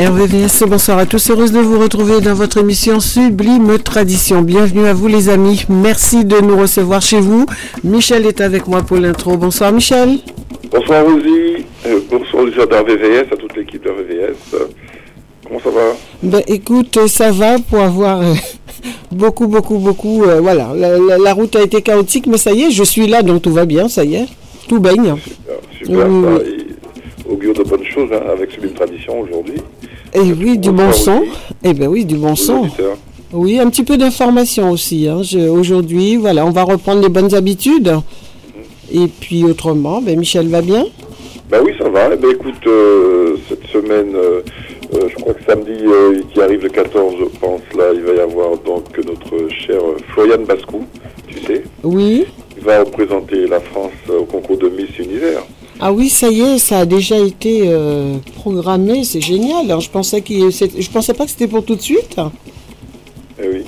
RVVS, bonsoir à tous. Heureuse de vous retrouver dans votre émission Sublime Tradition. Bienvenue à vous les amis. Merci de nous recevoir chez vous. Michel est avec moi pour l'intro. Bonsoir Michel. Bonsoir Rosie. Euh, bonsoir les d'RVVS, à toute l'équipe d'RVVS. comment ça va? Ben écoute, ça va pour avoir euh, beaucoup, beaucoup, beaucoup. Euh, voilà, la, route a été chaotique, mais ça y est, je suis là, donc tout va bien, ça y est. Tout baigne. Super, super. augure de bonnes choses hein, avec Sublime Tradition aujourd'hui. Et eh oui, du bon son. Eh bien oui, du bon son. Oui, un petit peu d'information aussi. Hein. Aujourd'hui, voilà, on va reprendre les bonnes habitudes. Et puis autrement, ben, Michel va bien? Ben oui, ça va. Eh ben, écoute, euh, cette semaine, euh, euh, je crois que samedi qui arrive le 14, je pense, là, il va y avoir donc notre cher Florian Bascou, tu sais. Oui. Il va représenter la France au concours de Miss Univers. Ah oui, ça y est, ça a déjà été euh, programmé, c'est génial. je pensais je pensais pas que c'était pour tout de suite. Eh oui.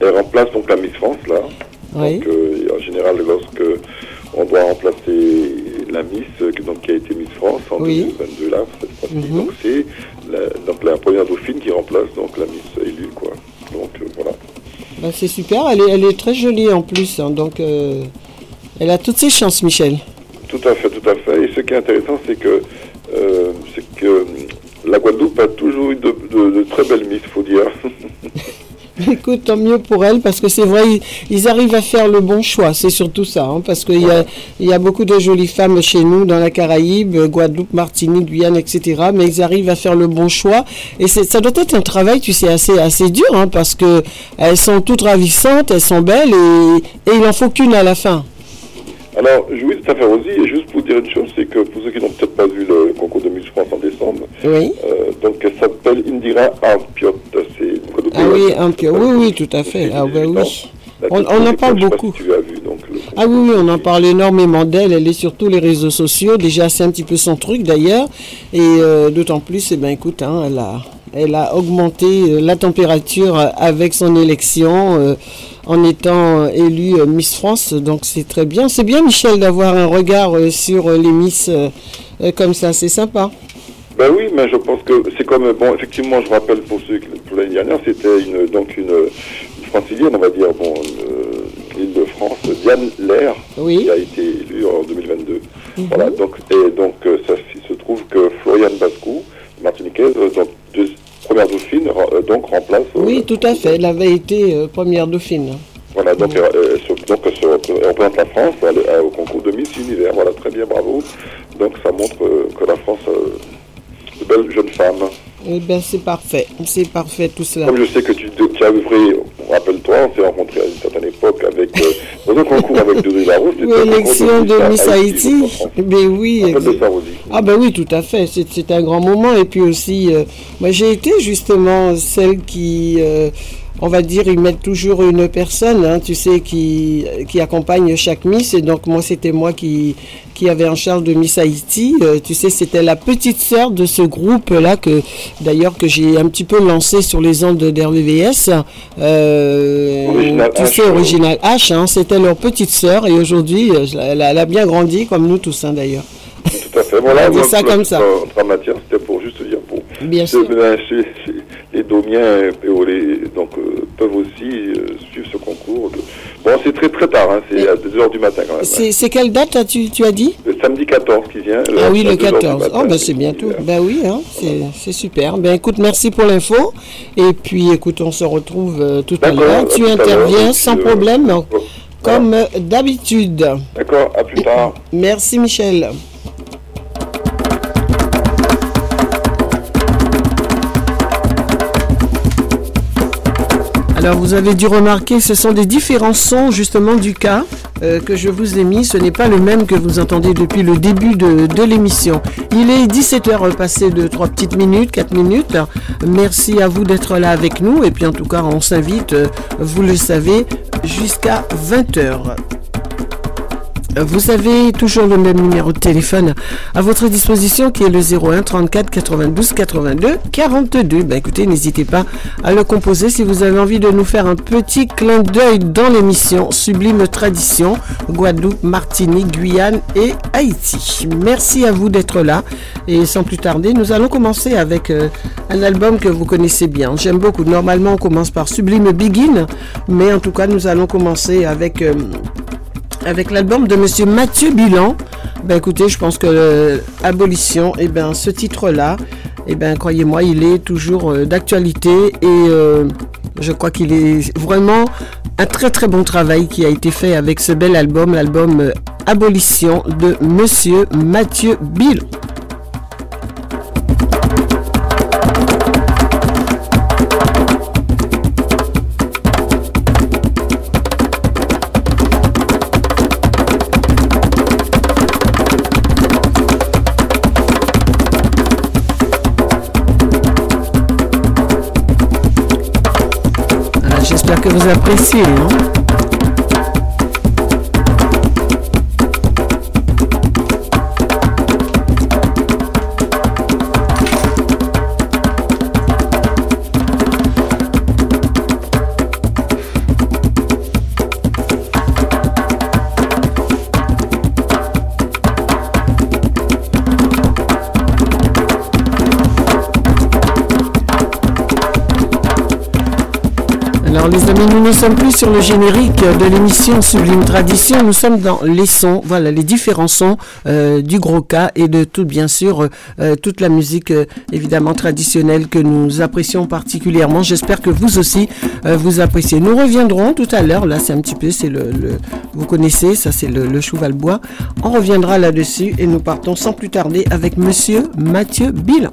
Elle remplace donc la Miss France là. Oui. Donc, euh, en général, lorsque on doit remplacer la Miss euh, donc, qui a été Miss France en 2022 là, mhm. donc c'est la, donc la première dauphine qui remplace donc la Miss élue quoi. Donc voilà. Bah, c'est super, elle est, elle est très jolie en plus, hein. donc elle a toutes ses chances, Michel. Tout à fait, tout à fait. Et ce qui est intéressant, c'est que, euh, que la Guadeloupe a toujours eu de, très belles misses, faut dire. Écoute, tant mieux pour elle, parce que c'est vrai, ils, arrivent à faire le bon choix, c'est surtout ça, hein, parce qu'il y, a, y a beaucoup de jolies femmes chez nous, dans la Caraïbe, Guadeloupe, Martinique, Guyane, etc., mais ils arrivent à faire le bon choix, et ça doit être un travail, tu sais, assez, assez dur, hein, parce que elles sont toutes ravissantes, elles sont belles, et, et il en faut qu'une à la fin. Alors, oui, tout à fait, Rosie. Et juste pour dire une chose, c'est que pour ceux qui n'ont peut-être pas vu le concours de Miss France en décembre, oui. Euh, donc elle s'appelle Indira Ampiot. C'est Ah oui, Ampiot. Oui, oui, tout à fait. Ah ben oui. On, en parle beaucoup. tu as vu, donc, ah oui, oui, on en parle énormément d'elle. Elle est sur tous les réseaux sociaux. Déjà, c'est un petit peu son truc d'ailleurs. Et euh, d'autant plus, eh ben, écoute, hein, elle, a, elle a augmenté euh, la température avec son élection en étant élue euh, Miss France. Donc c'est très bien. C'est bien, Michel, d'avoir un regard euh, sur euh, les Miss comme ça. C'est sympa. Ben oui, mais je pense que c'est comme bon, effectivement, je rappelle pour ceux pour l'année dernière, c'était une donc une, francilienne, on va dire, bon, l'île de France, Diane Lair, qui a été élue en 2022. Mhm. Voilà, donc et donc ça se trouve que Floriane Bascou, martiniquaise, donc deux, première dauphine, euh, donc remplace. Euh, oui, tout à fait. Elle avait été euh, première dauphine. Voilà, donc, elle, donc elle, représente la France au concours de Miss Univers. Voilà, très bien, bravo. Donc ça montre que la France de belles jeunes femmes. Eh bien, c'est parfait. C'est parfait tout cela. Comme je sais que tu, tu as œuvré, rappelle-toi, on s'est rencontrés à une certaine époque avec, euh, dans un concours avec Denis Larousse. L'élection de Miss Haïti. Ben oui. Ah ben oui, tout à fait. C'est un grand moment. Et puis aussi, euh, moi j'ai été justement celle qui... Euh, on va dire, ils mettent toujours une personne, hein, tu sais, qui, qui accompagne chaque Miss. Et donc, moi, c'était moi qui, qui avait en charge de Miss Haïti. Euh, tu sais, c'était la petite sœur de ce groupe-là, que d'ailleurs, que j'ai un petit peu lancé sur les ondes d'RVVS. Euh, tu sais, Original H, hein, c'était leur petite sœur. Et aujourd'hui, euh, elle, a bien grandi, comme nous tous, hein, d'ailleurs. Tout à fait. Voilà, on ça comme ça. c'était pour juste dire, pour Bien sûr les Domiens donc, euh, peuvent aussi suivre ce concours. Bon, c'est très très tard, hein, c'est à 2h du matin quand même. C'est quelle date tu, tu, as dit? Le samedi 14 qui vient. Ah oui, le 14. oh, ben c'est bientôt. Ben oui, hein, c'est super. Ben écoute, merci pour l'info. Et puis écoute, on se retrouve euh, tout à l'heure. Tu interviens sans problème, comme d'habitude. D'accord, à plus tard. Merci Michel. Alors vous avez dû remarquer, ce sont des différents sons justement du cas euh, que je vous ai mis. Ce n'est pas le même que vous entendez depuis le début de, l'émission. Il est 17h passé de 3 petites minutes, 4 minutes. Merci à vous d'être là avec nous. Et puis en tout cas, on s'invite, euh, vous le savez, jusqu'à 20h. Vous avez toujours le même numéro de téléphone à votre disposition qui est le 01 34 92 82 42. Ben écoutez, n'hésitez pas à le composer si vous avez envie de nous faire un petit clin d'œil dans l'émission Sublime Tradition, Guadeloupe, Martinique, Guyane et Haïti. Merci à vous d'être là et sans plus tarder, nous allons commencer avec euh, un album que vous connaissez bien. J'aime beaucoup. Normalement, on commence par Sublime Begin, mais en tout cas, nous allons commencer avec... Euh, avec l'album de Monsieur Mathieu Bilan. Ben écoutez, je pense que euh, Abolition, et eh ben ce titre-là, et eh ben croyez-moi, il est toujours euh, d'actualité et euh, je crois qu'il est vraiment un très très bon travail qui a été fait avec ce bel album, l'album Abolition de Monsieur Mathieu Bilan. Que vous appréciez, non ne sommes plus sur le générique de l'émission Sublime Tradition, nous sommes dans les sons, voilà, les différents sons euh, du gros cas et de tout, bien sûr, euh, toute la musique euh, évidemment traditionnelle que nous apprécions particulièrement. J'espère que vous aussi, vous appréciez. Nous reviendrons tout à l'heure, là c'est un petit peu, c'est le, vous connaissez, ça c'est le, le bois. On reviendra là-dessus et nous partons sans plus tarder avec monsieur Mathieu Bilan.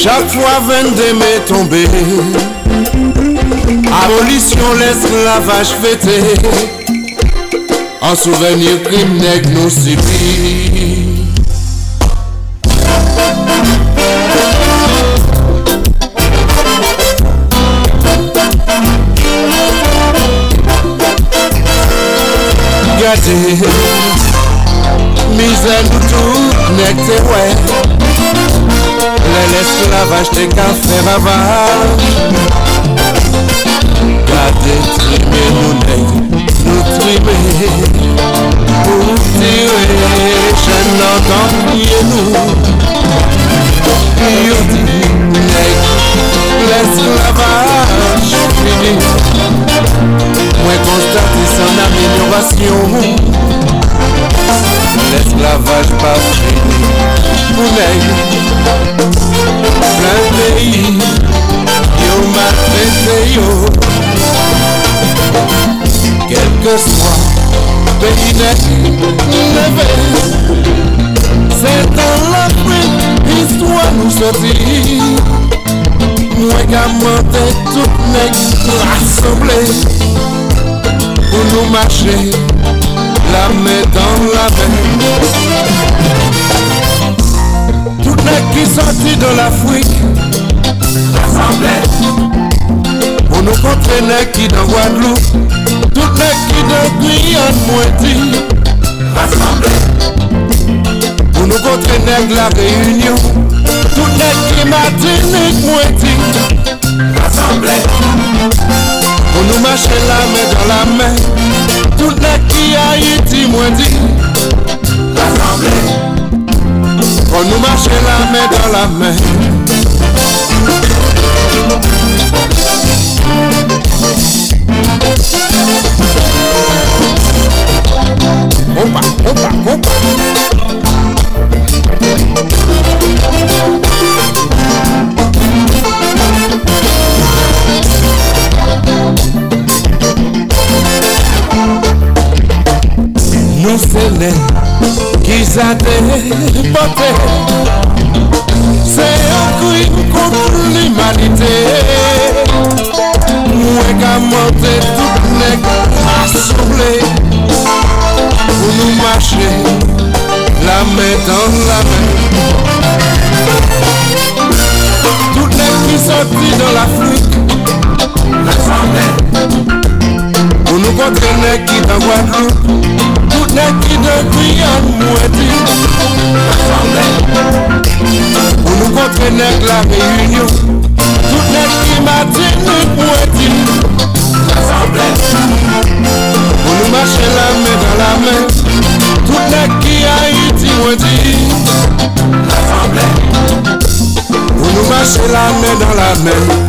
Chaque fois mai tombé Abolition l'esclavage fêté. En souvenir crime nègre nous subit. Gardez. Misère nous tout nègre ouais l'esclavage te ka fè ravaj Gade trime nou neg, nou trime Pou tire chen nan kan priye nou Yo di neg, l'esclavage fini Mwen konstate san amélioration L'esclavage pa fini neg Plein pays, yo maltraité yo Quel que soit pays levé C'est dans l'Afrique, histoire nous sortit Moi monter tout nèg rassemblé Pour nous marcher, la main dans la main. Qui sortit de l'Afrique Rassemblés Pour nous contrer qui dans Guadeloupe. Tout les qui de Guyane Moiti Rassemblés Pour nous contrer la Réunion. Tout les qui Martinique Moiti Rassemblés Pour nous marcher la main dans la main Tout nek ki a iti mwen di L'assemble Kon nou mache la men dan la men Opa, opa, opa. yon sele ki sa te pote. Se yon krim kontou l'imanite Mwen ka monte tout nek asoble Pou nou mache la men dan la men Tout nek ki soti dan l'Afrique L'Assemblée qui dans Guadeloupe, tout les qui de Guyane mouetti. Pour nous contrer les la Réunion, tout les qui Martinique mouetti. Pour nous marcher la main dans la main, tout les qui Haïti mouetti. Pour nous marcher la main dans la main.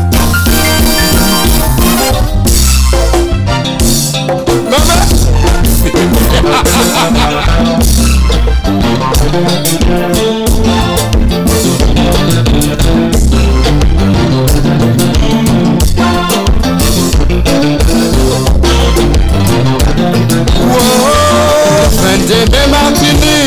Vende Martinique Yo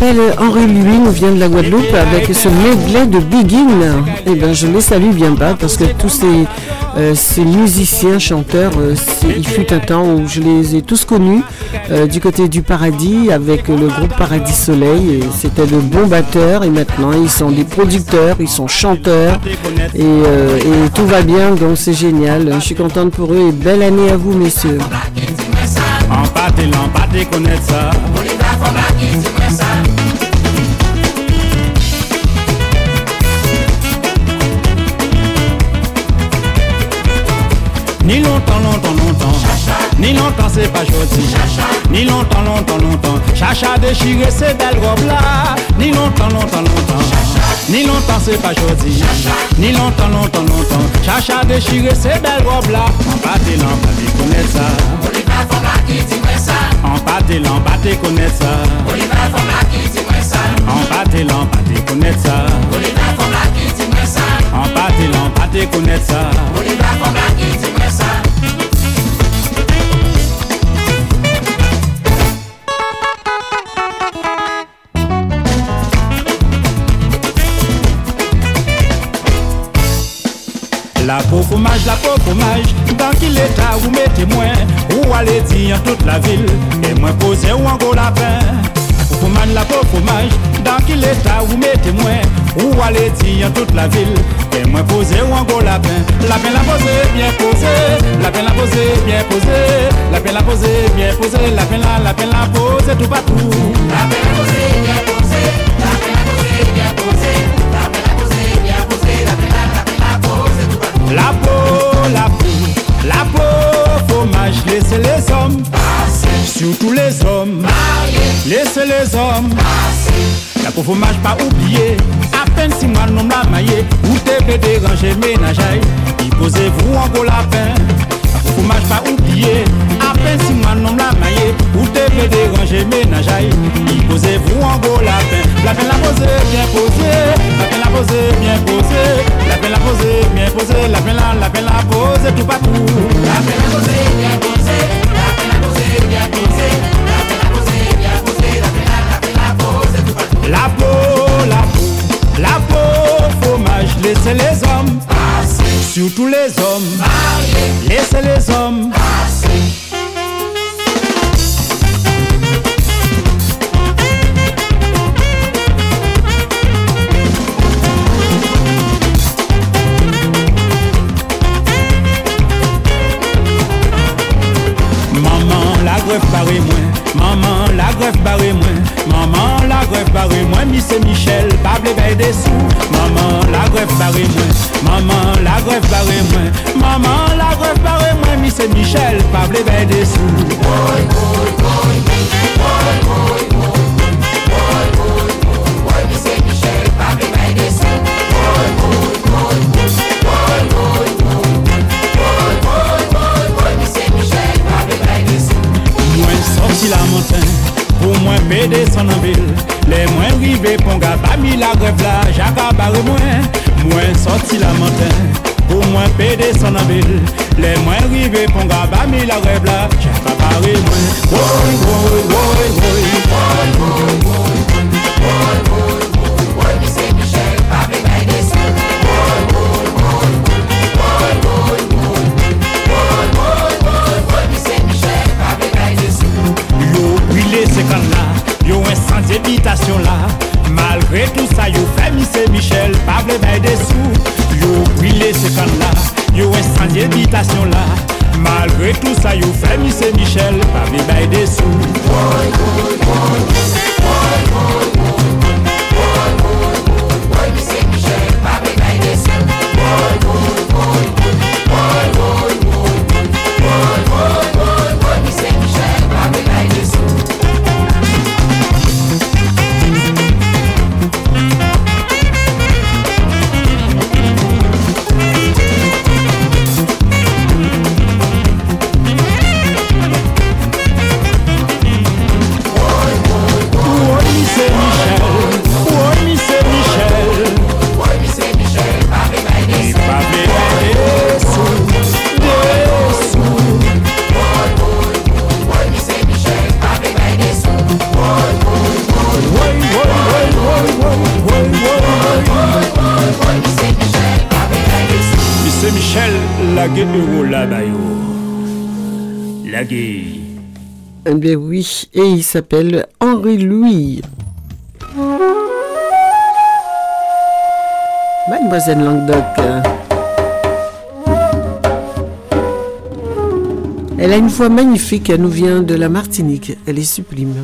s'appelle Henri Louis, nous vient de la Guadeloupe avec ce medley de Begin. Eh bien, je les salue bien bas parce que tous ces, euh, musiciens, chanteurs, euh, il fut un temps où je les ai tous connus euh, du côté du Paradis avec le groupe Paradis Soleil. C'était de bons batteurs et maintenant ils sont des producteurs, ils sont chanteurs et, tout va bien donc c'est génial. Je suis contente pour eux et belle année à vous messieurs. longtemps c'est pas gentil. Ni longtemps, longtemps, longtemps. Chacha déchiré ces belles robes là. Ni longtemps, longtemps, longtemps. Ni longtemps c'est pas gentil. Ni longtemps, longtemps, longtemps. Chacha déchiré ces belles robes là. En bas des lampes, on connaît ça. En bas des lampes, on connaît ça. En bas des lampes, on connaît ça. En bas des lampes, on connaît ça. La peau fromage, la peau fromage, dans quel état vous mettez-moi Où allez-y en toute la ville, et moi posez ou encore la paix Fouman la peau fromage, dans quel état vous mettez-moi Où allez-y en toute la ville, et moi posez ou encore la paix La peine la posée, bien posée, la peine la posée, bien posée La peine la posée, bien posée, la peine la, la peine la posée tout partout. La peine posée des hommes. La pou pas oublié, à peine si mwan nom la maye Ou tepe deranje menajay I pose vrou an go la pen La pou fomaj pa oubliye Apen si mwan nom la Ou vrou an go la La pen la pose, bien pose La pen la pose, bien pose La pen la pose, bien pose La pen la, la pen la pose tout patou La pen la pose, bien pose La pen la pose, bien pose La peau, la peau, la peau, fromage, laissez les hommes, surtout les hommes, laissez les hommes. Maman, la greffe barré moins, maman, la greffe barré moins, Maman la greffe barré moi Miss Michel pas l'éveil des sous. Maman la greffe barré moi. Maman la greffe barré moi. Maman la greffe barré moi Miss Michel pas l'éveil des sous. Boy et des sous sorti la montagne mwen pede san nan vil Le mwen rive pon ga pa mi la grev la Jaka bare mwen, mwen soti la manten Pou mwen pede san nan vil Le mwen rive pon ga la grev la Jaka bare mwen situasyon la Malgre tout sa yo fè misè Michel Pable bay de sou Yo brile se kan la Yo estandye bitasyon la Malgre tout sa yo fè misè Michel Pable bay de sou Woy woy woy Woy woy woy Eh bien oui, et il s'appelle Henri Louis. Mademoiselle Languedoc. Elle a une voix magnifique, elle nous vient de la Martinique. Elle est sublime.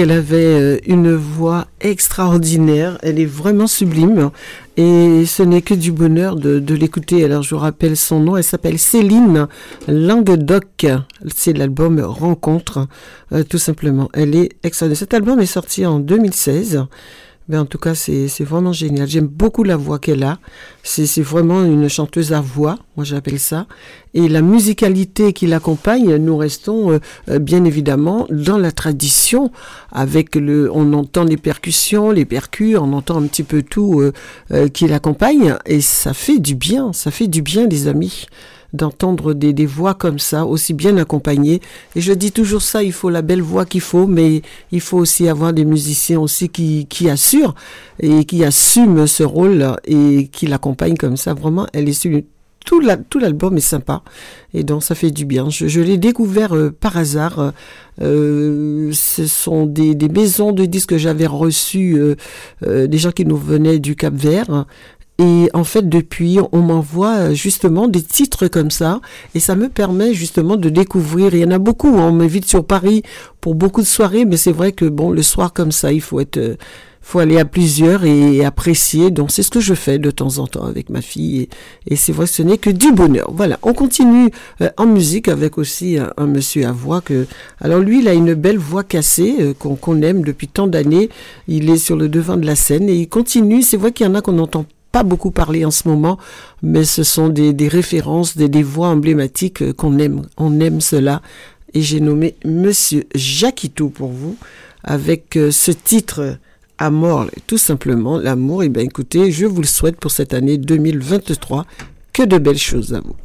Qu'elle avait euh, une voix extraordinaire. Elle est vraiment sublime. Et ce n'est que du bonheur de, l'écouter. Alors je vous rappelle son nom. Elle s'appelle Céline Languedoc. C'est l'album Rencontre, euh, tout simplement. Elle est extraordinaire. Cet album est sorti en 2016. En tout cas, c'est vraiment génial. J'aime beaucoup la voix qu'elle a. C'est vraiment une chanteuse à voix, moi j'appelle ça. Et la musicalité qui l'accompagne, nous restons euh, euh, bien évidemment dans la tradition. Avec le, on entend les percussions, les percus, on entend un petit peu tout euh, qui l'accompagne. Et ça fait du bien, ça fait du bien, les amis d'entendre des, des, voix comme ça, aussi bien accompagnées. Et je dis toujours ça, il faut la belle voix qu'il faut, mais il faut aussi avoir des musiciens aussi qui, qui assurent et qui assument ce rôle et qui l'accompagnent comme ça. Vraiment, elle est tout l'album est sympa et donc ça fait du bien. Je, l'ai découvert euh, par hasard. Euh, ce sont des, des, maisons de disques que j'avais reçues, euh, des gens qui nous venaient du Cap Vert et en fait, depuis, on m'envoie euh, justement des titres comme ça. Et ça me permet justement de découvrir. Il y en a beaucoup. Hein. On m'invite sur Paris pour beaucoup de soirées. Mais c'est vrai que bon, le soir comme ça, il faut être, euh, faut aller à plusieurs et apprécier. Donc c'est ce que je fais de temps en temps avec ma fille. Et, c'est vrai que ce n'est que du bonheur. Voilà. On continue euh, en musique avec aussi un, monsieur à voix que, alors lui, il a une belle voix cassée qu'on aime depuis tant d'années. Il est sur le devant de la scène et il continue. C'est vrai qu'il y en a qu'on entend pas beaucoup parlé en ce moment, mais ce sont des, des références, des, des, voix emblématiques euh, qu'on aime. On aime cela. Et j'ai nommé Monsieur Jacquito pour vous, avec euh, ce titre Amour, tout simplement, l'amour. Et eh bien écoutez, je vous le souhaite pour cette année 2023. Que de belles choses à vous.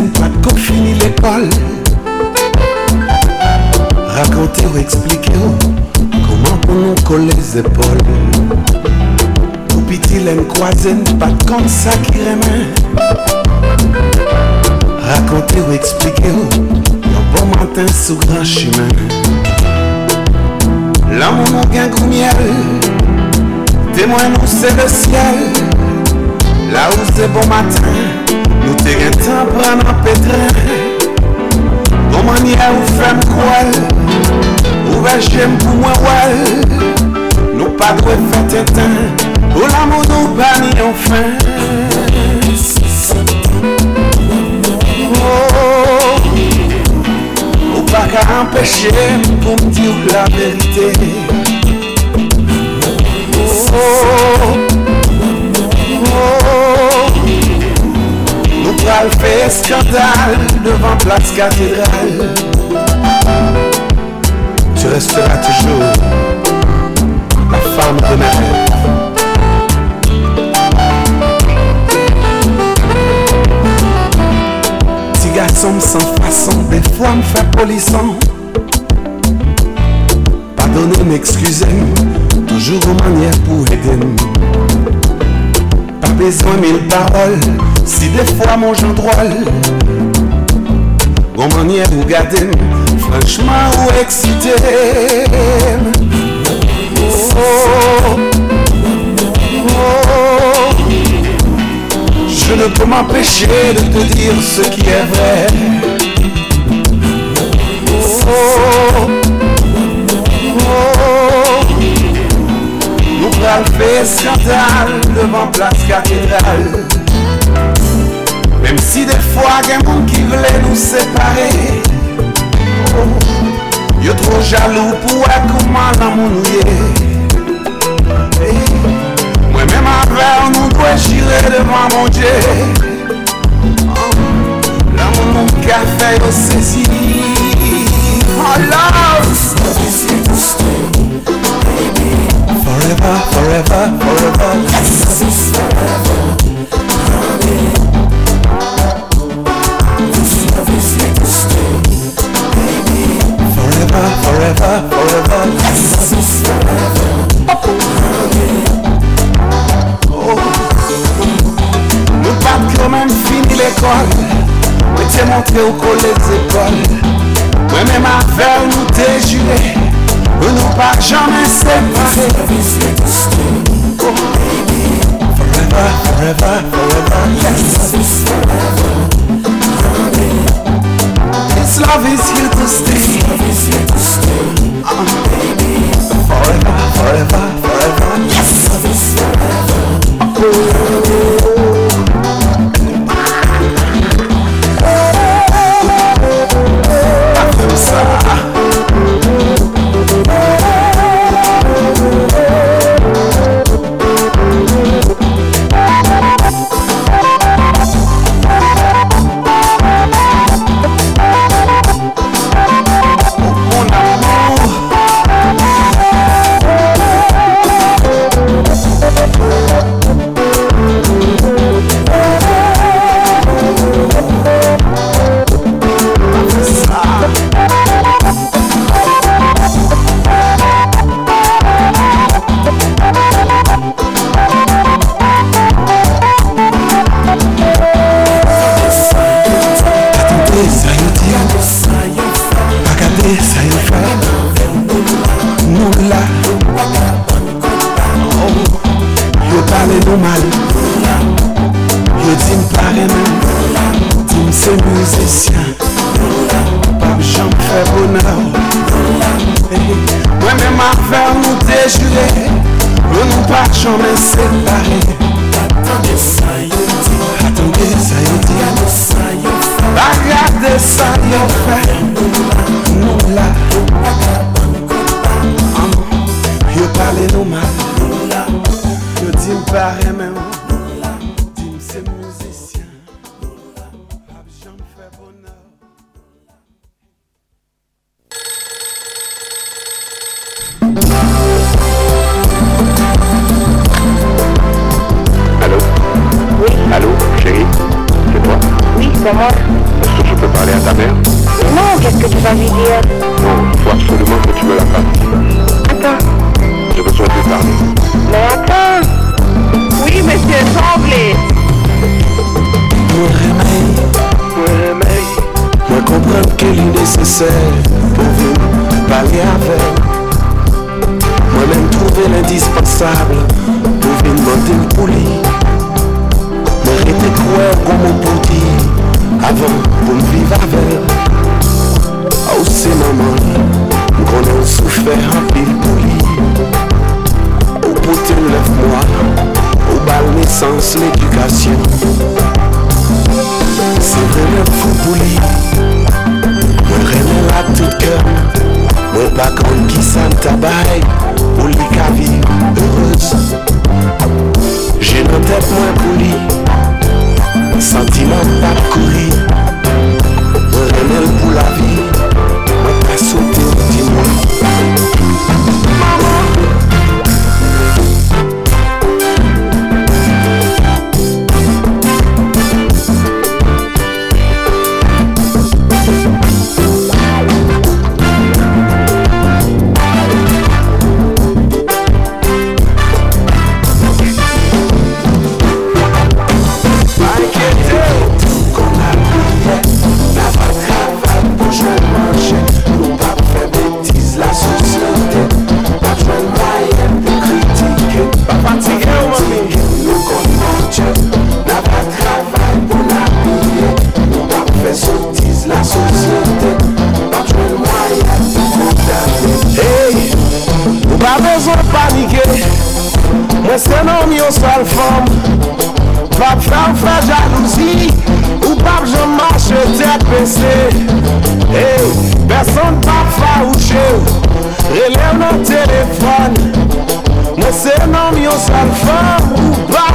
Pas qu'on finit l'école. Raconter ou expliquer comment on nous colle les épaules. Tout petit l'aime croisé pas ça qui remet. Raconter ou expliquer un bon matin sous grand chemin. L'amour nous gagne miel, témoin nous c'est le ciel. Là où c'est bon matin. Nou te gen tan pran an petre. Ou manye ou fem koual Ou bel jem pou mwen wal Nou pa dwe fete tan Ou la moun nou pa ni an fin. Oh, ou pa ka empeshe pou mdi ou la verite. Oh, oh, oh Pral fait scandale devant place cathédrale. Tu resteras toujours la femme de mes rêves. Petit garçon sans façon, des fois me fait polisson Pardonnez, m'excusez, toujours aux manières pour aider Pas besoin mille paroles Si de fwa moun jan drol Gon manye ou gade Franchman ou eksite oh, oh, Je ne peux m'empêcher de te dire ce qui est vrai. Oh, pral scandale devant place cathédrale Mèm si de fwa gen moun ki vle nou separe oh, Yo tro jalou pou wè kouman nan moun ouye hey, Mwen mèm avèl nou kwe jire devan moun dje La moun moun ka fè yo sezi Oh love! Forever, forever, forever Yes, forever. forever, forever. Jesus is forever. Fini l'ekol Mwen te montre ou kon les Mwen men ma vel nou te jure Mwen nou jamen separe Forever, forever, forever forever This love is here to stay. Uh, Forever, forever, forever, yes oh, prese Person pa fawche Relèv nan telefon Mwen se nan myon salfan Ou pa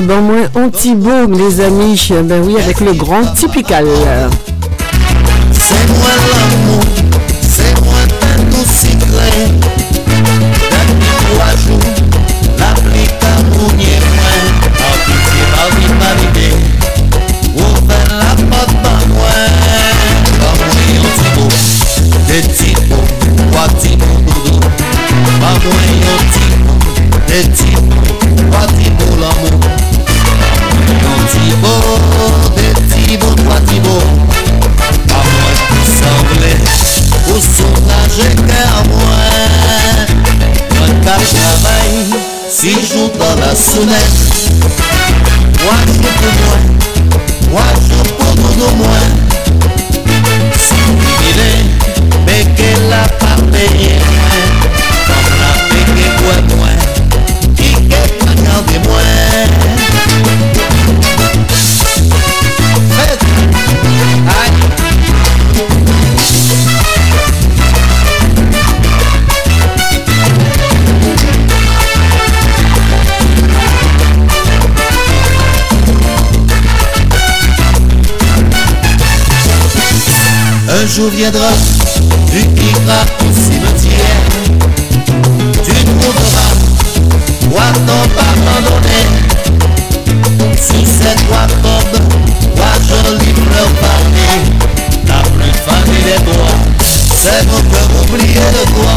ben moi, Antibo, les amis, ben oui, avec le grand typical. deviendras uniquement au cimetière. Tu trouveras quoi t'en pardonner. Si c'est toi tombe, toi jolie fleur parmi la plus fanée des doigts, c'est nous que oublier de toi.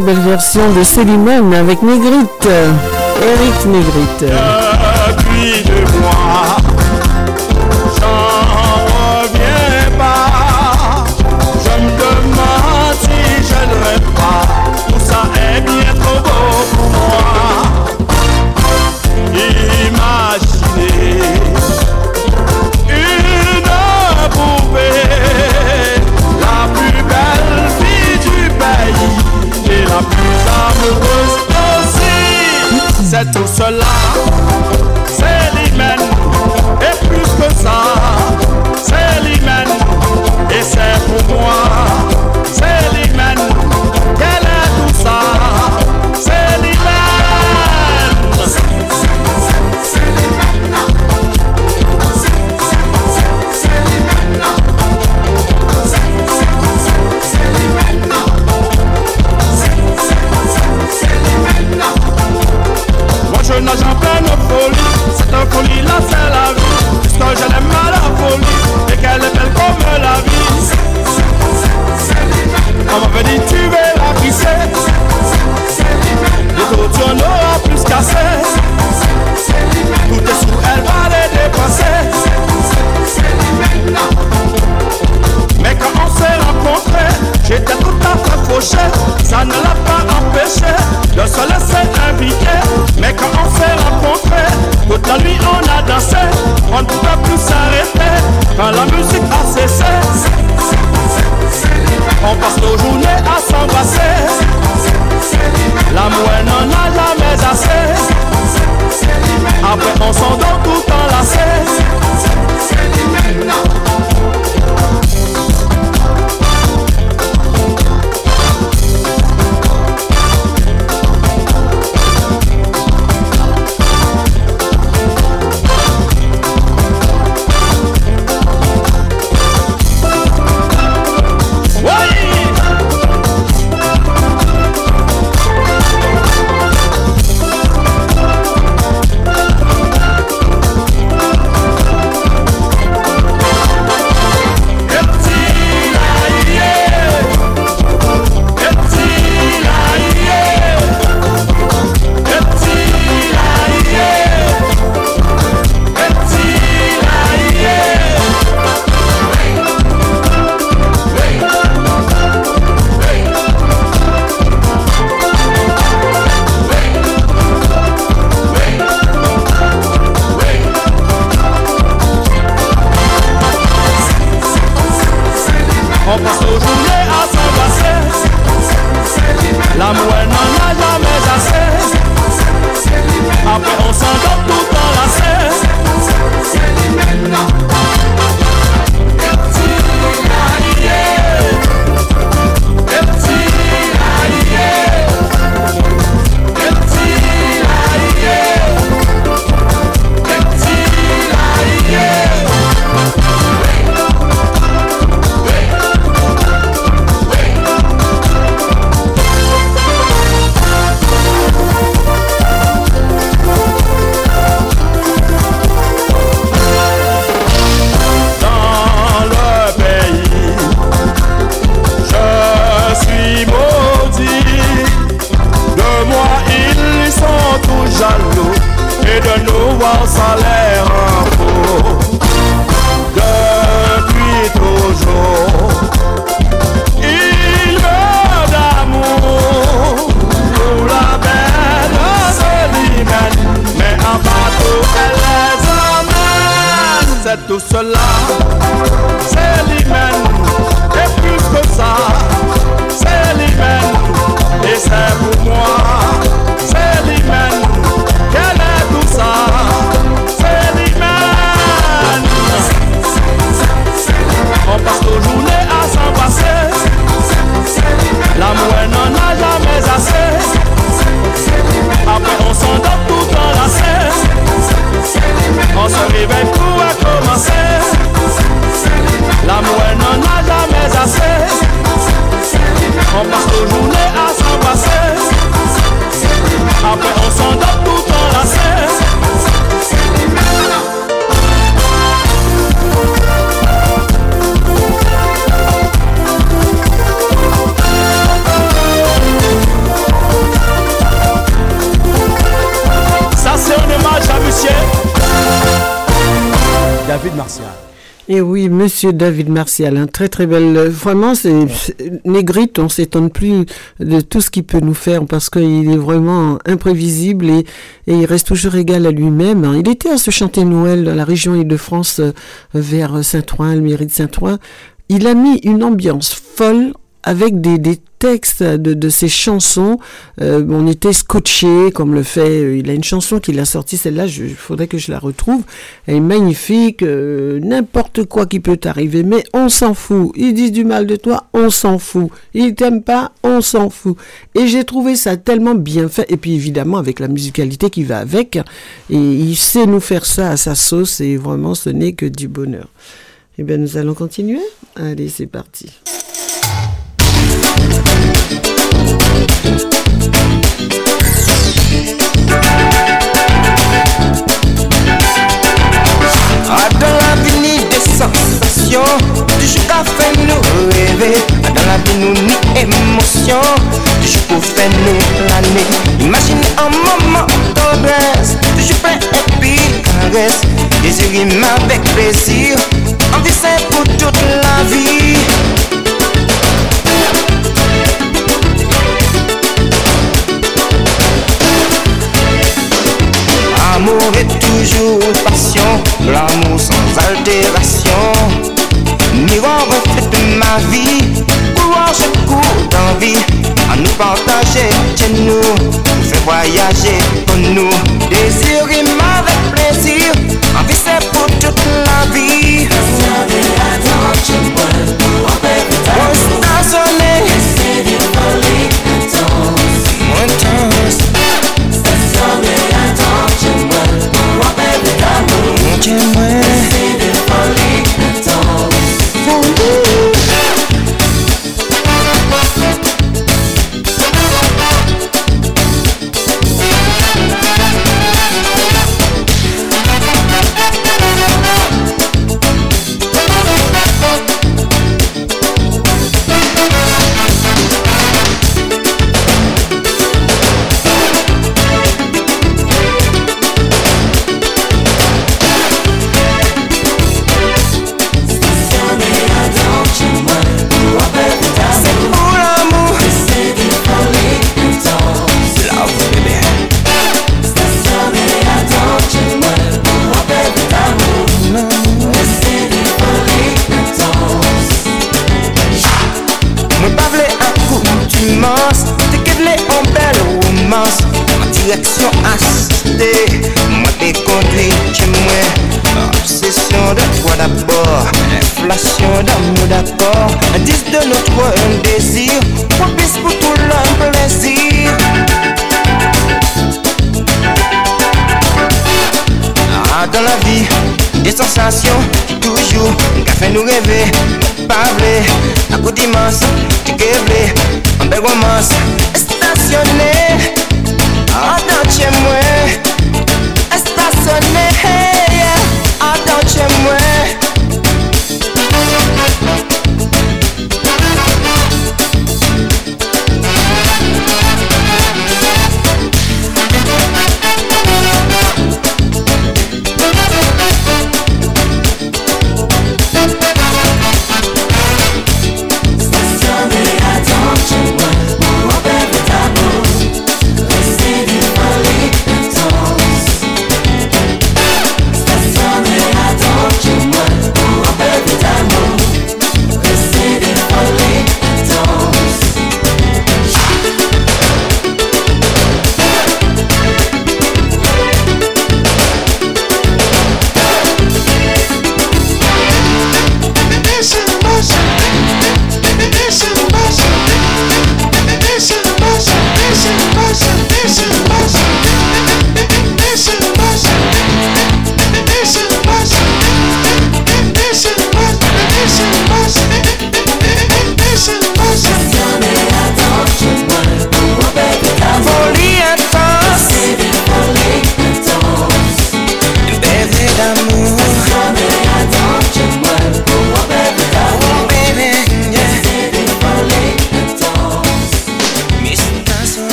Belle version de Célimène avec Négrite. Eric Négrite. Monsieur David Martial, un très très belle. Vraiment, c'est Négrite, on s'étonne plus de tout ce qu'il peut nous faire parce qu'il est vraiment imprévisible et, et il reste toujours égal à lui-même. Il était à se chanter Noël dans la région Île-de-France euh, vers Saint-Ouen, le mairie de Saint-Ouen. Il a mis une ambiance folle avec des, des de ses chansons. Euh, on était scotché comme le fait. euh, Il a une chanson qu'il a sortie, celle-là, il faudrait que je la retrouve. Elle est magnifique. euh, N'importe quoi qui peut t'arriver, mais on s'en fout. Ils disent du mal de toi, on s'en fout. Ils t'aiment pas, on s'en fout. Et j'ai trouvé ça tellement bien fait. Et puis évidemment avec la musicalité qui va avec. Et il sait nous faire ça à sa sauce. Et vraiment, ce n'est que du bonheur. Eh bien, nous allons continuer. Allez, c'est parti. Toujours pour faire nous planer. Imaginez un moment d'adresse Toujours plein et puis caresse. Désir avec plaisir. Envie c'est pour toute la vie. Amour est toujours passion, l'amour sans altération. Miroir reflet de ma vie, couloir je cours d'envie. À nous partager, chez nous, nous voyager pour nous. Désir rime avec plaisir, envie c'est pour toute la vie. On stationné, parler, à coup d'immense, tu rêves,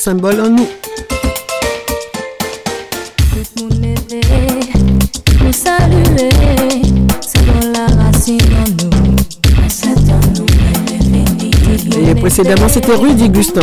symbole en nous. Tout mon éveil, nous saluer, c'est dans la racine en nous. C'est en nous, Et précédemment, c'était Rudy Gustan.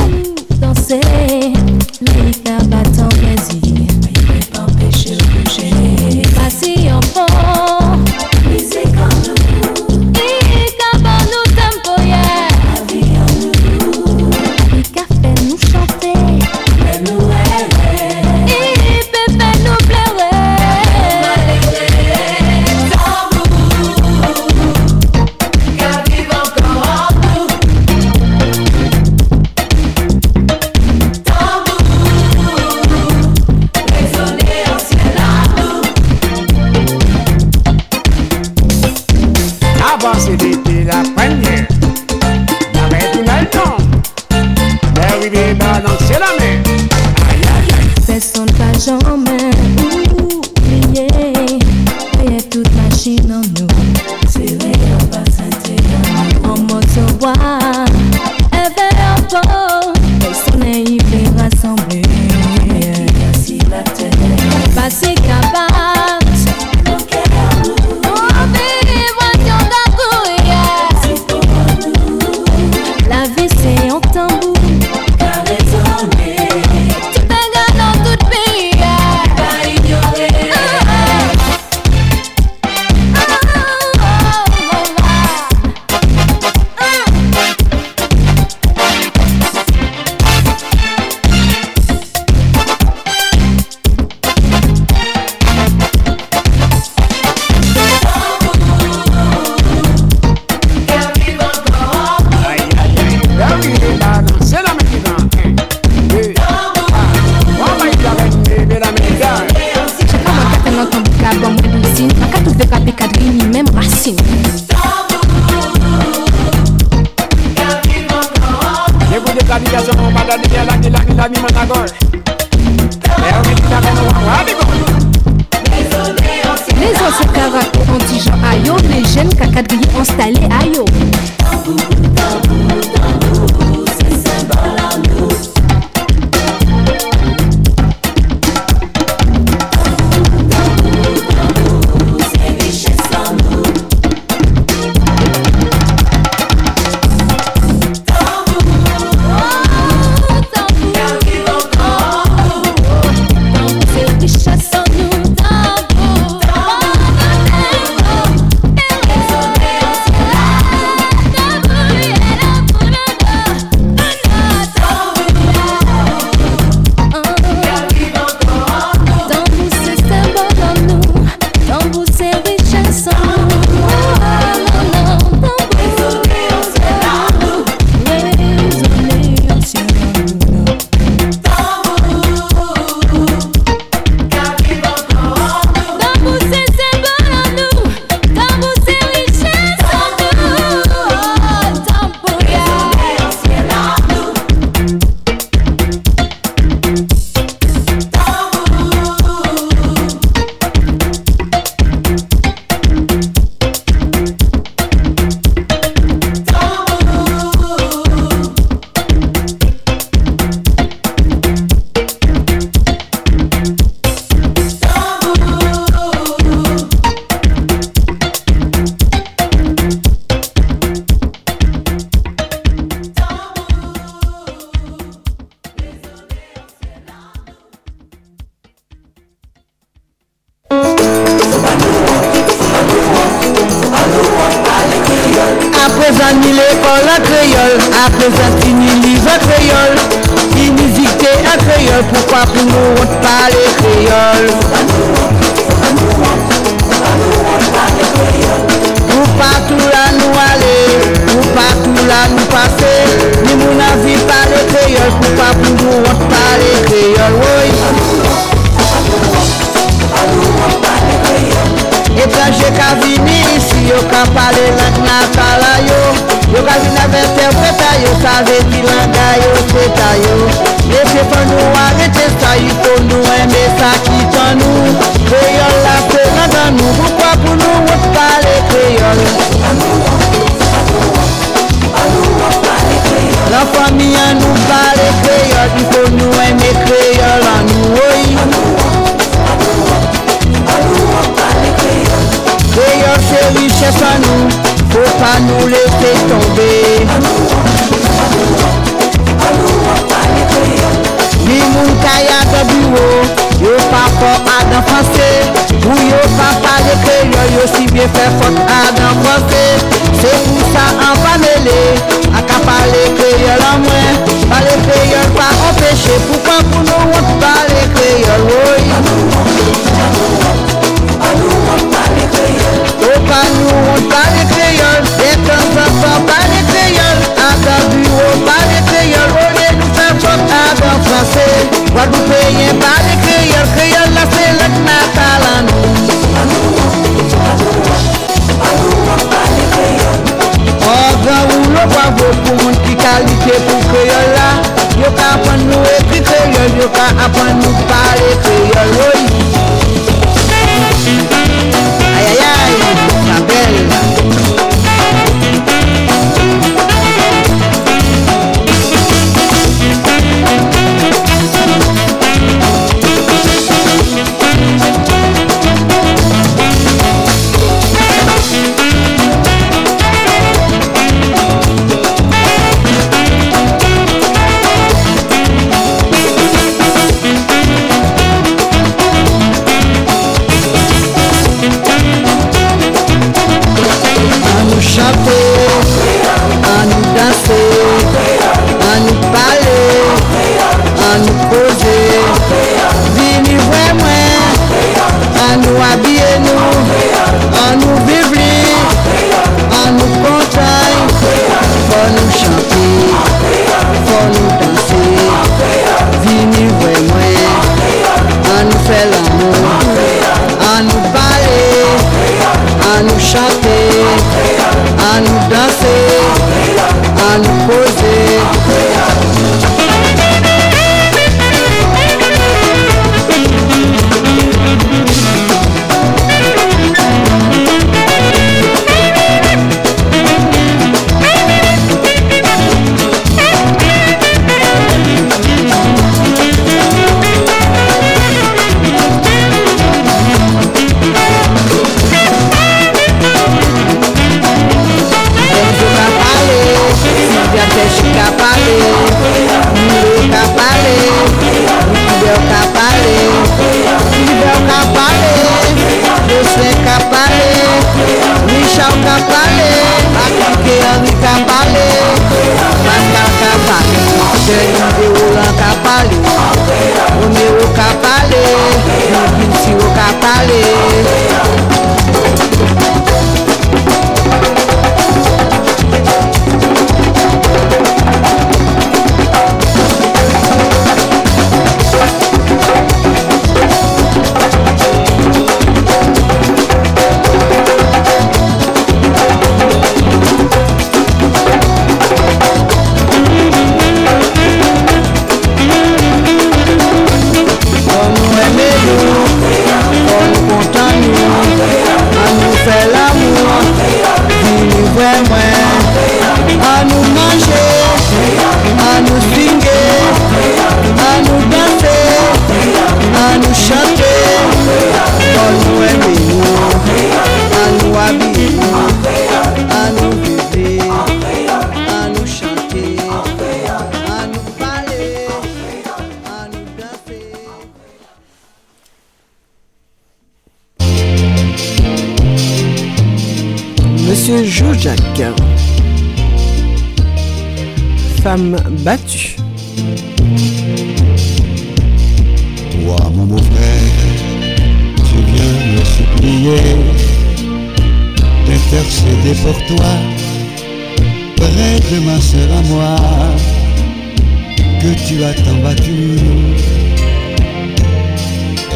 As tant battu.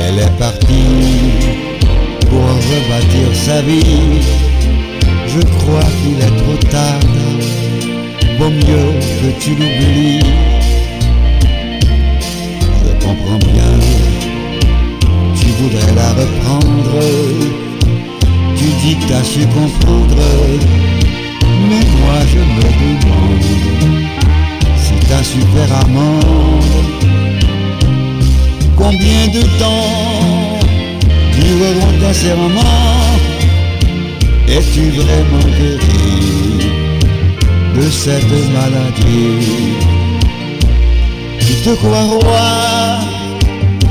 Elle est partie pour rebâtir sa vie. Je crois qu'il est trop tard, vaut mieux que tu l'oublies. Je comprends bien, tu voudrais la reprendre. Tu dis que t'as su comprendre, mais moi je me demande si t'as su faire amende. Combien de temps dureront tes serments Es-tu vraiment guéri de cette maladie? Tu te crois roi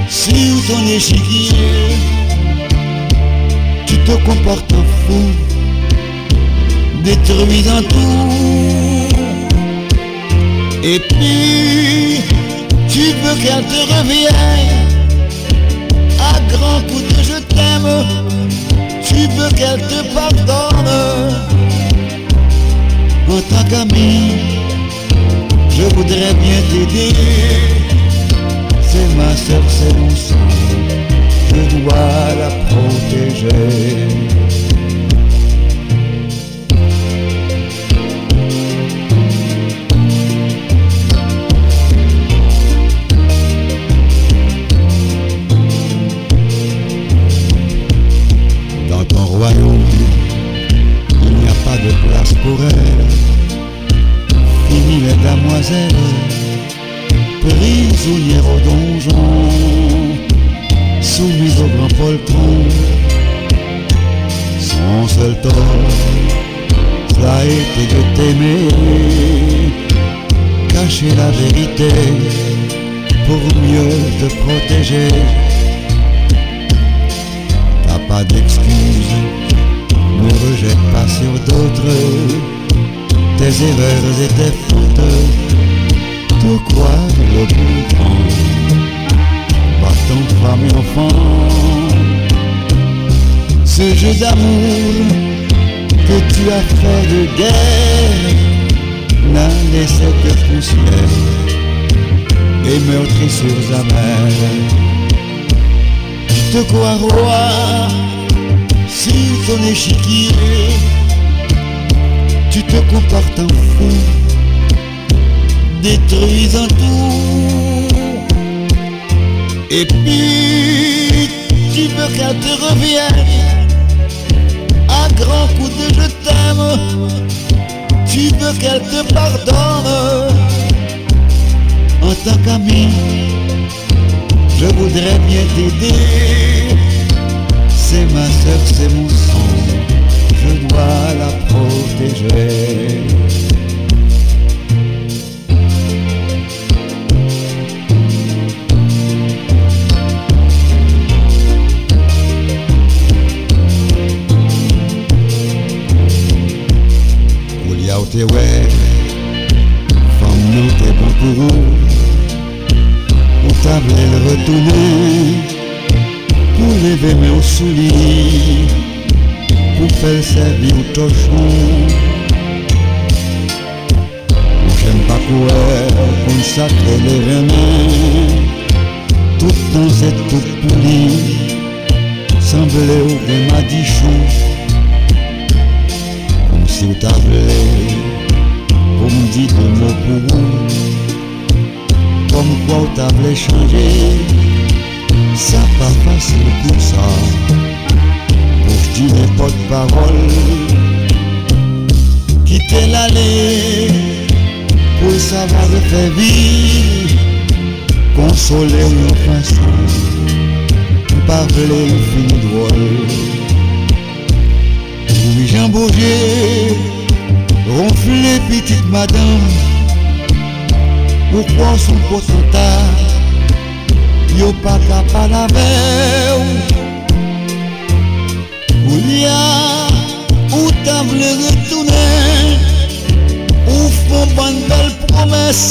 sur ton échiquier? Tu te comportes en fou détruisant tout Et puis tu veux qu'elle te revienne à grand coup de je t'aime, tu veux qu'elle te pardonne. En tant qu'ami, je voudrais bien t'aider. C'est ma soeur, c'est mon sang, je dois la protéger. Royaume, il n'y a pas de place pour elle. Fini les damoiselles, prisonnières au donjon, soumises au grand poltron. Son seul tort, cela a été de t'aimer, cacher la vérité pour mieux te protéger. Pas d'excuses, ne rejette pas sur d'autres tes erreurs et tes fautes. De quoi le grand, battant femme et enfant, ce jeu d'amour que tu as fait de guerre n'a laissé que poussière et meurtrissures amères. Te roi sur ton échiquier, tu te comportes en fou, détruisant tout. Et puis tu veux qu'elle te revienne à grand coup de je t'aime. Tu veux qu'elle te pardonne en tant qu'ami. Je voudrais bien t'aider. C'est ma soeur, c'est mon sang. Je dois la protéger. Ou te nous t'es bon pour vous. Ou ta le retourner pour lever mes au souliers, pour faire servir au torchon. J'aime pas courir, consacrer les remèdes, tout dans cette tout poli, semblait au remadichon, comme si vous t'avez, pour me dire de mots pour comme quoi t'as voulu changer Ça pas facile pour ça. Pour dis les porte parole Quitter l'allée Pour savoir de faire vivre. Consoler nos façons Parler une fille drôle Oui Jean Bourget Ronfler petite madame Mwen kwa son posantaj Yo pa ka panave ou Ou liya Ou ta vle retoune Ou fon ban bel promes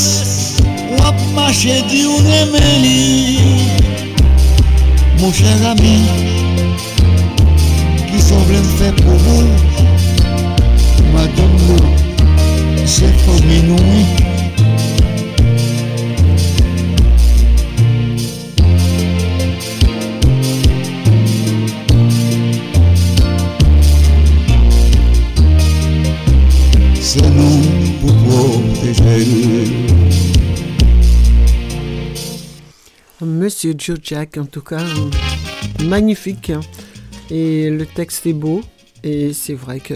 Wap mache di ou remeli Mon chèr ami Ki son vle m fè pou moun Madame nou Se fòm inouï Monsieur Joe Jack, en tout cas, magnifique. hein. Et le texte est beau. Et c'est vrai que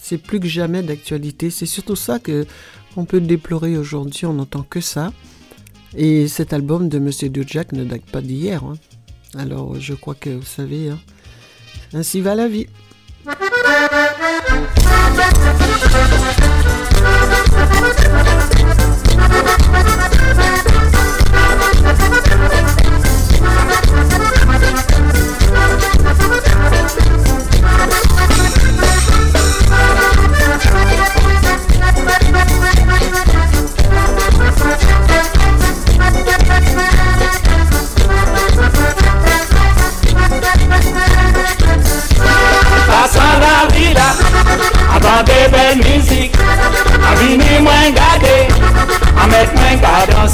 c'est plus que jamais d'actualité. C'est surtout ça que on peut déplorer aujourd'hui. On n'entend que ça. Et cet album de Monsieur Joe Jack ne date pas d'hier. hein. Alors, je crois que vous savez, hein, ainsi va la vie.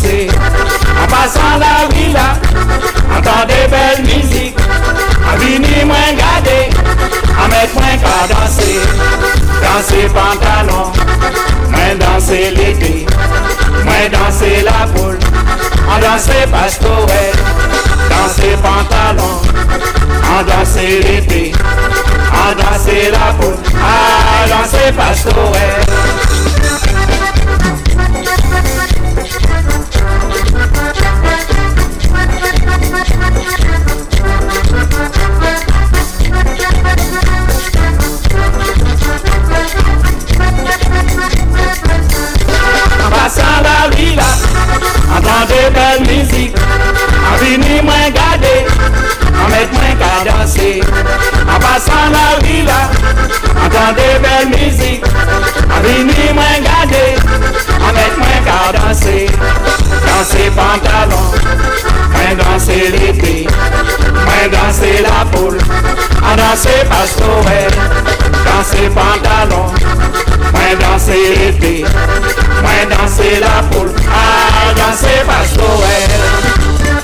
En passant la vila, entendez belle musique A vini mwen gade, a met mwen ka danse. Danse pantalon, mwen danse l'été Mwen danse la poule, en danse pastorel Danse pantalon, en danse l'été a danser la poule, a danser pastorel. En passant la villa, entendez belle musique, en vini moins garder, en mettre moins qu'à danser. En passant la villa, entendez belle musique, en vini moins garder, en mettre moins qu'à danser. Danser pantalon, moins danser l'été, moins danser la poule, en danser pastorel, danser pantalon, moins danser l'été, moins danser la poule, à danser pastorel.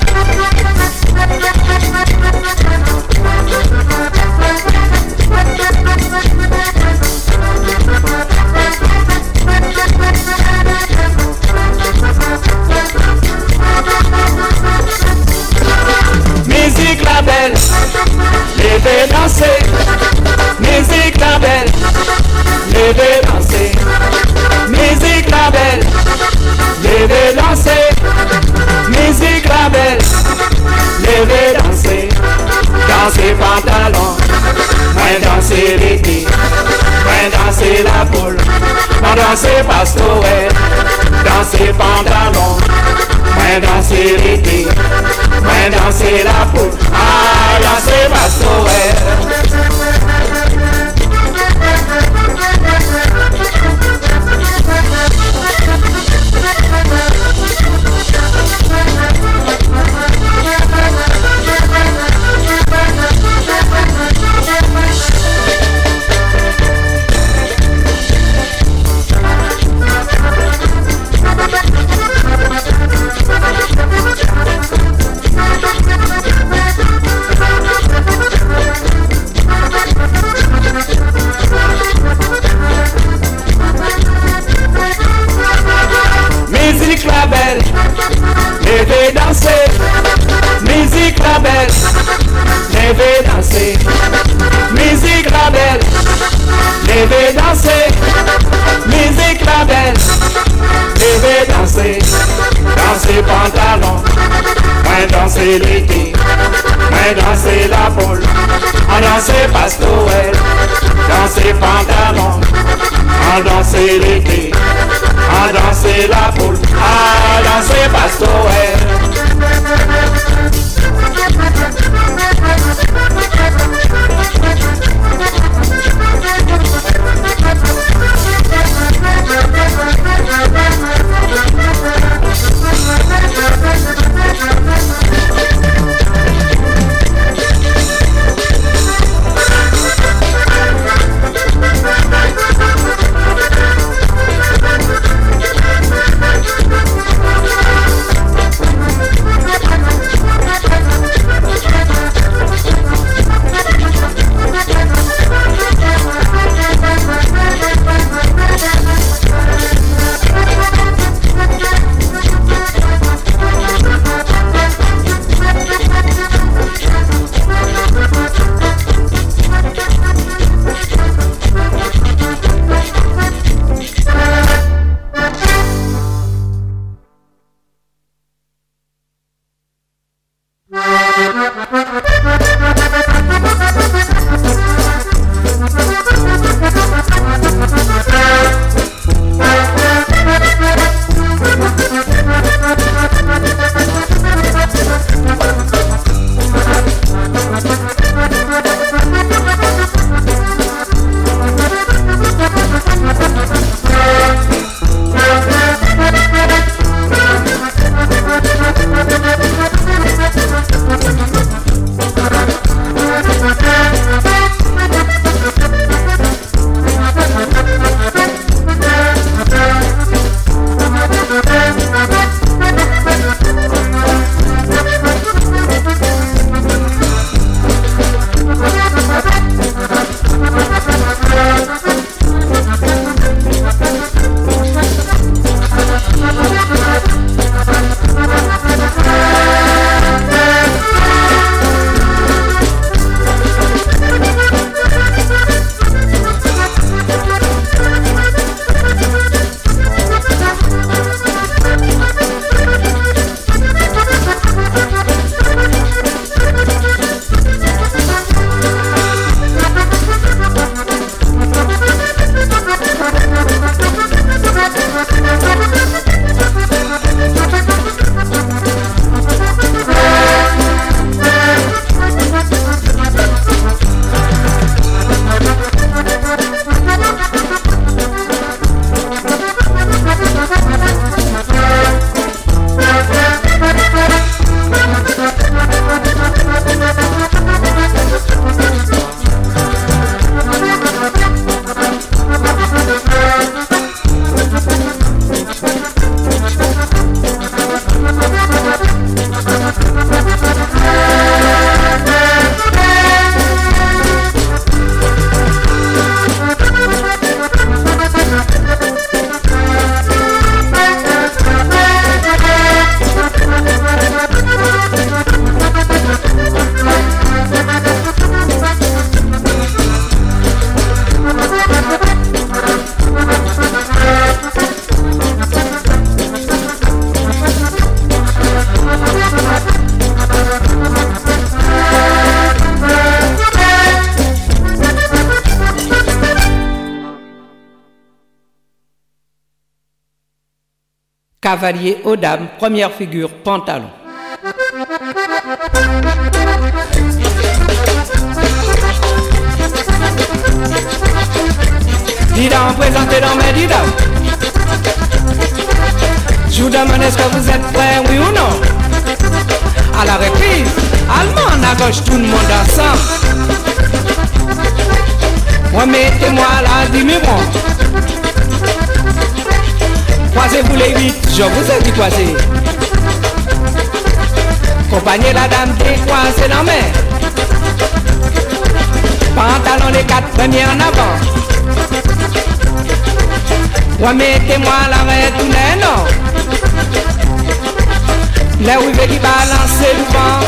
Levez danser. Musique la belle, levez. Danser pantalon, moins danser l'été, moins danser la poule, moins danser pastorel, danser pantalon, moins danser l'été, moins danser la poule, ah danser pastorel. Musique la belle, levez danser. Musique la belle, levez danser. Musique la belle, levez danser. Musique la belle, levez danser. Danser pantalon, moins danser l'été, moins danser la poule, en danser pastorel, danser pantalon, en danser l'été, en danser la poule, à danser pastorel. Cavalier aux dames, première figure, pantalon. Dida, présenté dans mes Dida. Je vous demande est-ce que vous êtes prêts, oui ou non? À la reprise, allemand à gauche, tout le monde ensemble. Remettez-moi la demi-ronde. Croisez-vous les huit, je vous ai dit croiser. Compagnie la dame décoincée dans main. Pantalon les quatre premiers en avant. Remettez-moi l'arrêt tout non. Les rivets qui balancent le vent.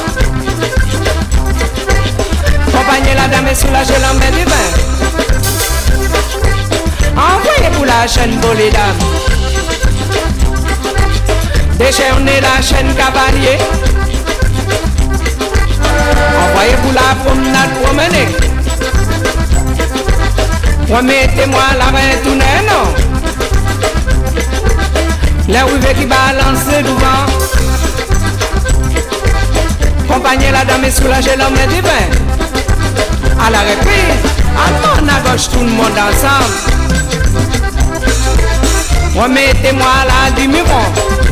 Compagnie la dame est soulagée l'emmène du vin. Envoyez pour la chaîne, beau les dames. Déchaînez la chaîne cavalier. Envoyez-vous la promenade promener. Remettez-moi la main tout non. Les rivets qui balancent devant Compagnie la dame et soulager l'homme divin. À la reprise, à mon à gauche tout le monde ensemble. Remettez-moi la demi-ronde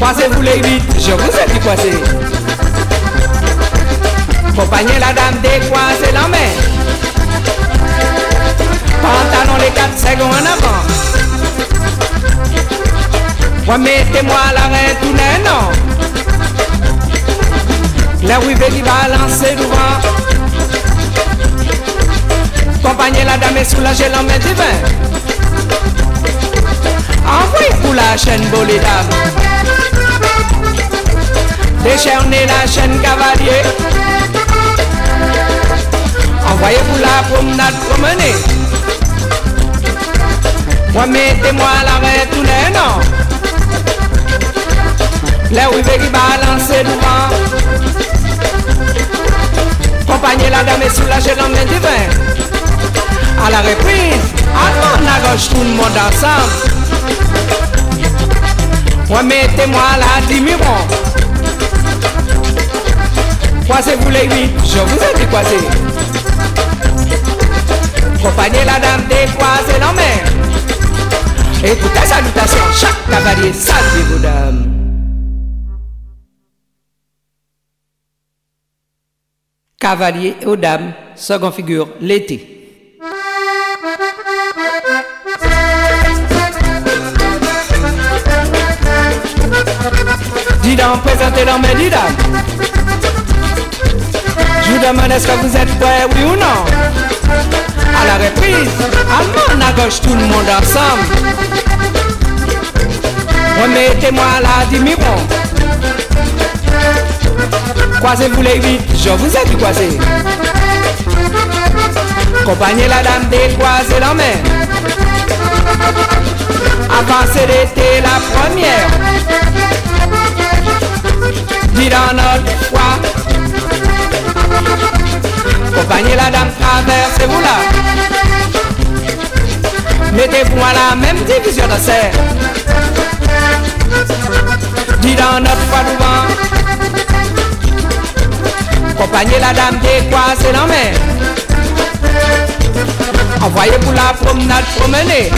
Croisez-vous les huit, je vous ai dit croiser. Compagnie la dame décoisez la main. Pantalon les quatre secondes en avant. Remettez-moi l'arrêt tout non. La rivée qui lancer devant. Compagnie la dame est soulagée l'homme divin. Envoyez pour la chaîne beau Décharner la chaîne cavalier. Envoyez vous la promenade promener Moi mettez-moi l'arrêt tous les noms. Les rivets qui balancent devant Compagnie la dame et soulagez l'homme divin À la reprise, à la gauche, tout le monde ensemble. Moi, mettez-moi là, demi-rond. Croisez-vous les huit, je vous ai dit croisez. Compagnie la dame décroisée dans main. Et toutes les salutations, chaque cavalier salue vos dames. Cavalier aux dames, second figure, l'été. Dis donc, présentez leur mes Je vous demande est-ce que vous êtes prêts, oui ou non? À la reprise, allemand à gauche, tout le monde ensemble. Remettez-moi la demi-rond. Croisez-vous les huit, je vous ai dit croiser. Compagnie la dame décroisez la main. Avancez l'été la première. Dis dans notre foi. Compagnie la dame traversez-vous là. Mettez-vous à la même division de serre. Dis dans notre foi devant. Compagnie la dame décroisez la main. Envoyez pour la promenade promener.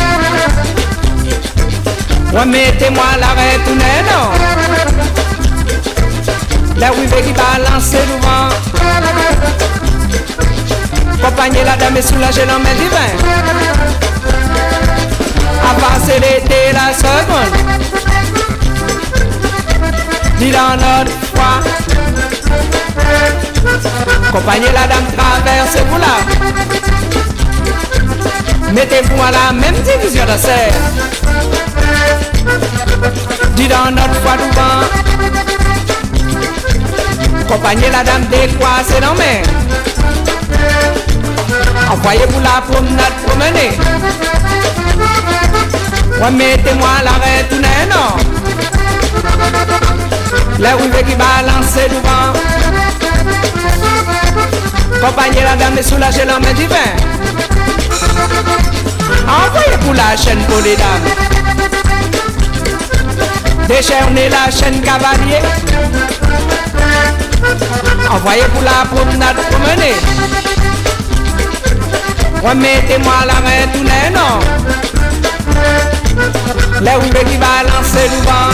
Remettez-moi l'arrêt tout non. La rive qui balance devant. Compagnie la dame est soulagée dans mes divins. Avancez l'été la seconde. Dis dans notre foi. Compagnie la dame traversez-vous là. Mettez-vous à la même division de serre. Dis dans notre foi devant. Compagnie la dame décroisée dans main. Envoyez-vous la promenade promener. Remettez-moi l'arrêt tout non. La rive qui balance devant. Compagnie la dame est soulagée dans main divin. Envoyez pour la chaîne pour les dames. Décharnez la chaîne cavalier. Envoyez pour la promenade promener. Remettez-moi la main tout non. Les roues qui balancent devant.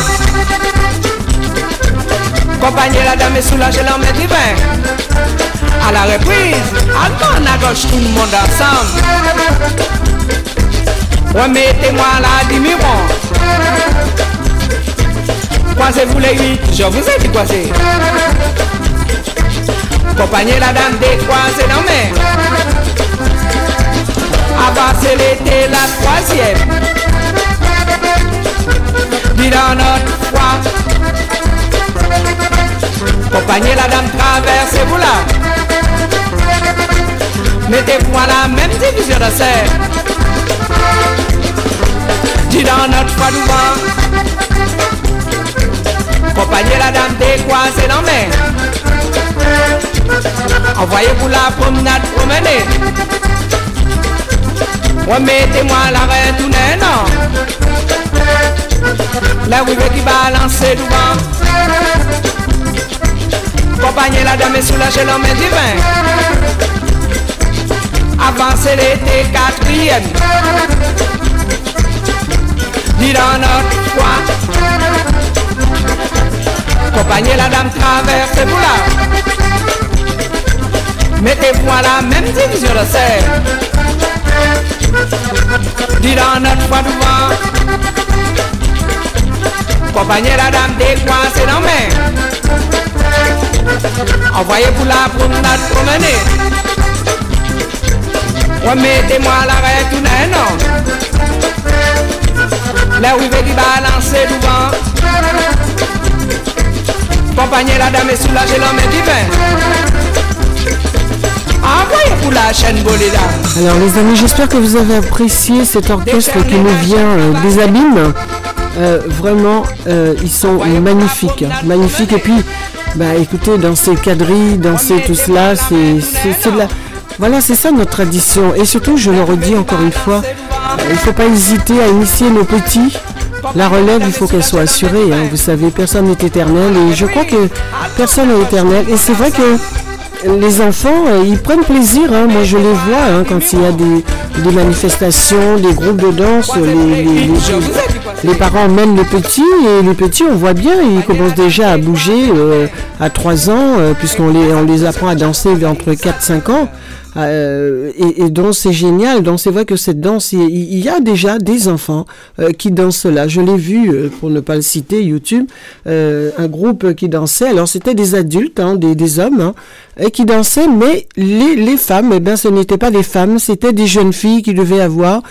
Compagnie la dame est soulagée dans main divin. À la reprise, allemand à gauche, tout le monde ensemble. Remettez-moi la demi-rond. Croisez-vous les huit, je vous ai dit croiser. Compagnie la dame décroisée dans main. Avancez l'été la troisième. Dis dans notre foi. Compagnie la dame traversez-vous là. Mettez-vous à la même division de serre. Dis dans notre foi devant. Compagnie la dame décroisée dans main. Envoyez-vous la promenade promener. Remettez-moi l'arrêt tout non. La rive qui balance devant. Compagnie la dame est soulagée l'homme divin. Avancez l'été quatrième. Dis dans notre foi. Compagnie la dame traversez-vous là. Mettez-vous à la même division de serre. Dis dans notre foi devant. Compagnie la dame décoincée dans main. Envoyez pour la promenade promener. Remettez-moi l'arrêt tout non. La rive qui balance devant. Compagnie la dame est soulagée l'homme est divin. Envoyez pour la chaîne Bolida. Alors les amis, j'espère que vous avez apprécié cet orchestre qui nous vient euh, des abîmes. vraiment, ils sont magnifiques, magnifiques. Et puis, bah, écoutez, danser quadrille, danser tout cela, c'est de la... Voilà, c'est ça notre tradition. Et surtout, je le redis encore une fois, il ne faut pas hésiter à initier nos petits. La relève, il faut qu'elle soit assurée. Hein. Vous savez, personne n'est éternel. Et je crois que personne n'est éternel. Et c'est vrai que les enfants, euh, ils prennent plaisir. Hein. Moi, je les vois hein, quand il y a des, manifestations, des groupes de danse. Les, parents mènent les petits et les petits, on voit bien, ils commencent déjà à bouger euh, à 3 ans, euh, puisqu'on les, on les apprend à danser entre 4-5 ans. Euh, et, donc c'est génial. Donc c'est vrai que cette danse, il, y a déjà des enfants euh, qui dansent là. Je l'ai vu, euh, pour ne pas le citer, YouTube, un groupe qui dansait. Alors c'était des adultes, hein, des, des, hommes, hein, et qui dansaient, mais les, les femmes, eh ben ce n'étaient pas des femmes, c'était des jeunes filles qui devaient avoir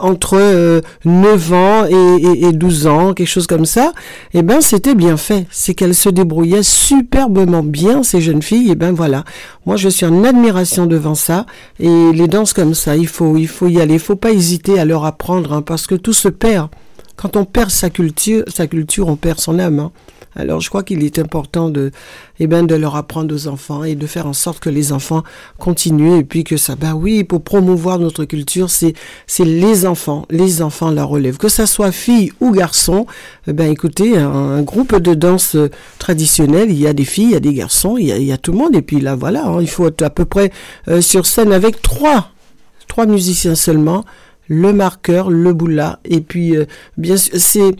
entre 9 ans et, et, 12 ans, quelque chose comme ça. Et eh ben c'était bien fait. C'est qu'elles se débrouillaient superbement bien, ces jeunes filles. Et ben voilà. Moi je suis en admiration devant ça. Et les danses comme ça, il faut, il faut y aller. Il faut pas hésiter à leur apprendre, hein, parce que tout se perd. Quand on perd sa culture, sa culture, on perd son âme. Hein. Alors je crois qu'il est important de, eh ben, de leur apprendre aux enfants et de faire en sorte que les enfants continuent et puis que ça, bah oui, pour promouvoir notre culture, c'est, c'est les enfants, les enfants la relèvent. Que ça soit fille ou garçon, eh ben écoutez, un, groupe de danse traditionnelle, il y a des filles, il y a des garçons, il y a, tout le monde et puis là voilà, hein, il faut être à peu près euh, sur scène avec trois, trois musiciens seulement, le marqueur, le boula et puis euh, bien sûr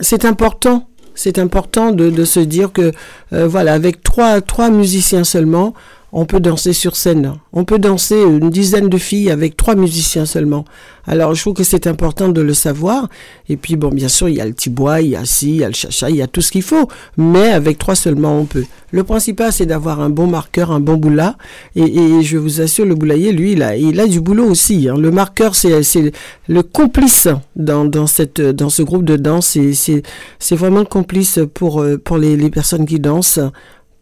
c'est important c'est important de, se dire que, euh, voilà, avec trois, trois musiciens seulement, on peut danser sur scène. On peut danser une dizaine de filles avec trois musiciens seulement. Alors, je trouve que c'est important de le savoir. Et puis, bon, bien sûr, il y a le tibois, il y a si, il y a le chacha, il y a tout ce qu'il faut. Mais avec trois seulement, on peut. Le principal, c'est d'avoir un bon marqueur, un bon boula. Et, je vous assure, le boulailler, lui, il a, il a du boulot aussi. Hein. Le marqueur, c'est le complice dans, ce groupe de danse. C'est vraiment le complice pour, euh, pour les personnes qui dansent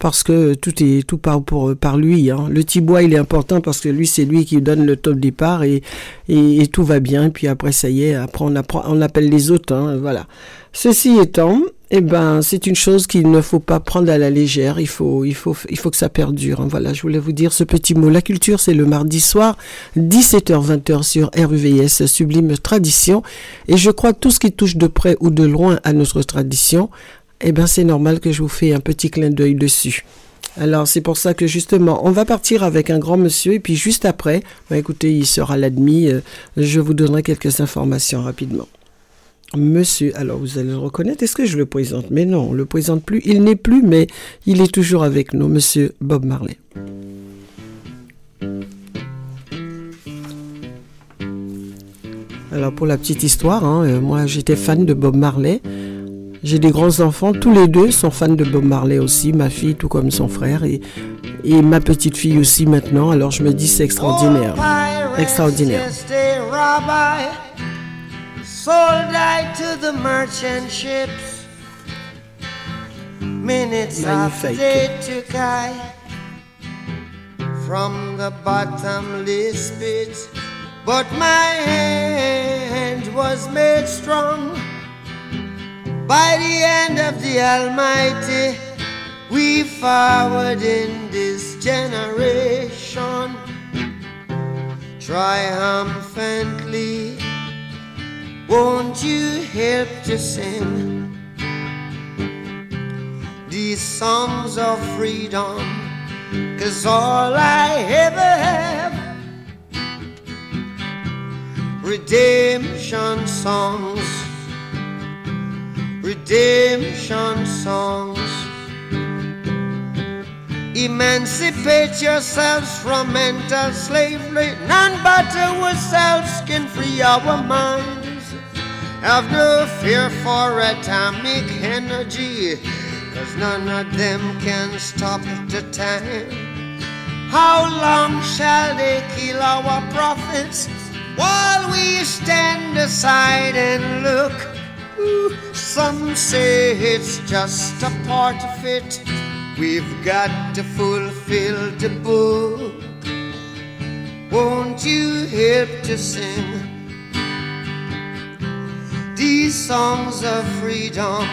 parce que tout est tout part pour par lui. Hein. Le Tibois il est important parce que lui c'est lui qui donne le top départ et, et, tout va bien. Puis après ça y est, après on apprend, on appelle les autres. Hein, voilà. Ceci étant, eh ben c'est une chose qu'il ne faut pas prendre à la légère. Il faut il faut il faut que ça perdure. Hein. Voilà, je voulais vous dire ce petit mot. La culture c'est le mardi soir 17h 20h sur RUVS Sublime Tradition et je crois que tout ce qui touche de près ou de loin à notre tradition eh bien c'est normal que je vous fais un petit clin d'œil dessus. Alors c'est pour ça que justement, on va partir avec un grand monsieur et puis juste après, bah, écoutez, il sera l'admis, euh, je vous donnerai quelques informations rapidement. Monsieur, alors vous allez le reconnaître, est-ce que je le présente? Mais non, on le présente plus, il n'est plus, mais il est toujours avec nous, monsieur Bob Marley. Alors pour la petite histoire, hein, euh, moi j'étais fan de Bob Marley. J'ai des grands-enfants, tous les deux sont fans de Bob Marley aussi, ma fille tout comme son frère et, et ma petite fille aussi maintenant. Alors je me dis c'est extraordinaire. Extraordinaire. Magnifique. From the bottomless pit, but my hand was made strong. By the end of the Almighty, we forward in this generation triumphantly. Won't you help to sing these songs of freedom? Cause all I ever have redemption songs redemption songs. Emancipate yourselves from mental slavery. None but ourselves can free our minds. Have no fear for atomic energy, cause none of them can stop the time. How long shall they kill our prophets while we stand aside and look? Some say it's just a part of it. We've got to fulfill the book. Won't you help to sing these songs of freedom.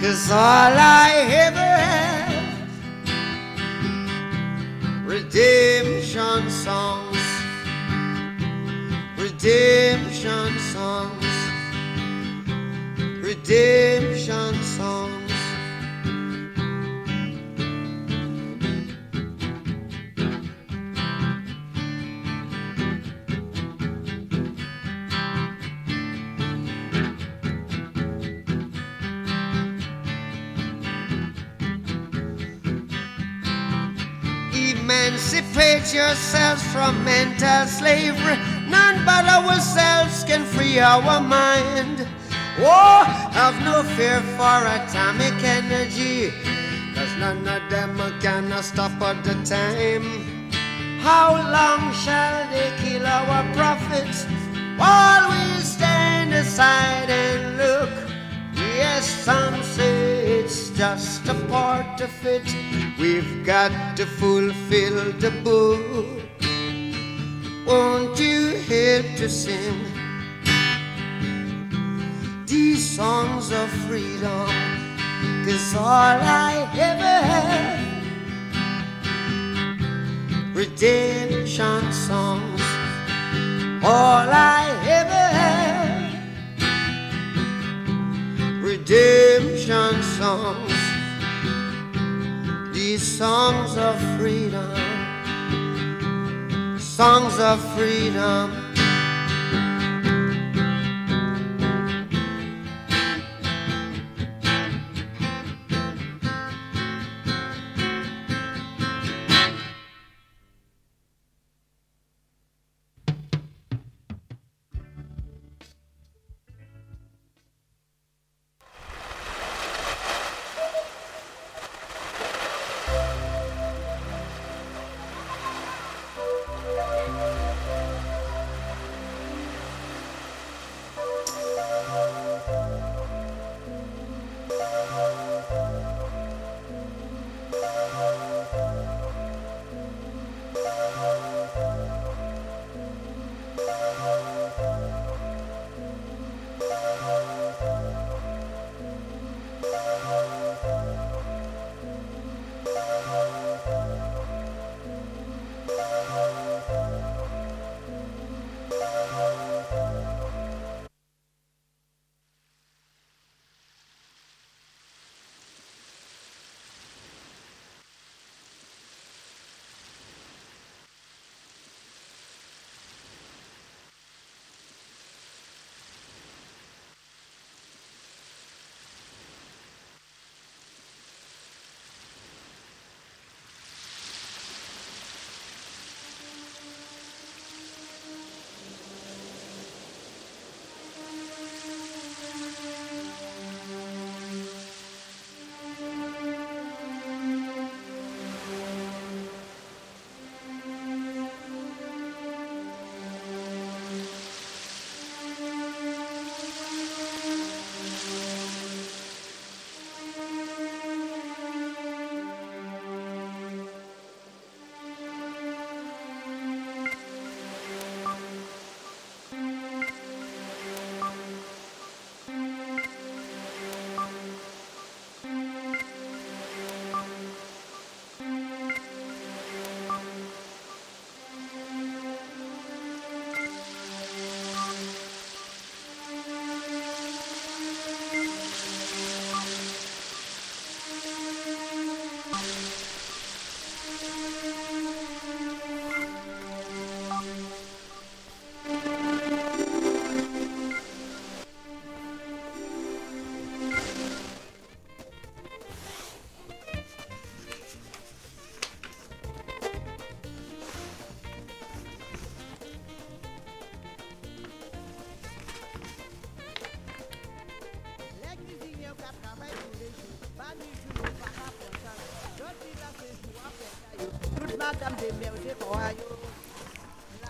Cause all I ever have, redemption songs, redemption songs, redemption songs. Emancipate yourselves from mental slavery. None but ourselves can free our mind. Oh, have no fear for atomic energy. Cause none of them can stop at the time. How long shall they kill our prophets while we stand aside and look? Yes, some say it's just a part of it. We've got to fulfill the book. Won't you help to sing these songs of freedom? Cause all I ever had, redemption songs, all I ever had redemption songs, these songs of freedom, songs of freedom.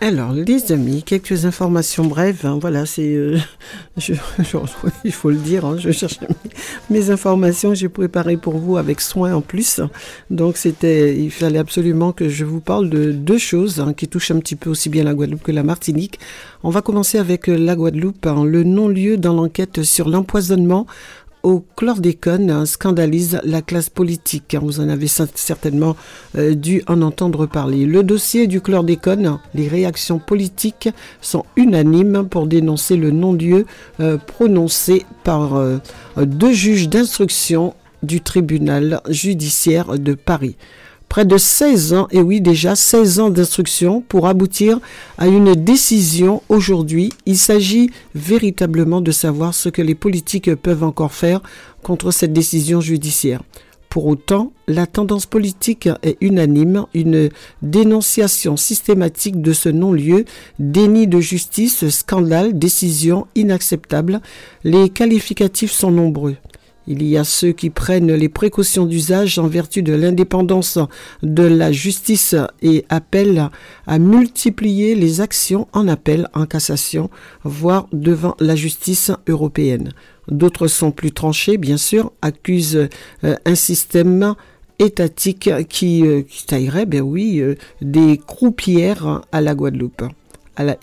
Alors, les amis, quelques informations brèves. Hein, voilà, c'est. Euh, il faut le dire, hein, je cherche mes, informations j'ai préparé pour vous avec soin en plus. Donc, c'était. Il fallait absolument que je vous parle de deux choses hein, qui touchent un petit peu aussi bien la Guadeloupe que la Martinique. On va commencer avec euh, la Guadeloupe, le non-lieu dans l'enquête sur l'empoisonnement au chlordécone scandalise la classe politique. Vous en avez certainement euh, dû en entendre parler. Le dossier du chlordécone, les réactions politiques sont unanimes pour dénoncer le non-lieu euh, prononcé par euh, deux juges d'instruction du tribunal judiciaire de Paris près de 16 ans, et oui déjà 16 ans d'instruction pour aboutir à une décision aujourd'hui. Il s'agit véritablement de savoir ce que les politiques peuvent encore faire contre cette décision judiciaire. Pour autant, la tendance politique est unanime, une dénonciation systématique de ce non-lieu, déni de justice, scandale, décision inacceptable. Les qualificatifs sont nombreux. Il y a ceux qui prennent les précautions d'usage en vertu de l'indépendance de la justice et appellent à multiplier les actions en appel, en cassation, voire devant la justice européenne. D'autres sont plus tranchés, bien sûr, accusent euh, un système étatique qui, euh, taillerait, ben oui, euh, des croupières à la Guadeloupe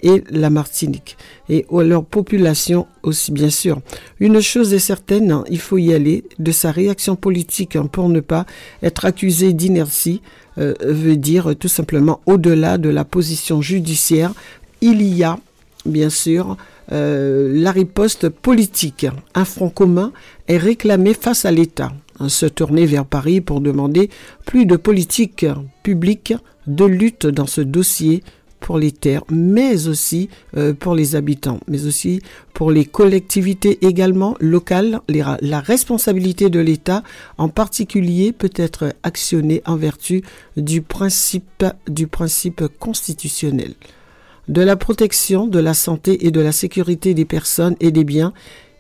et la Martinique et leur population aussi bien sûr. Une chose est certaine, hein, il faut y aller de sa réaction politique hein, pour ne pas être accusé d'inertie euh, veut dire tout simplement au-delà de la position judiciaire, il y a bien sûr euh, la riposte politique. Un front commun est réclamé face à l'État. Se tourner vers Paris pour demander plus de politique publique de lutte dans ce dossier pour les terres, mais aussi euh, pour les habitants, mais aussi pour les collectivités également locales. la responsabilité de l'État, en particulier, peut être actionnée en vertu du principe, du principe constitutionnel. De la protection de la santé et de la sécurité des personnes et des biens,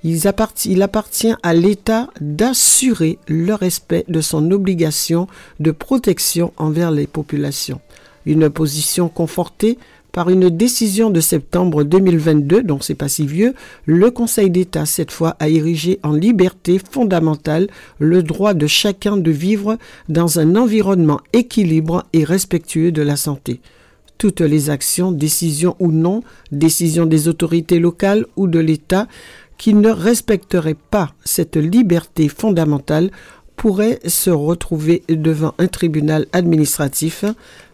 il appartient, il appartient à l'État d'assurer le respect de son obligation de protection envers les populations une position confortée par une décision de septembre 2022, donc c'est pas si vieux, le Conseil d'État cette fois a érigé en liberté fondamentale le droit de chacun de vivre dans un environnement équilibre et respectueux de la santé. Toutes les actions, décisions ou non, décisions des autorités locales ou de l'État qui ne respecteraient pas cette liberté fondamentale pourraient se retrouver devant un tribunal administratif.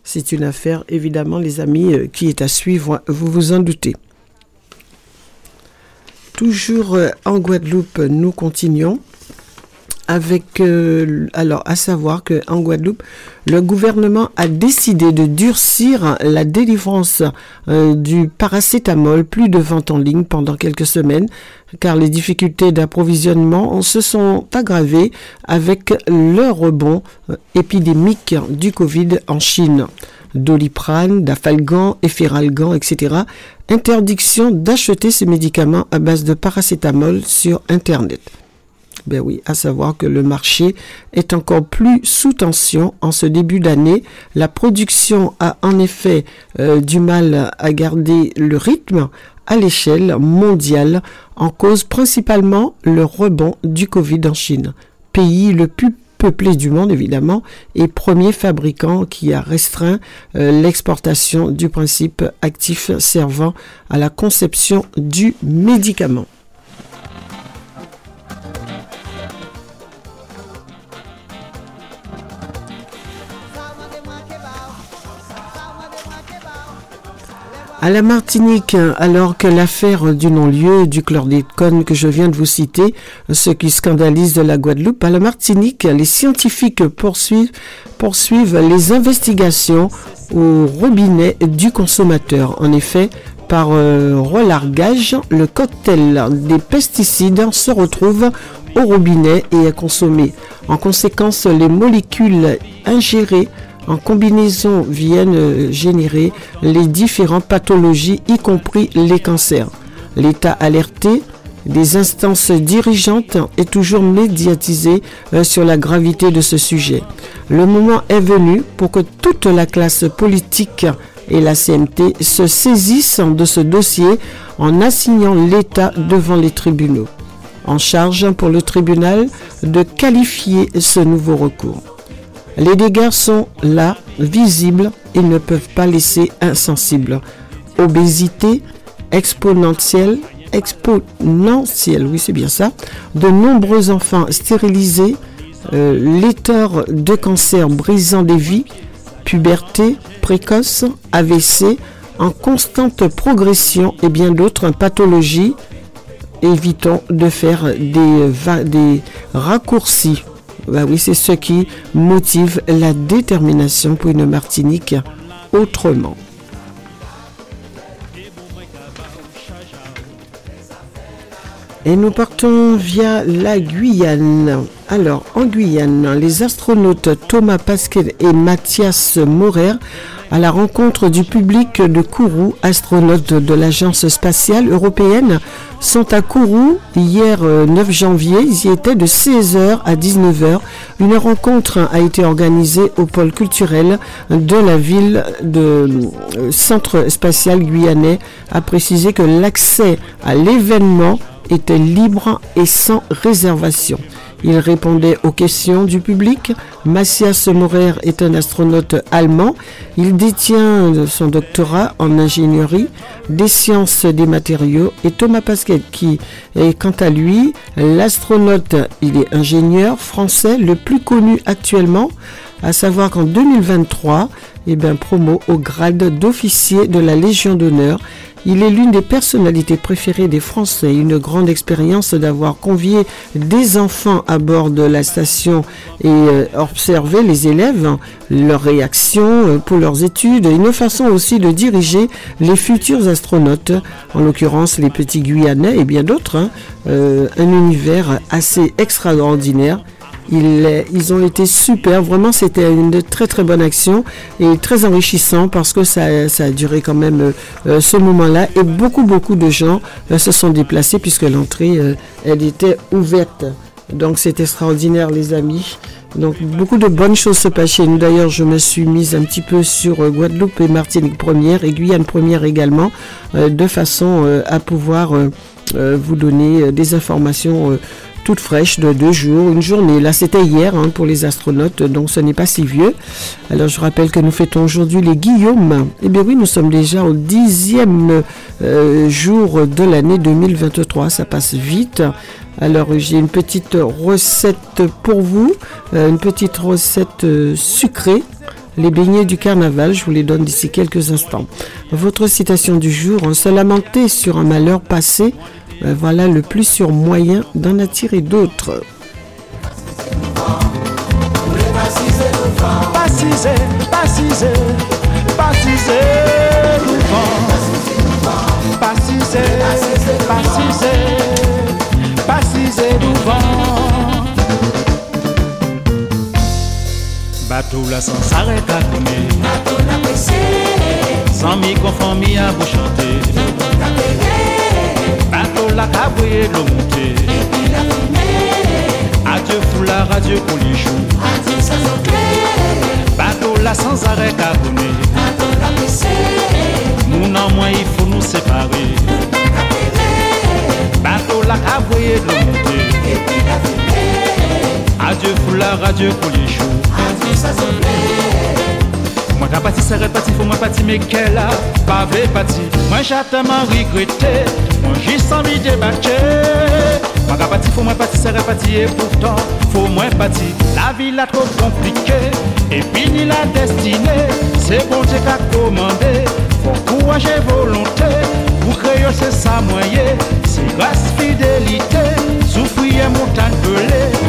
C'est une affaire, évidemment, les amis, euh, qui est à suivre, vous vous en doutez. Toujours euh, en Guadeloupe, nous continuons avec, euh, alors, à savoir qu'en Guadeloupe, le gouvernement a décidé de durcir la délivrance du paracétamol, plus de vente en ligne pendant quelques semaines, car les difficultés d'approvisionnement se sont aggravées avec le rebond épidémique du Covid en Chine. Doliprane, Dafalgan, Efferalgan, etc. Interdiction d'acheter ces médicaments à base de paracétamol sur Internet. Ben oui, à savoir que le marché est encore plus sous tension en ce début d'année. La production a en effet euh, du mal à garder le rythme à l'échelle mondiale en cause principalement le rebond du Covid en Chine, pays le plus peuplé du monde évidemment et premier fabricant qui a restreint euh, l'exportation du principe actif servant à la conception du médicament. À la Martinique, alors que l'affaire du non-lieu du chlordécone que je viens de vous citer, ce qui scandalise de la Guadeloupe, à la Martinique, les scientifiques poursuivent, les investigations au robinet du consommateur. En effet, par euh, relargage, le cocktail des pesticides se retrouve au robinet et est consommé. En conséquence, les molécules ingérées en combinaison viennent générer les différentes pathologies, y compris les cancers. L'état alerté des instances dirigeantes est toujours médiatisé euh, sur la gravité de ce sujet. Le moment est venu pour que toute la classe politique et la CMT se saisissent de ce dossier en assignant l'État devant les tribunaux. En charge pour le tribunal de qualifier ce nouveau recours. Les dégâts sont là, visibles, ils ne peuvent pas laisser insensibles. Obésité exponentielle, exponentielle, oui c'est bien ça, de nombreux enfants stérilisés, euh, de cancer brisant des vies, puberté précoce, AVC, en constante progression et bien d'autres pathologies. Évitons de faire des raccourcis. Bah oui, c'est ce qui motive la détermination pour une Martinique autrement. Et nous partons via la Guyane. Alors, en Guyane, les astronautes Thomas Pasquet et Mathias Maurer à la rencontre du public de Kourou, astronautes de l'Agence spatiale européenne, sont à Kourou hier 9 euh, janvier. Ils y étaient de 16h à 19h. Une rencontre a été organisée au pôle culturel de la ville de euh, Centre spatial guyanais, a précisé que l'accès à l'événement était libre et sans réservation. Il répondait aux questions du public. Matthias Maurer est un astronaute allemand. Il détient son doctorat en ingénierie des sciences des matériaux. Et Thomas Pasquet, qui est quant à lui l'astronaute, il est ingénieur français le plus connu actuellement, à savoir qu'en 2023, eh bien, promo au grade d'officier de la Légion d'honneur il est l'une des personnalités préférées des Français. Une grande expérience d'avoir convié des enfants à bord de la station et euh, observé les élèves, leurs réactions euh, pour leurs études. Une façon aussi de diriger les futurs astronautes, en l'occurrence les petits Guyanais et bien d'autres. Hein. Euh, un univers assez extraordinaire ils, ont été super. Vraiment, c'était une très très bonne action et très enrichissant parce que ça, a duré quand même euh, euh, ce moment-là et beaucoup beaucoup de gens euh, se sont déplacés puisque l'entrée elle était ouverte. Donc c'est extraordinaire les amis. Donc beaucoup de bonnes choses se passent chez nous. D'ailleurs, je me suis mise un petit peu sur Guadeloupe et Martinique première et Guyane première également, de façon à pouvoir vous donner des informations toute fraîche de deux jours, une journée. Là, c'était hier hein, pour les astronautes, donc ce n'est pas si vieux. Alors, je rappelle que nous fêtons aujourd'hui les Guillaume. Eh bien oui, nous sommes déjà au dixième euh, jour de l'année 2023. Ça passe vite. Alors, j'ai une petite recette pour vous, euh, une petite recette euh, sucrée les beignets du carnaval, je vous les donne d'ici quelques instants. Votre citation du jour, on se lamentait sur un malheur passé, ben voilà le plus sûr moyen d'en attirer d'autres. Bateau la sans s'arrêter à Bateau la pressé Sans mi confond mi à vous chanter la l'eau montée Et la fumée Adieu foulard, adieu choux Adieu sans clé Bateau la sans arrêt comer Bateau la pressé non moins il faut nous séparer. Bateau l'eau montée Et la fumée Adieu foulard, adieu pour les choux Mwen ka pati se repati, fò mwen pati me ke la Pa ve pati, mwen jateman regrete Mwen jisan mi debate Mwen ka pati, fò mwen pati se repati E pourtant, fò mwen pati La vi la tro komplike E pi ni la destine Se bon te ka komande Fò kouwaje volonte Pou kreyo se sa mwenye Se glas fidelite Soufouye moutan pelé A pa mwen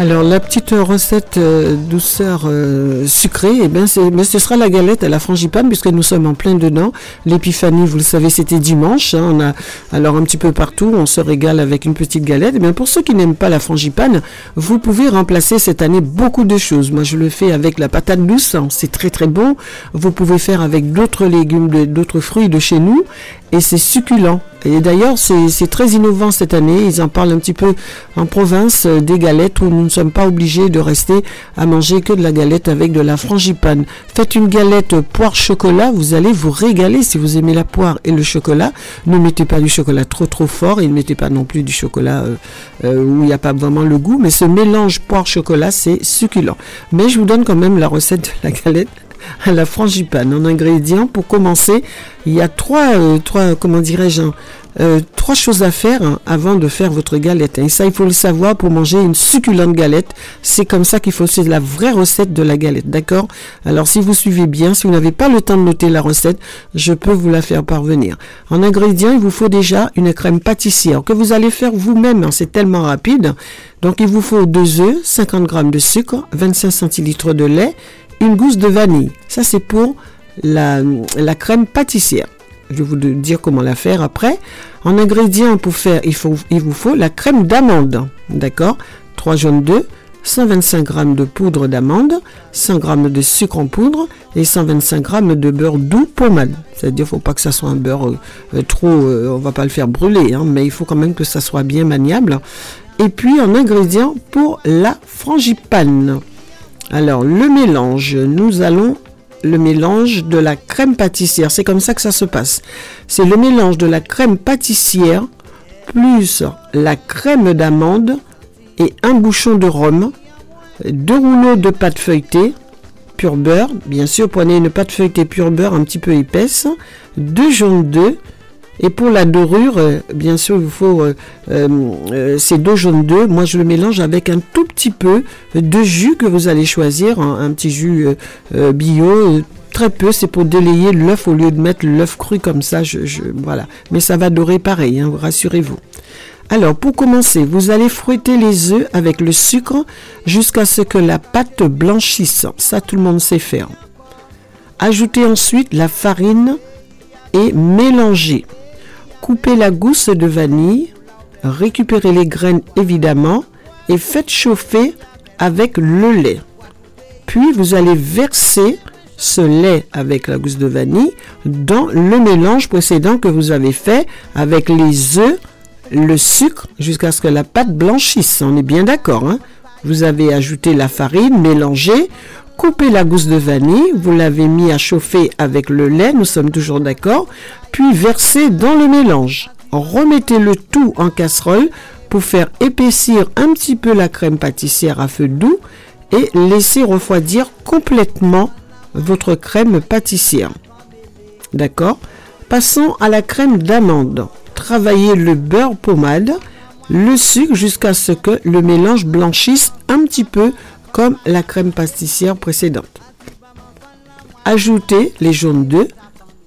Alors la petite recette euh, douceur euh, sucrée, eh bien, mais ce sera la galette à la frangipane puisque nous sommes en plein dedans. L'épiphanie, vous le savez, c'était dimanche. Hein. on a alors un petit peu partout, on se régale avec une petite galette. Eh pour ceux qui n'aiment pas la frangipane, vous pouvez remplacer cette année beaucoup de choses. Moi, je le fais avec la patate douce, hein. c'est très très bon. Vous pouvez faire avec d'autres légumes, d'autres fruits de chez nous et c'est succulent. Et d'ailleurs, c'est très innovant cette année. Ils en parlent un petit peu en province euh, des galettes où nous ne sommes pas obligés de rester à manger que de la galette avec de la frangipane. Faites une galette poire chocolat, vous allez vous régaler si vous aimez la poire et le chocolat. Ne mettez pas du chocolat trop trop fort et ne mettez pas non plus du chocolat euh, euh, où il n'y a pas vraiment le goût. Mais ce mélange poire chocolat, c'est succulent. Mais je vous donne quand même la recette de la galette à la frangipane. En ingrédients, pour commencer, il y a trois, euh, trois comment dirais-je, hein, euh, trois choses à faire hein, avant de faire votre galette. Et ça, il faut le savoir pour manger une succulente galette. C'est comme ça qu'il faut, c'est la vraie recette de la galette, d'accord? Alors, si vous suivez bien, si vous n'avez pas le temps de noter la recette, je peux vous la faire parvenir. En ingrédients, il vous faut déjà une crème pâtissière que vous allez faire vous-même. Hein, c'est tellement rapide. Donc, il vous faut deux œufs, 50 g de sucre, 25 centilitres de lait, une gousse de vanille. Ça, c'est pour la, crème pâtissière. Je vais vous dire comment la faire après. En ingrédients pour faire, il, faut, il vous faut la crème d'amande. D'accord? 3 jaunes d'œufs, 125 g de poudre d'amande, 100 g de sucre en poudre et 125 g de beurre doux pommade. C'est-à-dire faut pas que ça soit un beurre euh, euh, trop, euh, on va pas le faire brûler, hein, mais il faut quand même que ça soit bien maniable. Et puis en ingrédients pour la frangipane. Alors, le mélange, nous allons le mélange de la crème pâtissière. C'est comme ça que ça se passe. C'est le mélange de la crème pâtissière plus la crème d'amande et un bouchon de rhum, deux rouleaux de pâte feuilletée, pur beurre, bien sûr, prenez une pâte feuilletée pur beurre un petit peu épaisse, deux jaunes d'œufs, et pour la dorure, euh, bien sûr, il vous faut euh, euh, ces deux jaunes d'œufs. Moi, je le mélange avec un tout petit peu de jus que vous allez choisir, un, petit jus bio. Très peu, c'est pour délayer l'œuf au lieu de mettre l'œuf cru comme ça. Je, voilà. Mais ça va dorer pareil, hein, rassurez-vous. Alors, pour commencer, vous allez fouetter les œufs avec le sucre jusqu'à ce que la pâte blanchisse. Ça, tout le monde sait faire. Ajoutez ensuite la farine et mélangez. Coupez la gousse de vanille, récupérez les graines évidemment et faites chauffer avec le lait. Puis vous allez verser ce lait avec la gousse de vanille dans le mélange précédent que vous avez fait avec les œufs, le sucre jusqu'à ce que la pâte blanchisse. On est bien d'accord. Hein? vous avez ajouté la farine, mélangé, coupez la gousse de vanille, vous l'avez mis à chauffer avec le lait, nous sommes toujours d'accord, puis versez dans le mélange. Remettez le tout en casserole pour faire épaissir un petit peu la crème pâtissière à feu doux et laissez refroidir complètement votre crème pâtissière. D'accord? Passons à la crème d'amande. Travaillez le beurre pommade, le sucre jusqu'à ce que le mélange blanchisse un petit peu comme la crème pâtissière précédente. Ajoutez les jaunes d'œufs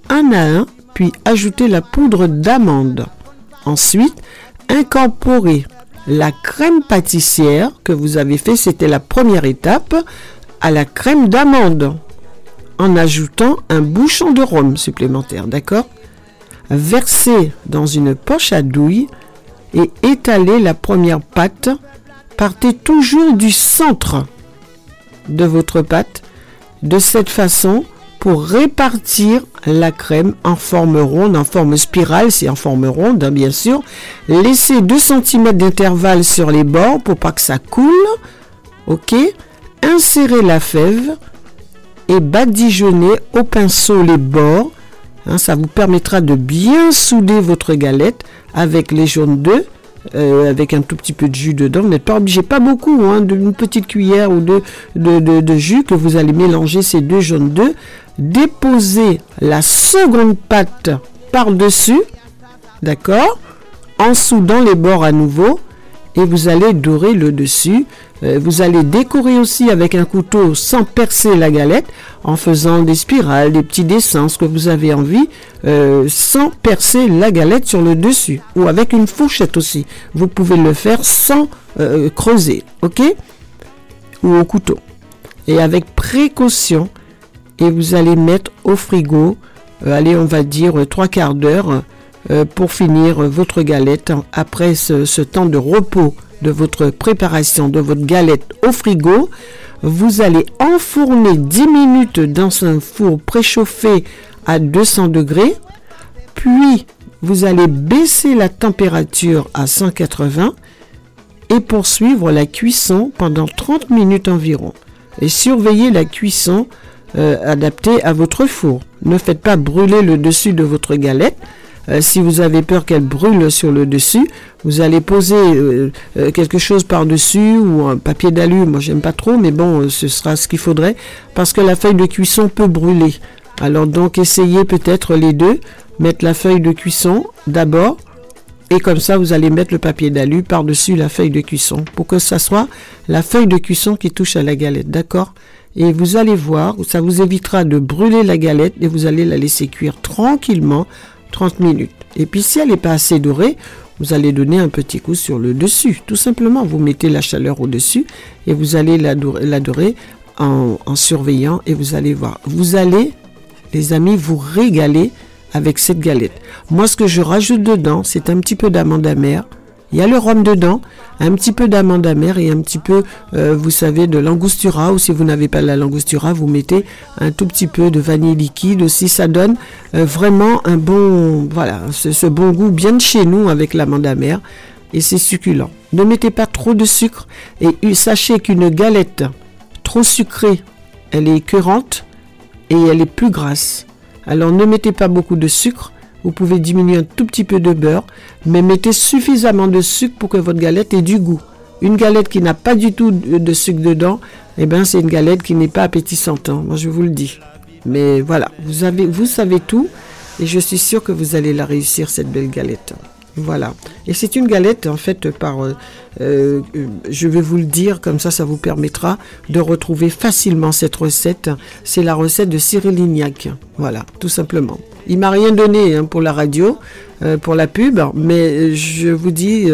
un à un, puis ajoutez la poudre d'amande. Ensuite, incorporez la crème pâtissière que vous avez fait, c'était la première étape, à la crème d'amande en ajoutant un bouchon de rhum supplémentaire, d'accord? Versez dans une poche à douille et étalez la première pâte. Partez toujours du centre de votre pâte de cette façon pour répartir la crème en forme ronde, en forme spirale, c'est en forme ronde hein, bien sûr. Laissez 2 cm d'intervalle sur les bords pour pas que ça coule. OK? Insérez la fève et badigeonnez au pinceau les bords. Hein, ça vous permettra de bien souder votre galette avec les jaunes d'œufs euh, avec un tout petit peu de jus dedans. Vous n'êtes pas obligé, pas beaucoup, hein, d'une petite cuillère ou de, de, jus que vous allez mélanger ces deux jaunes d'œufs. Déposez la seconde pâte par-dessus, d'accord, en soudant les bords à nouveau et vous allez dorer le dessus. Euh, vous allez décorer aussi avec un couteau sans percer la galette en faisant des spirales, des petits dessins, ce que vous avez envie, euh, sans percer la galette sur le dessus ou avec une fourchette aussi. Vous pouvez le faire sans euh, creuser, ok? Ou au couteau. Et avec précaution, et vous allez mettre au frigo, allez, on va dire trois quarts d'heure pour finir votre galette après ce, temps de repos de votre préparation de votre galette au frigo. Vous allez enfourner 10 minutes dans un four préchauffé à 200 degrés. Puis, vous allez baisser la température à 180 et poursuivre la cuisson pendant 30 minutes environ. Et surveillez la cuisson euh, adaptée à votre four. Ne faites pas brûler le dessus de votre galette. Euh, si vous avez peur qu'elle brûle sur le dessus, vous allez poser euh, quelque chose par-dessus ou un papier d'alu. Moi, j'aime pas trop, mais bon, ce sera ce qu'il faudrait parce que la feuille de cuisson peut brûler. Alors donc, essayez peut-être les deux. Mettre la feuille de cuisson d'abord et comme ça, vous allez mettre le papier d'alu par-dessus la feuille de cuisson pour que ça soit la feuille de cuisson qui touche à la galette, d'accord? Et vous allez voir, ça vous évitera de brûler la galette et vous allez la laisser cuire tranquillement 30 minutes. Et puis si elle n'est pas assez dorée, vous allez donner un petit coup sur le dessus. Tout simplement, vous mettez la chaleur au-dessus et vous allez la dorer, en, en surveillant et vous allez voir. Vous allez, les amis, vous régaler avec cette galette. Moi, ce que je rajoute dedans, c'est un petit peu d'amande amère. Il y a le rhum dedans, un petit peu d'amande amère et un petit peu, euh, vous savez, de langostura. Ou si vous n'avez pas la langostura, vous mettez un tout petit peu de vanille liquide aussi. Ça donne euh, vraiment un bon, voilà, ce, bon goût bien de chez nous avec l'amande amère. Et c'est succulent. Ne mettez pas trop de sucre. Et sachez qu'une galette trop sucrée, elle est écœurante et elle est plus grasse. Alors ne mettez pas beaucoup de sucre. Vous pouvez diminuer un tout petit peu de beurre, mais mettez suffisamment de sucre pour que votre galette ait du goût. Une galette qui n'a pas du tout de sucre dedans, eh ben c'est une galette qui n'est pas appétissante. Hein. Moi je vous le dis. Mais voilà, vous avez, vous savez tout, et je suis sûr que vous allez la réussir cette belle galette. Voilà. Et c'est une galette, en fait, par. Euh, euh, je vais vous le dire, comme ça, ça vous permettra de retrouver facilement cette recette. C'est la recette de Cyril Lignac. Voilà, tout simplement. Il m'a rien donné hein, pour la radio, euh, pour la pub, mais je vous dis,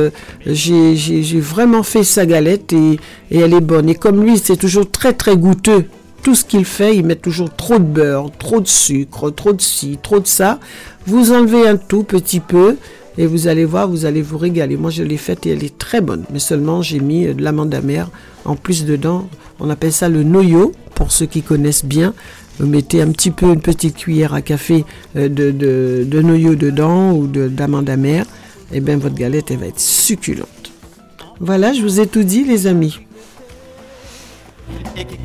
j'ai vraiment fait sa galette et, et elle est bonne. Et comme lui, c'est toujours très très goûteux tout ce qu'il fait, il met toujours trop de beurre, trop de sucre, trop de ci, trop de ça. Vous enlevez un tout petit peu et vous allez voir, vous allez vous régaler. Moi, je l'ai faite et elle est très bonne. Mais seulement, j'ai mis de l'amande amère en plus dedans. On appelle ça le noyau, pour ceux qui connaissent bien. Vous mettez un petit peu, une petite cuillère à café euh, de, de, noyau dedans ou d'amande amère. Et eh bien, votre galette, elle va être succulente. Voilà, je vous ai tout dit, les amis. Et qui si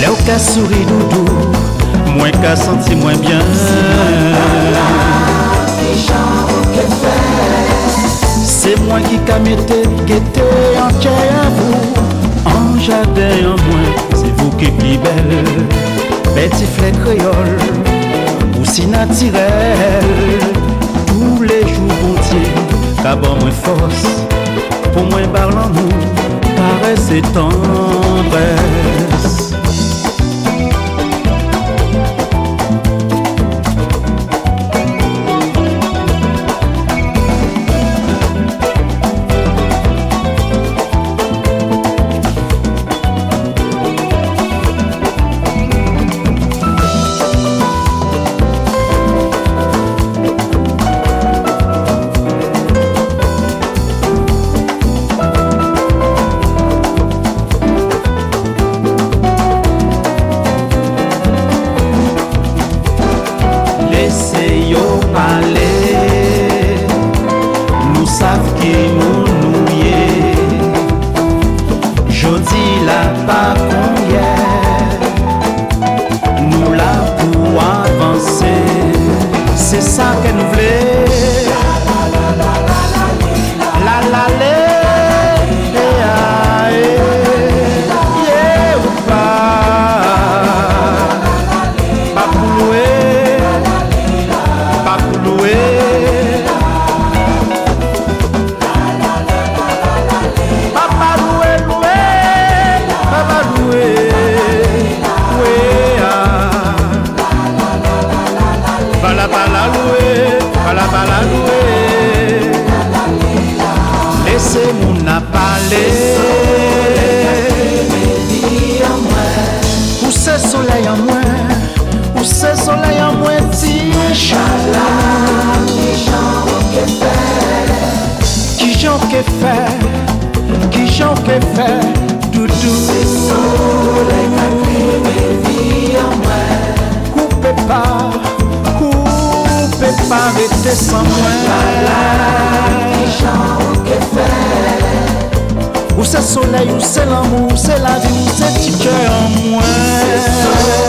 Lè ou ka souri doudou Mwen ka santi mwen byan Se mwen ki ka mette Gete an kè avou An jade an mwen Se vou ki pi bel Beti flek kreyol Ou si natirel Tou le jou bonti Kaban mwen fos Pou mwen barlan mou Paresse et tendresse pa rete san mwen. Mwen la la, jan ke fe Ou se soley, ou se l'amou, ou se la vi, ou se ti kè an mwen. Se soley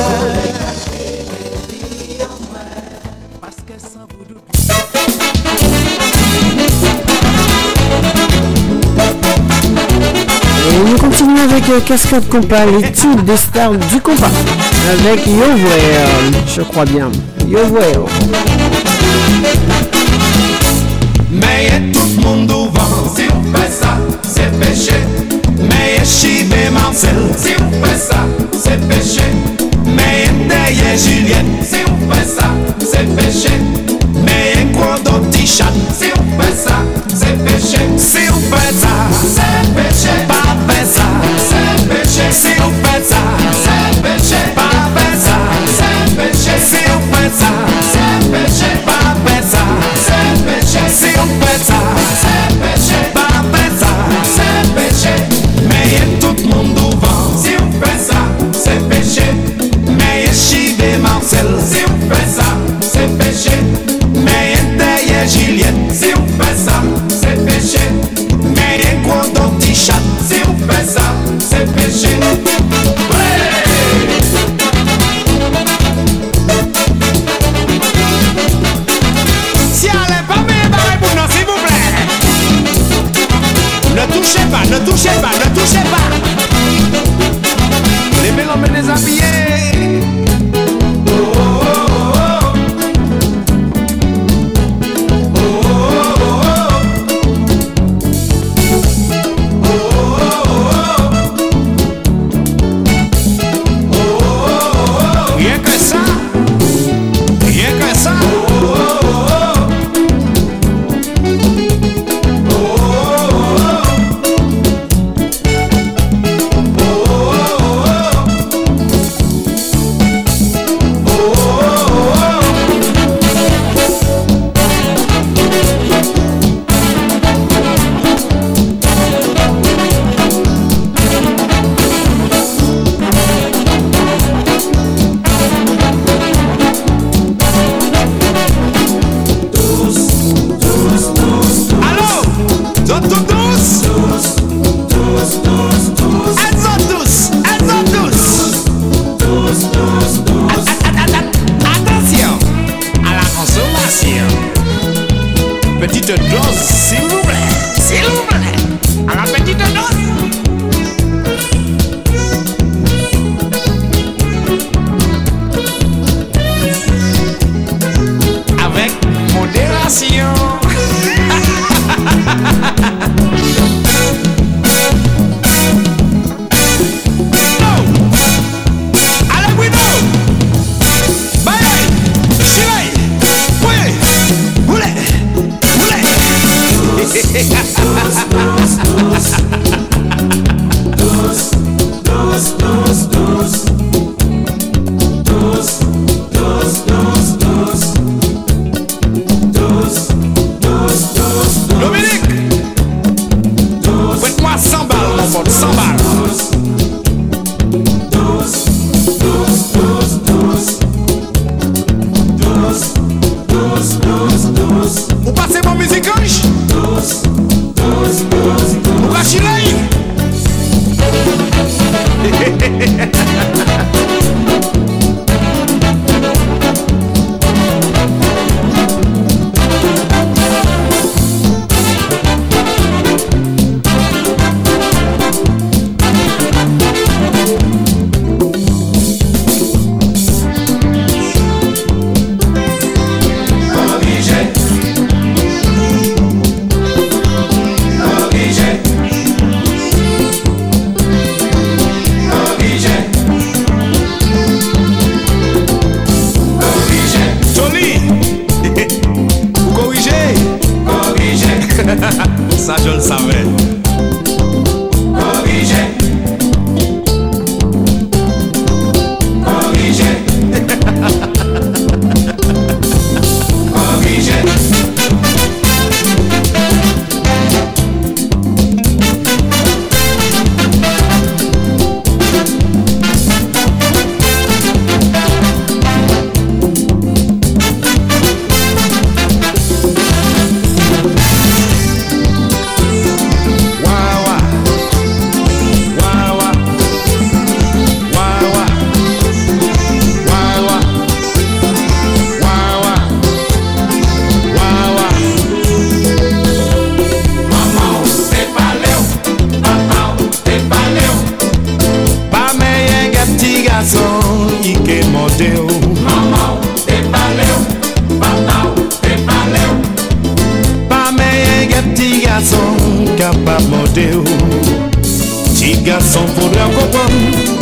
nous continuons avec euh, Cascade Compas, les tubes des stars du compas. Avec Yo euh, je crois bien. Yo Mais tout le monde au vent, si on fait ça, c'est péché. Mais chivé Marcel, si on fait ça, c'est péché. Mais derrière Juliette, si on fait ça, c'est péché. Mais quoi dans petit chat, si on fait ça, c'est péché. Si on fait ça, c'est péché. Pas fait ça, c'est Petit garçon faudrait comprendre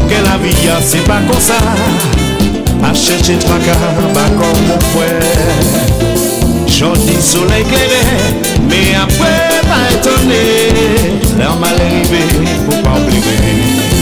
Que la vie ah, c'est pas comme ça. A chercher tracas pas comme mon frère Gentil soleil éclairé Mais après pas étonné. L'homme à l'arrivée pour pas oublier.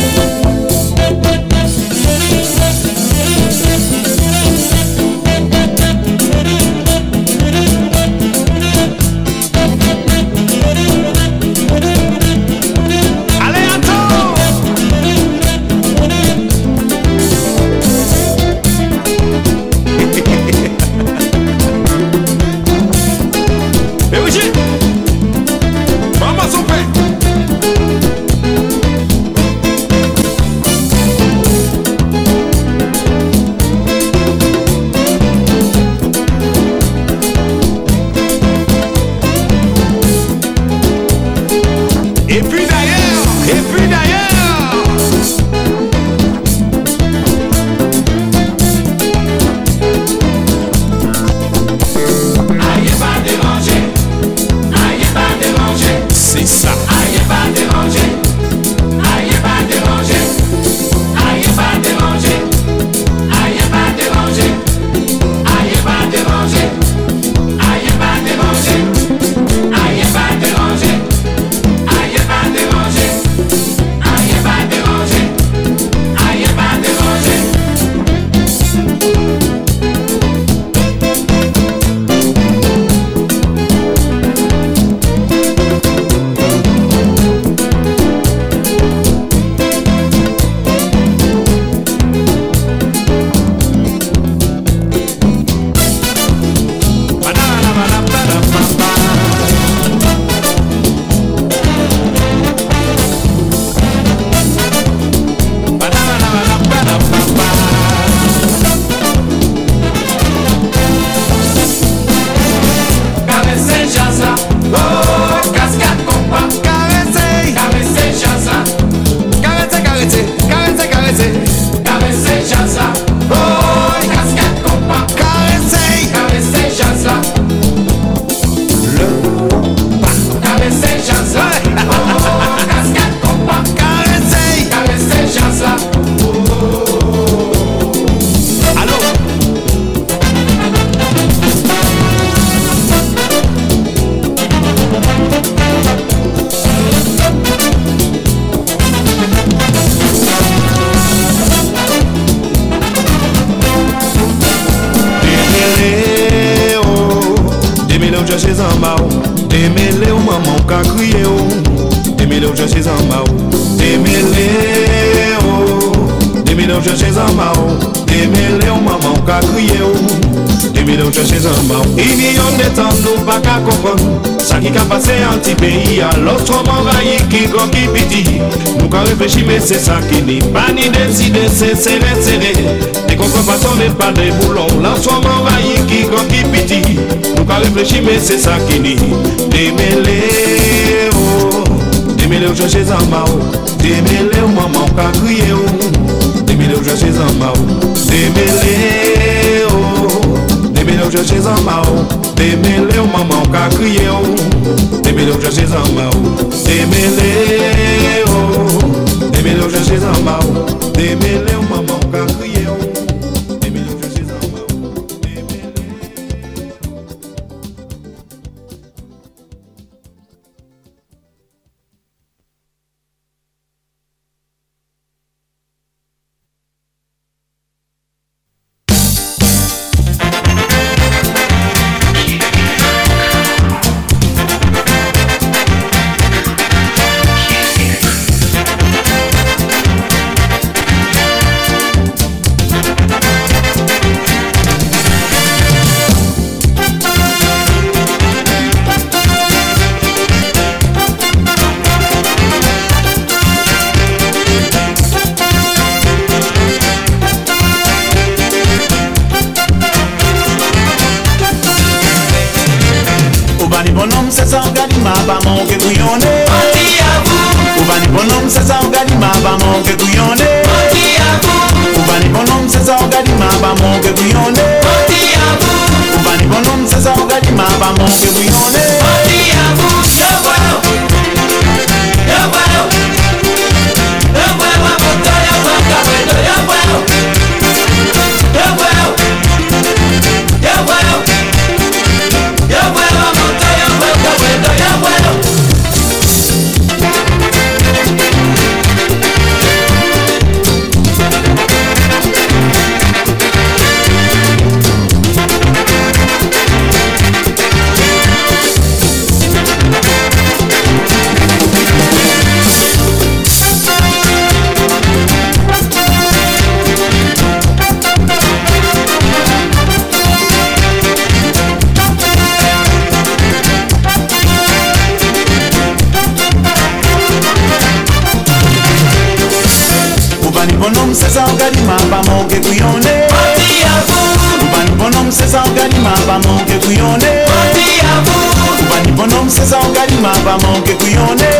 va manquer couillonner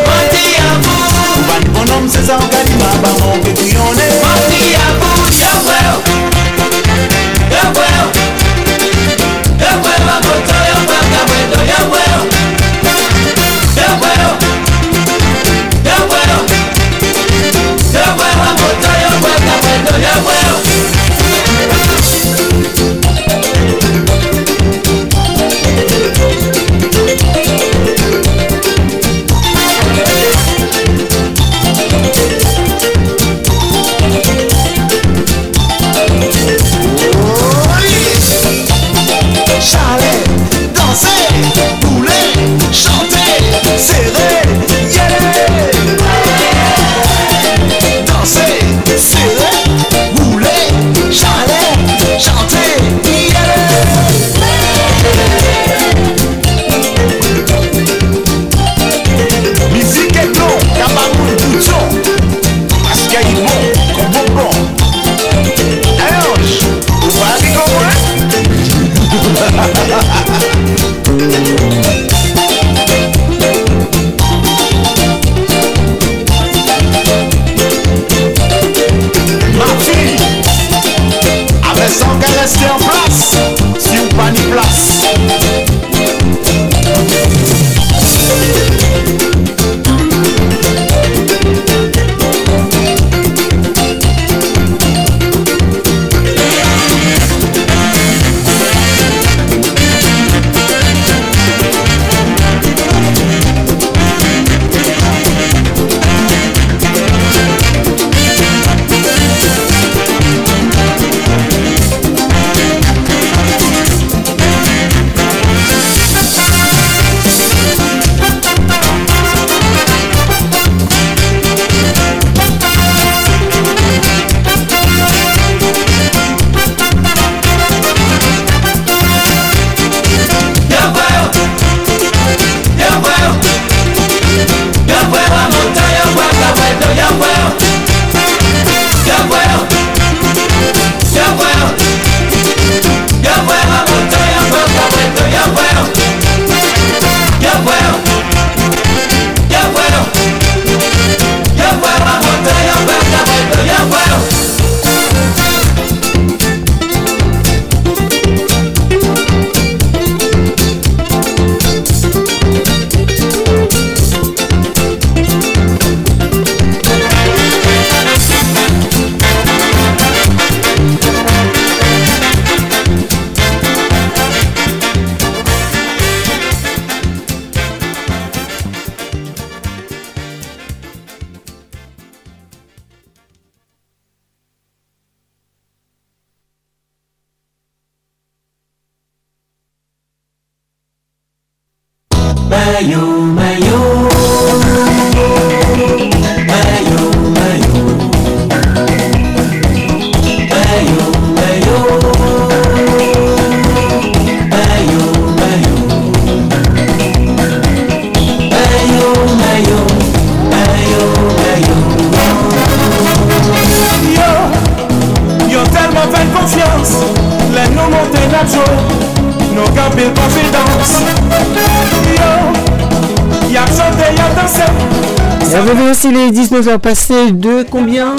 19h passées de combien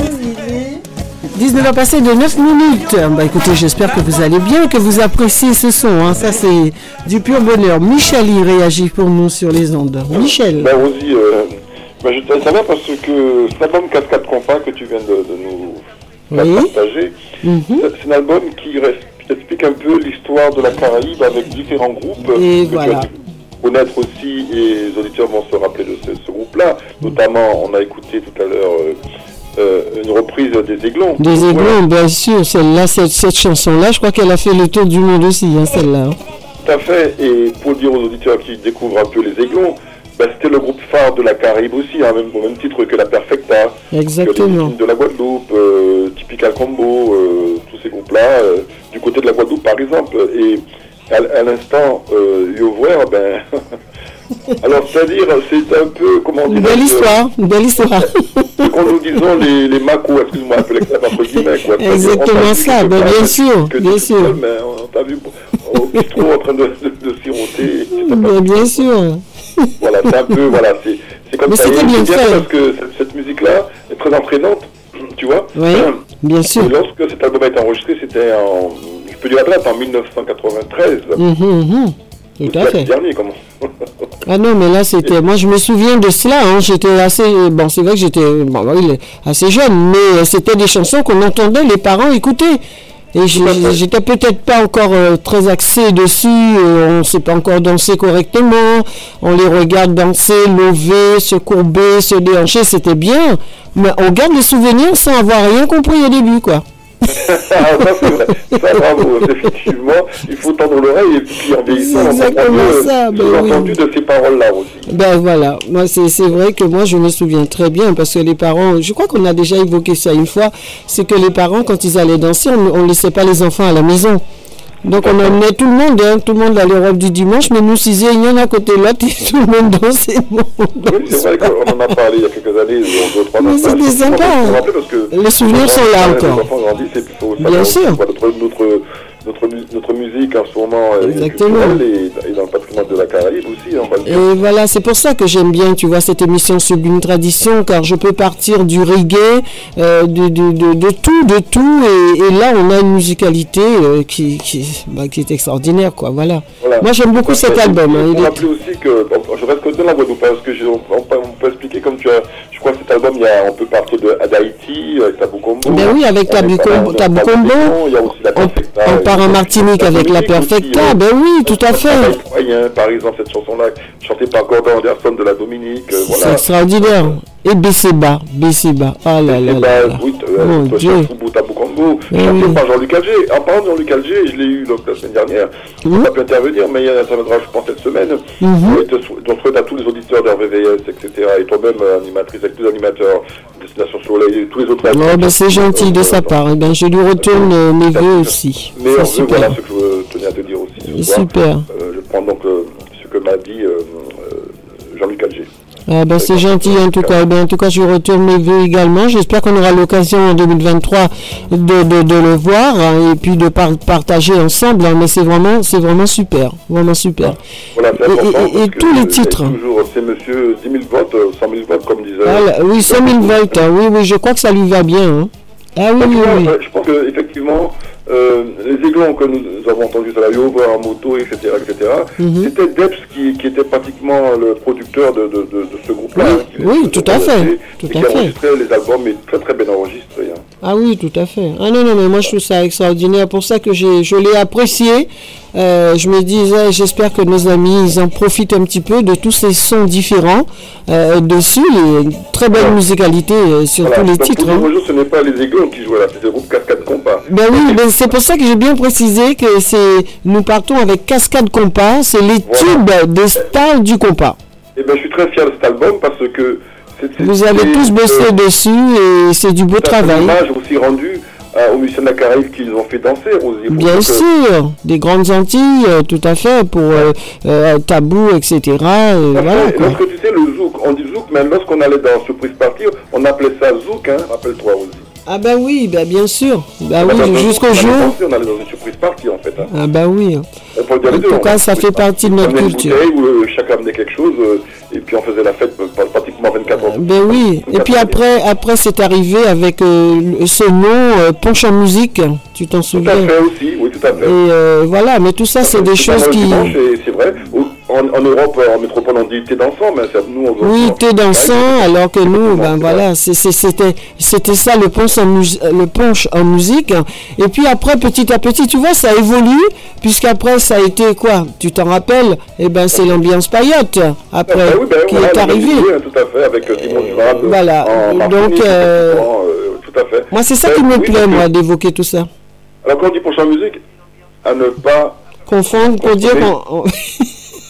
19h passées de 9 minutes. Bah écoutez, j'espère que vous allez bien, que vous appréciez ce son. hein. Ça, c'est du pur bonheur. Michel y réagit pour nous sur les ondes. Michel. Ben Rosie, euh, ben, je te savais parce que cet album Cascade Compas que tu viens de, de nous Oui. partager, Mhm. c'est- c'est un album qui explique un peu l'histoire de la Caraïbe avec différents groupes. Et voilà. connaître aussi et les auditeurs vont se rappeler de ce, ce groupe-là. Notamment, on a écouté tout à l'heure euh, euh, une reprise des Aiglons. Des Voilà. aiglons, bien sûr. Celle-là, cette, cette chanson-là, je crois qu'elle a fait le tour du monde aussi, hein, celle-là. Tout à fait. Et pour dire aux auditeurs qui découvrent un peu les Aiglons, ben, c'était le groupe phare de la Caraïbe aussi, hein, même, au même titre que la Perfecta, que les Exactement. Musiciens de la Guadeloupe, euh, Typical Combo, euh, tous ces groupes-là, du côté de la Guadeloupe par exemple. Et à, à l'instant, euh, Yovoer, ben. Alors, c'est-à-dire, c'est un peu, comment dire. Une belle histoire, une belle histoire. Quand nous disons les, les macos, excuse-moi, l'extrême entre guillemets, quoi. Exactement ça, ben, bien sûr, bien sûr. seul, mais on t'a vu au bistrot en train de, de, de siroter. Mais bien sûr. voilà, c'est un peu, voilà, c'est comme Mais ça. c'était bien fait. Parce que cette, cette musique-là est très entraînante, tu vois. Oui, bien sûr. Et lorsque cet album a été enregistré, c'était en, je peux dire la date, en 1993. Mhm, mhm. Tout à C'est fait. le dernier, comment Ah non, mais là, c'était. Moi, je me souviens de cela. hein. J'étais assez. Bon, c'est vrai que j'étais bon, oui, assez jeune, mais euh, c'était des chansons qu'on entendait les parents écouter. Et j'étais peut-être pas encore euh, très axé dessus. euh, on ne sait pas encore danser correctement. On les regarde danser, lever, se courber, se déhancher. C'était bien. Mais on garde les souvenirs sans avoir rien compris au début, quoi. Ah, ça, bravo. Effectivement, il faut tendre l'oreille et puis en vieillissant, on ben entendu de ces paroles-là aussi. Ben voilà, moi c'est c'est vrai que moi je me souviens très bien parce que les parents, je crois qu'on a déjà évoqué ça une fois, c'est que les parents quand ils allaient danser, on ne laissait pas les enfants à la maison. Donc on emmenait tout le monde, hein, tout le monde les robes du dimanche, mais nous six il y en a à côté l'autre et tout le monde dansait. Oui, c'est vrai qu'on en a parlé il y a quelques années, deux trois ans. Mais c'était sympa. parce que Les souvenirs sont là encore. Les enfants grandissent et puis il faut Bien sûr. quoi, Notre, notre, notre, notre musique en ce moment est Exactement. culturelle et, dans le patrimoine de la Caraïbe aussi, on va le dire. Et voilà, c'est pour ça que j'aime bien, tu vois, cette émission Sublime Tradition, car je peux partir du reggae, euh, de, de, de, de tout, de tout, et, et là on a une musicalité euh, qui, qui, bah, qui est extraordinaire, quoi, voilà. Voilà. Moi j'aime beaucoup cet album. hein, Il il est- aussi que, je reste côté de la Guadeloupe, parce que j'ai- on, on peut- on expliquer comme tu as, je crois que cet album, il y a, on peut partir de d'Haïti, avec Tabou Combo. Ben oui, avec On est pas- Combo- on est Il y a aussi la En Martinique avec la Perfecta, ben oui, tout à fait. Par exemple, cette chanson-là, chantée par Gordon Anderson de la Dominique, euh, C'est voilà. extraordinaire. Et Besseba, Besseba, ah là là Et là euh, Mon Dieu. Chanté oui. par Jean-Luc Alger. En parlant de Jean-Luc Alger, je l'ai eu donc, la semaine dernière. Il n'a pas pu intervenir, mais il interviendra, je pense, cette semaine. Et donc, souhaite à tous les auditeurs d'RVVS, etc. Et toi-même, euh, animatrice, avec tous les animateurs, Destination Soleil, et tous les autres. Oh, ben, c'est gentil de sa part. Eh ben, je lui retourne euh, mes voeux aussi. Mais voilà ce que je tenais à te dire aussi. Super. Euh, je prends donc euh, ce que m'a dit euh, euh, Jean-Luc Alger. Ah ben c'est gentil en tout cas. Ben, en tout cas, je retourne mes vœux également. J'espère qu'on aura l'occasion en 2023 de, de, de le voir hein, et puis de par- partager ensemble. hein, mais c'est vraiment, c'est vraiment super, vraiment super. Voilà, c'est Et- et- et que tous les titres. C'est monsieur 10 000 votes, euh, 100 000 votes, comme disait. Ah, oui, 100 000 volts. hein, oui, oui, je crois que ça lui va bien. hein. Ah oui, oui, oui. euh, Je pense qu'effectivement, euh, les aiglons que nous avons entendus sur la Yoba, en moto, etc., etc., Mhm. c'était Debs qui, qui était pratiquement le producteur de, de, de, de ce groupe-là. Oui, hein, oui, tout à fait, et tout qui à fait. enregistré les albums, mais très très bien enregistrés. hein. Ah oui, tout à fait. Ah non, non, mais moi je trouve ça extraordinaire. Pour ça que j'ai, je l'ai apprécié. Euh, je me disais, j'espère que nos amis, ils en profitent un petit peu de tous ces sons différents euh, dessus. Les très belle musicalité euh, sur Voilà. tous les Donc, titres. Hein. ce n'est pas les aiglons qui jouent là, c'est le groupe Cascade Compas. Ben oui, ben c'est pour ça que j'ai bien précisé que c'est, nous partons avec Cascade Compas. C'est les tubes des stars du compas. Et ben, je suis très fier de cet album parce que c'est- c'est- Vous avez c'est- tous bossé dessus et c'est du beau c'est un travail. hommage aussi rendu euh, aux musiciens de la Caraïbe qui les ont fait danser, Rosie. Bien que- sûr, des grandes Antilles, euh, tout à fait, pour euh, tabou, etc. voilà, lorsque tu sais le zouk, on dit zouk, mais lorsqu'on allait dans Surprise Party, on appelait ça zouk, hein, rappelle-toi Rosie. Ah bah oui, bah bien sûr. Bah oui, jusqu'au jour. On dans une Surprise Party en fait. hein. Ah bah oui. On peut dire les En deux. tout on- cas, ça fait partie de notre On amenait une culture. bouteille où euh, chacun amenait quelque chose euh, et puis on faisait la fête euh, pratiquement 24 heures. Ben oui. Et puis après, après c'est arrivé avec euh, ce nom euh, Ponche en musique. Tu t'en Tout à souviens? fait aussi, oui, tout à fait. Et euh, voilà, mais tout ça, c'est des choses qui. C'est vrai. En, en Europe, en métropole, on dit thé dansant, mais nous, on Oui, t'es dansant, alors que nous, ben voilà, c'était ça le punch, en mus- le punch en musique. Et puis après, petit à petit, tu vois, ça évolue, puisqu'après, ça a été quoi? Tu t'en rappelles? Eh ben, c'est l'ambiance paillote, après, Ben oui, ben qui voilà, est arrivée. oui, tout à fait, avec euh, Simon Durable. voilà, en donc, euh, euh, tout à fait. Moi, c'est ça Ben qui me oui, plaît, moi, d'évoquer tout ça. Alors, quand on dit pour en musique, à ne pas. Confondre pour dire on-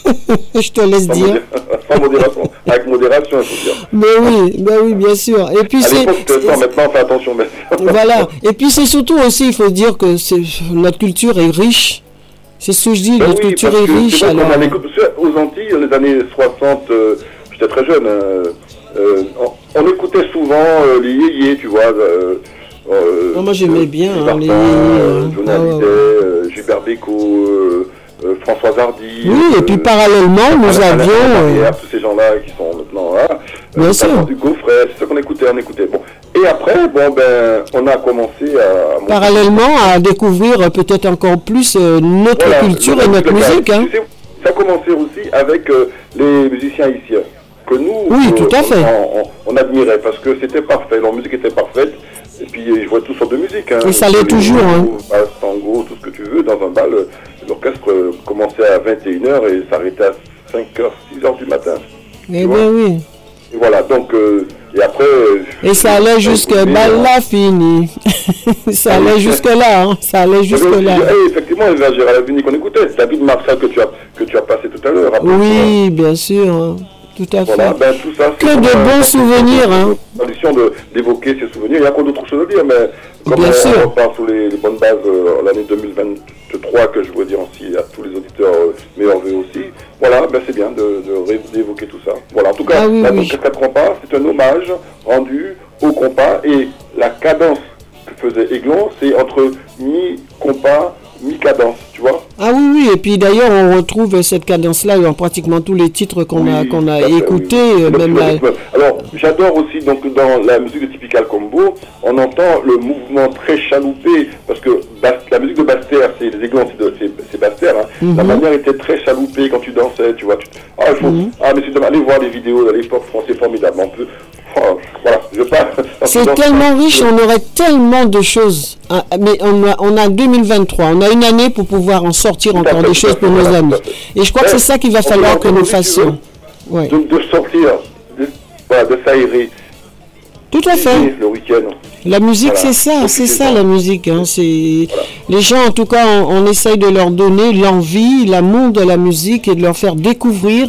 Je te laisse sans dire. Sans modération. Avec modération, il faut dire. Mais oui, ben oui, bien sûr. Et puis c'est... maintenant, on fait attention. Mais... Voilà. Et puis c'est surtout aussi, il faut dire que notre culture est riche. C'est ce que je dis, Ben notre oui, culture est riche. Alors, aux Antilles, dans les années 60, euh, j'étais très jeune, hein, euh, on, on écoutait souvent euh, les yéyés, tu vois. Oh, moi, j'aimais bien, hein, les yéyés, hein. Ah, Gilbert Bécaud, euh, François Hardy. Oui, et puis parallèlement, nous avions. tous ces gens-là qui sont maintenant là. Bien sûr. Du Gaufret, c'est ce qu'on écoutait, on écoutait. Bon. Et après, bon, ben, on a commencé à. Parallèlement à découvrir peut-être encore plus notre culture et notre musique. Hein. ça a commencé aussi avec les musiciens haïtiens que nous, oui, tout à fait. On, admirait parce que c'était parfait, leur musique était parfaite. Et puis je vois toutes sortes de musique. Hein. Et ça l'est toujours. Hein. tango, tout ce que tu veux. Dans un bal, l'orchestre commençait à 21h et s'arrêtait à 5h, 6h du matin. Eh bien oui. Et voilà, donc, euh, et après... Et ça allait jusque bal là fini. ça allait jusque là, hein. ça allait jusque là. Et effectivement, Gérard Lavini qu'on écoutait, David Marshall que tu as, que tu as passé tout à l'heure. Oui, bien sûr. Tout à fait. Ben, tout ça, que de bons souvenirs. Hein. Condition d'évoquer ces souvenirs. Il y a encore d'autres choses à dire, mais comme Bien on, sûr. on repart sur les, bonnes bases euh, l'année 2023, que je veux dire aussi à tous les auditeurs euh, meilleurs vœux aussi, voilà, ben, c'est bien d'évoquer tout ça. Voilà, en tout cas, ah, oui, la oui. compas, c'est un hommage rendu au compas et la cadence que faisait Aiglon, c'est entre mi-compas, mi-cadence, tu vois Ah oui, oui, et puis d'ailleurs, on retrouve cette cadence-là dans pratiquement tous les titres qu'on a, qu'on a écoutés. Euh, même Alors, j'adore aussi, donc, dans la musique de Typical Combo, on entend le mouvement très chaloupé, parce que la musique de Bastère, c'est les aiglons, c'est Bastère, hein. la mhm. manière était très chaloupée quand tu dansais, tu vois. ah, il faut, mm ah, mais c'est aller voir les vidéos de l'époque français formidable. On peut, c'est tellement riche, on aurait tellement de choses. Ah, mais on a, on a 2023, on a une année pour pouvoir en sortir encore des choses pour nos amis. Et je crois que c'est ça qu'il va falloir que nous fassions. De, de sortir, de, voilà, de s'aérer. Tout à fait. Le week-end. La musique, c'est ça, c'est ça la musique. Hein. C'est les gens, en tout cas, on, essaye de leur donner l'envie, l'amour de la musique et de leur faire découvrir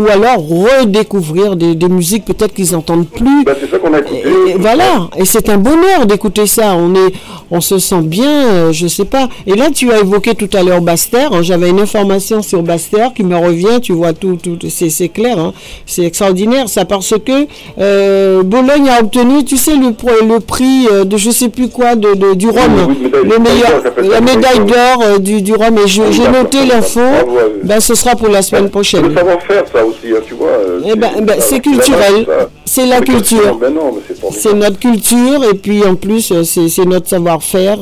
ou alors redécouvrir des, musiques peut-être qu'ils n'entendent plus. Ben, c'est ça qu'on a écouté. Et, voilà, et c'est un bonheur d'écouter ça. On est, on se sent bien, euh, je sais pas. Et là, tu as évoqué tout à l'heure Baster. Hein. J'avais une information sur Baster qui me revient. Tu vois tout, tout c'est clair. Hein. C'est extraordinaire ça parce que euh, Bologne a obtenu, tu sais, le, le prix euh, de je sais plus quoi de, du Rhum, le meilleur, la médaille d'or euh, du, du Rhum. Et j'ai noté l'info. Ben, ce sera pour la semaine prochaine. Le savoir-faire, ça aussi, hein, tu vois. Euh, eh ben, ben, c'est culturel. C'est la culture. Ben c'est notre culture et puis en plus c'est notre savoir-faire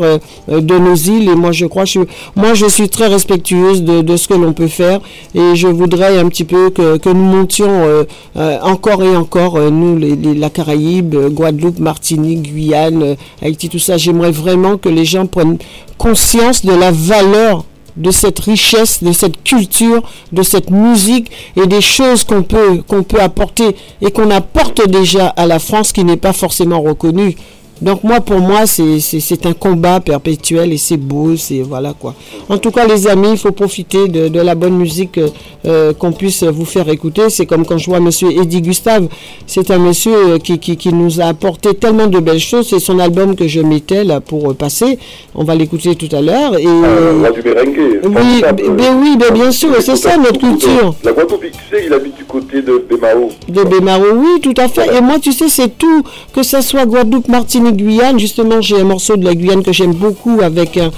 de nos îles et moi je crois je, moi je suis très respectueuse de, de ce que l'on peut faire et je voudrais un petit peu que, que nous montions encore et encore nous les, la Caraïbe, Guadeloupe, Martinique, Guyane euh, Haïti, tout ça. J'aimerais vraiment que les gens prennent conscience de la valeur de cette richesse, de cette culture, de cette musique et des choses qu'on peut, qu'on peut apporter et qu'on apporte déjà à la France qui n'est pas forcément reconnue. Donc moi, pour moi, c'est un combat perpétuel et c'est beau, c'est voilà quoi. En tout cas, les amis, il faut profiter de, la bonne musique euh, qu'on puisse vous faire écouter. C'est comme quand je vois Monsieur Eddie Gustave, c'est un monsieur euh, qui, qui, nous a apporté tellement de belles choses. C'est son album que je mettais là pour passer. On va l'écouter tout à l'heure. Et ah, du oui, ben oui, ben bien sûr, c'est ça notre culture. La Guadeloupe, il habite du côté de Bémaro. De Bémaro, oui, tout à fait. Et moi, tu sais, c'est tout, que ce soit Guadeloupe, Martinique Guyane. Justement, j'ai un morceau de la Guyane que j'aime beaucoup avec un,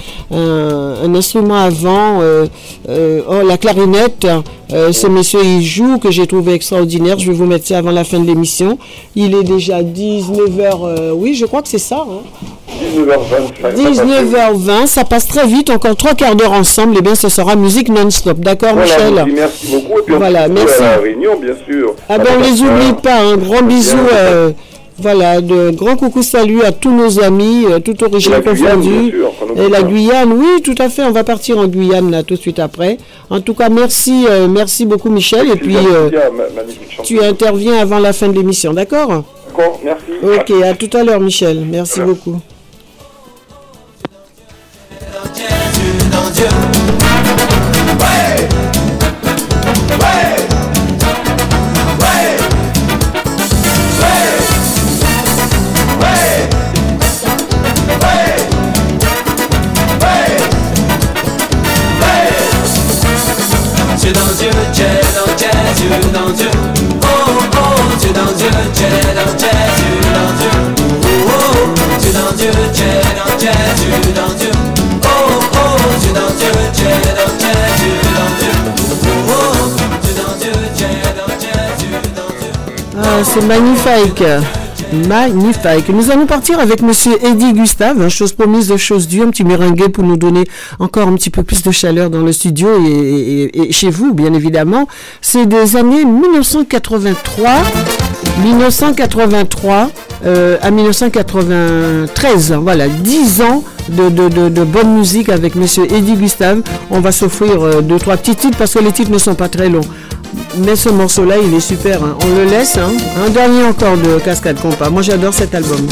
instrument avant, euh, euh, oh, la clarinette. Euh, ce monsieur, il joue, que j'ai trouvé extraordinaire. Je vais vous mettre ça avant la fin de l'émission. Il est déjà 19h, oui, je crois que c'est ça. 19h20. 19h20, ça passe très vite, encore trois quarts d'heure ensemble, et bien ce sera musique non-stop. D'accord, Michel? Merci beaucoup. Et puis voilà, merci. À la réunion, bien sûr. Ah ben, on les oublie pas. Un grand bisou. Voilà, de grand coucou salut à tous nos amis, euh, tout origine confondue. Et la Guyane, oui, tout à fait, on va partir en Guyane là tout de suite après. En tout cas, merci, euh, merci beaucoup Michel. Et puis, euh, tu interviens avant la fin de l'émission, d'accord D'accord, merci. Ok, à tout à l'heure Michel, merci beaucoup. C'est magnifique. Magnifique. Nous allons partir avec Monsieur Eddie Gustave, chose promise de chose due, un petit meringue pour nous donner encore un petit peu plus de chaleur dans le studio et chez vous, bien évidemment. C'est des années 1983. 1983 euh, à 1993. Voilà, 10 ans de, bonne musique avec Monsieur Eddie Gustave. On va s'offrir euh, deux, trois petits titres parce que les titres ne sont pas très longs. Mais ce morceau-là, il est super. Hein. On le laisse. Hein. Un dernier encore de Cascade Compas. Moi, j'adore cet album.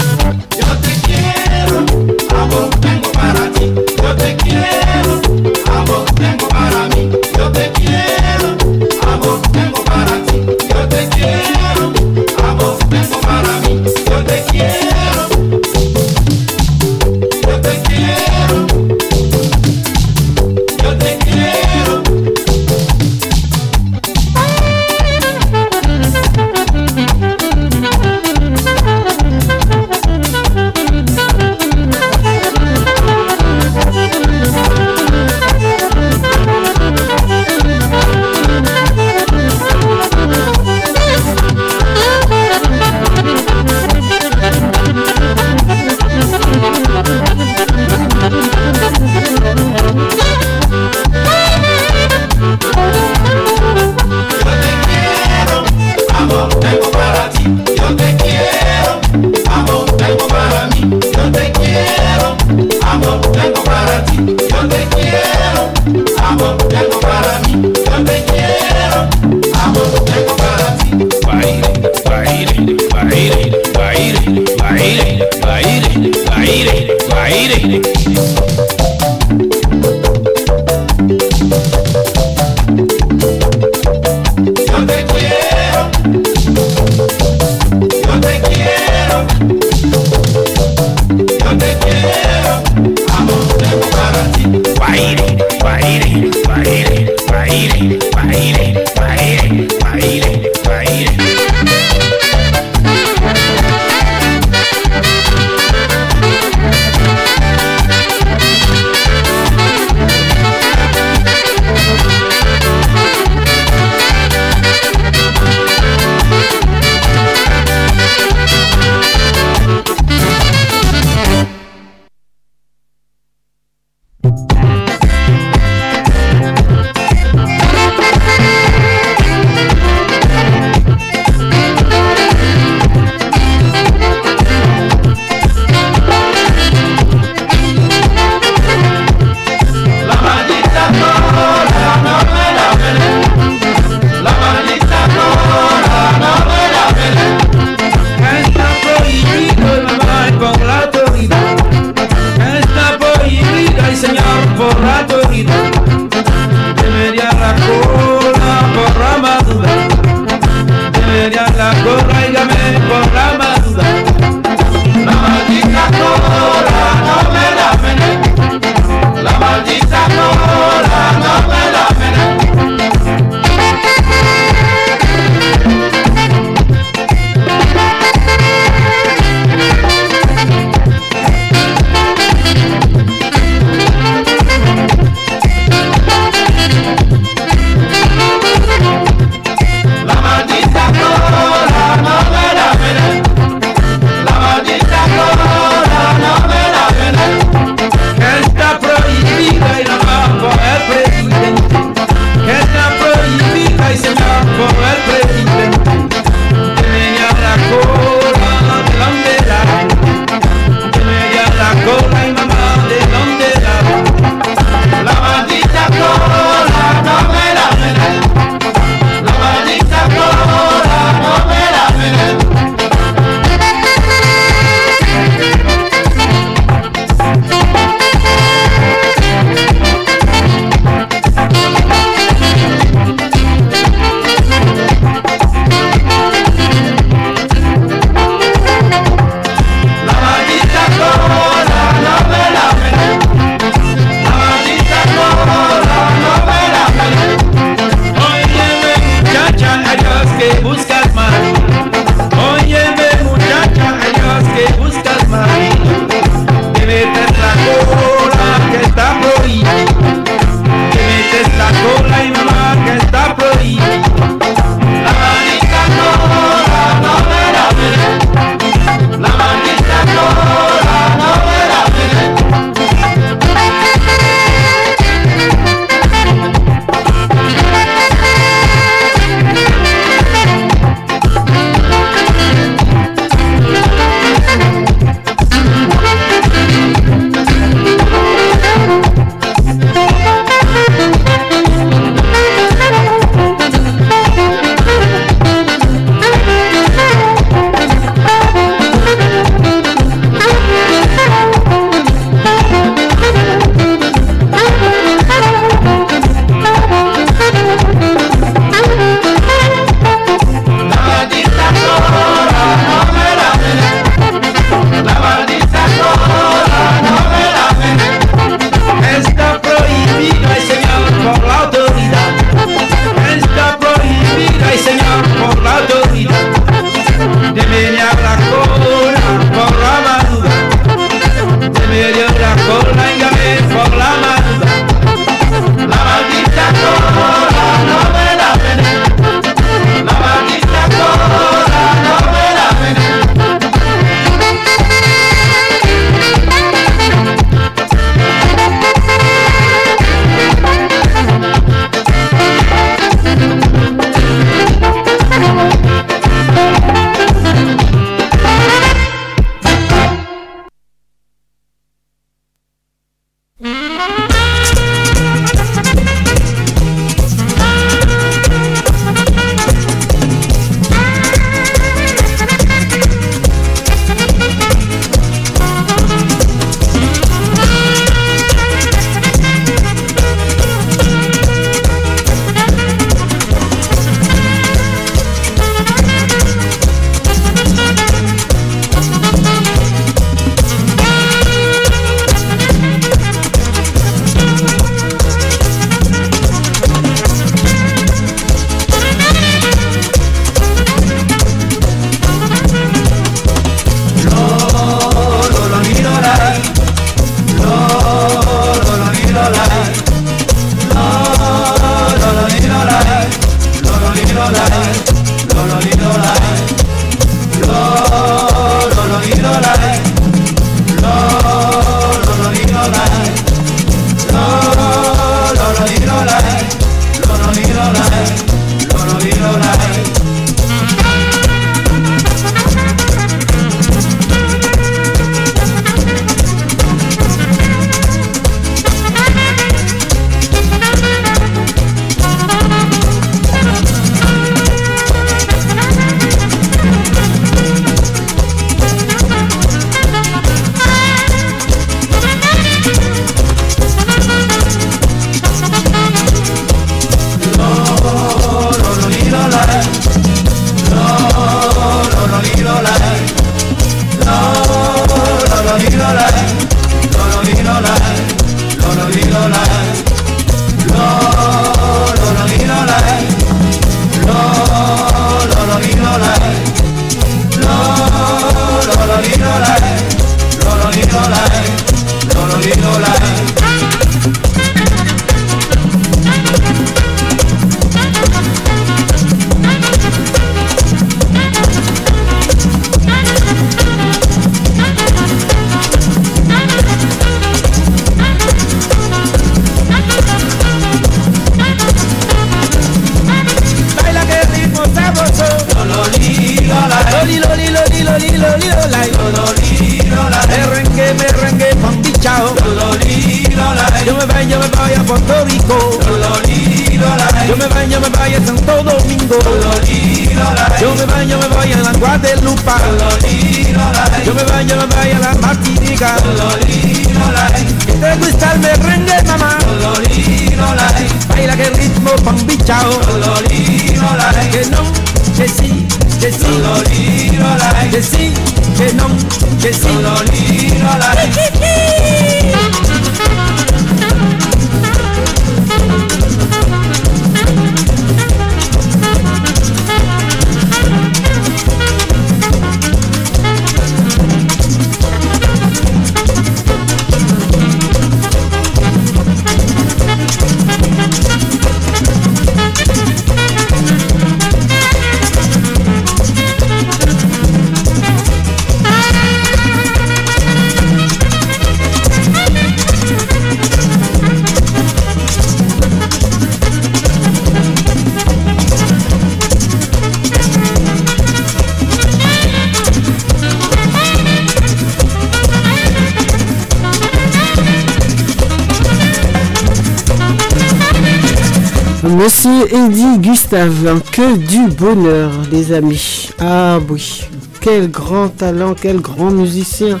Gustave, que du bonheur, les amis. Ah oui, quel grand talent, quel grand musicien,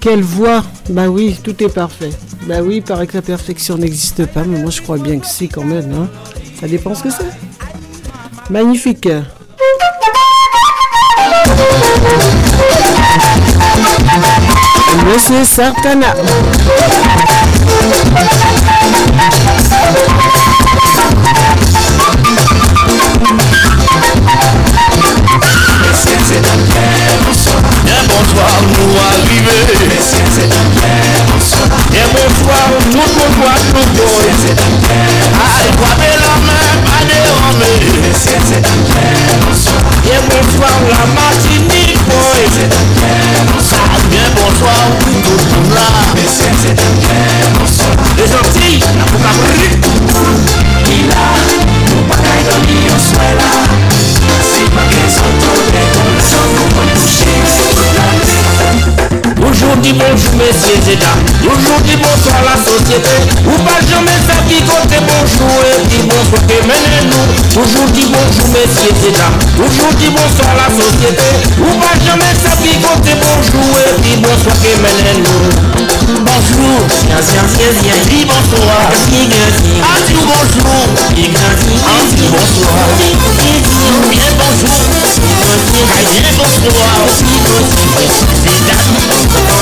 quelle voix. Bah oui, tout est parfait. Bah oui, il paraît que la perfection n'existe pas, mais moi je crois bien que si quand même. Hein. Ça dépend ce que c'est. Magnifique. Monsieur Sartana. c'est la paix, bonsoir. Bien bonsoir, nous arrivés. Messieurs, c'est la paix, bonsoir. Bien bonsoir, tout bonsoir, tout boy. c'est la paix, Aïe, croisez la main, pas des hommes. Messieurs, c'est la paix, bonsoir. Bien bonsoir, la Martinique, boy. c'est la paix, bonsoir. Bien bonsoir, tout le monde là. Messieurs, c'est la paix, bonsoir. Les gentils, la boucaborie. Il a, nous pas qu'à dormir, on soit là. Si pas qu'elles sont tombées. Não com olhos cheios Aujourd'hui bonjour messieurs et dames Aujourd'hui bonsoir la société Ou pas jamais ça qui compte bonjour Et dit bonsoir que menez nous Aujourd'hui bonjour messieurs et dames Aujourd'hui bonsoir la société Ou pas jamais ça qui compte bonjour Et dit bonsoir bonsoir Ah ah tu bonsoir Bien bonjour Bien bonsoir Bonsoir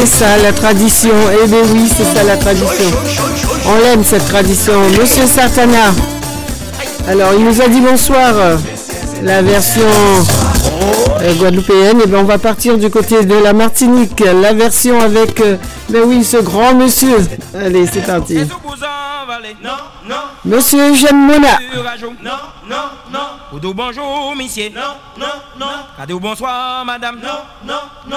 c'est ça la tradition. Eh bien oui, c'est ça la tradition. On l'aime cette tradition. Monsieur Sartana. Alors, il nous a dit bonsoir. La version euh, guadeloupéenne. Et bien, on va partir du côté de la Martinique. La version avec, euh, ben oui, ce grand monsieur. Allez, c'est parti. Monsieur Eugène Mona. Non, non, non. Bonjour, monsieur. Non, non, non. Bonsoir, madame. Non, non, non.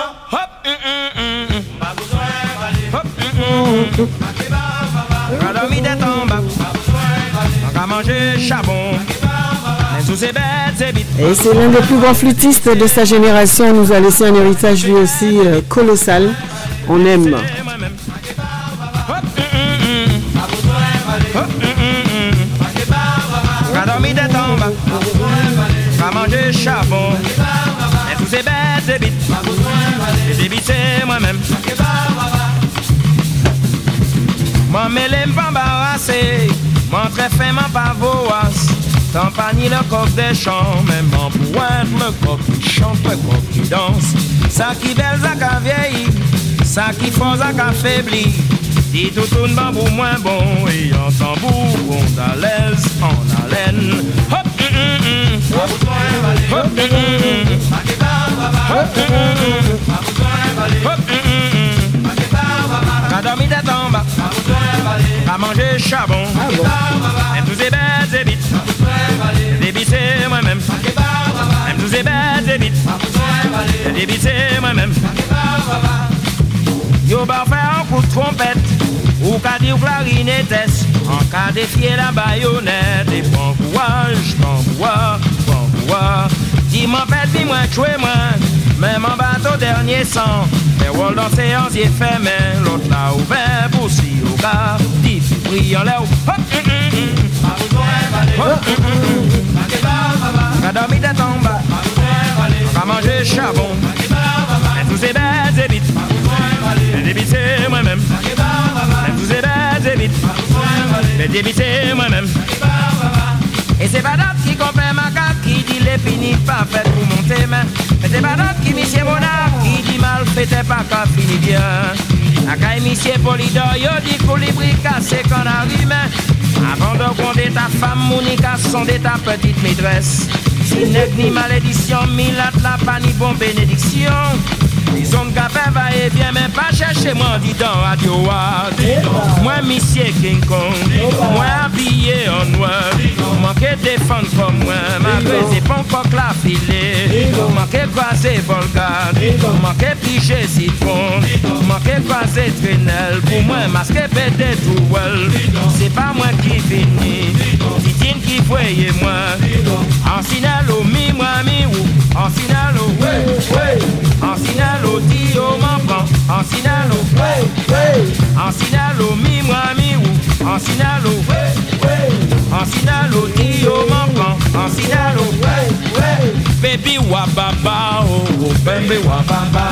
Et c'est l'un des plus grands flûtistes de sa génération. Il nous a laissé un héritage lui aussi euh, colossal. On aime. Pas embarrassé. Mon très fin, mon pavoas. Tant pas ni le coq des champs, même en pointe, le coq qui chante, le coq qui danse. Ça qui belle, ça qui vieilli, ça qui fort, ça qui affaibli. Dit tout tourne bambou moins bon, et en tambour, on l'aise, en haleine. Hop, hum, hum, hum. Hop, hum, hum, hum. En bas, qu'a mangé charbon, même tous ces bêtes, c'est vite. Débité moi-même, même tous ces bêtes, c'est vite. Débité moi-même. Yo ba faire un coup de trompette. Ou ka dire clarinetesse. En cas défier la baïonnette. Et bon courage, bon courage, bon courage. Dis-moi fait, dis-moi jouer moi Même en bateau dernier sang Les rôles dans séance L'autre l'a ouvert pour si au gars en l'air Hop, dormi en bas. Qu'a mangé charbon. Mais tous ces c'est vite Mais débiter moi-même. Tous ces vite Mais débiter moi-même. Et c'est pas d'autre qui comprend ma carte Qui dit les finis pas fait pour monter mais Mais c'est pas d'autre qui dit mal fait t'es pas qu'à finir bien. Caille monsieur Polidor Yo dit colibri cassé qu'on arrive mais Avant de gronder ta femme Monica sonder ta petite maîtresse Si n'est ni malédiction Milat la pas ni bon bénédiction Disons que Gabin va et bien, mais pas chercher moi, dis dans Radio Ward. Moi, monsieur King Kong, moi habillé en noir. Manqué défendre comme moi, ma c'est pas encore la filée. Manqué croiser Volga, manqué piché citron, manqué croiser Trinel, pour moi masqué pété tout well. C'est pas moi qui finis, Titine qui voyait moi. En sinalo mi moi mi ou, en sinalo ouais ouais, en sinalo ti au m'en en sinalo ouais ouais, en sinalo mi moi mi ou, en sinalo ouais ouais, en sinalo ti au m'en en sinalo ouais ouais. Baby wa baba oh, oh baby wa baba,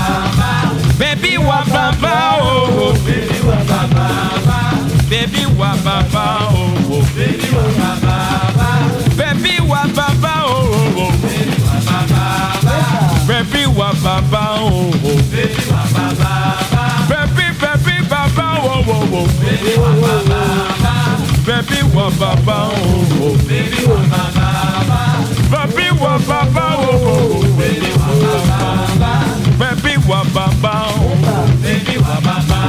baby wa baba oh, oh baby wa baba, baby wa baba oh, oh baby wa baba, baby wa baba oh, oh, oh baby wa baba, baby wa baba oh, oh baby wa baba, baby baby baba oh, oh, oh baby wa baba, baby wa baba oh, oh baby wa baba, baby wa baba oh, oh, oh baby wa baba, baby wa baba oh, oh baby wa baba,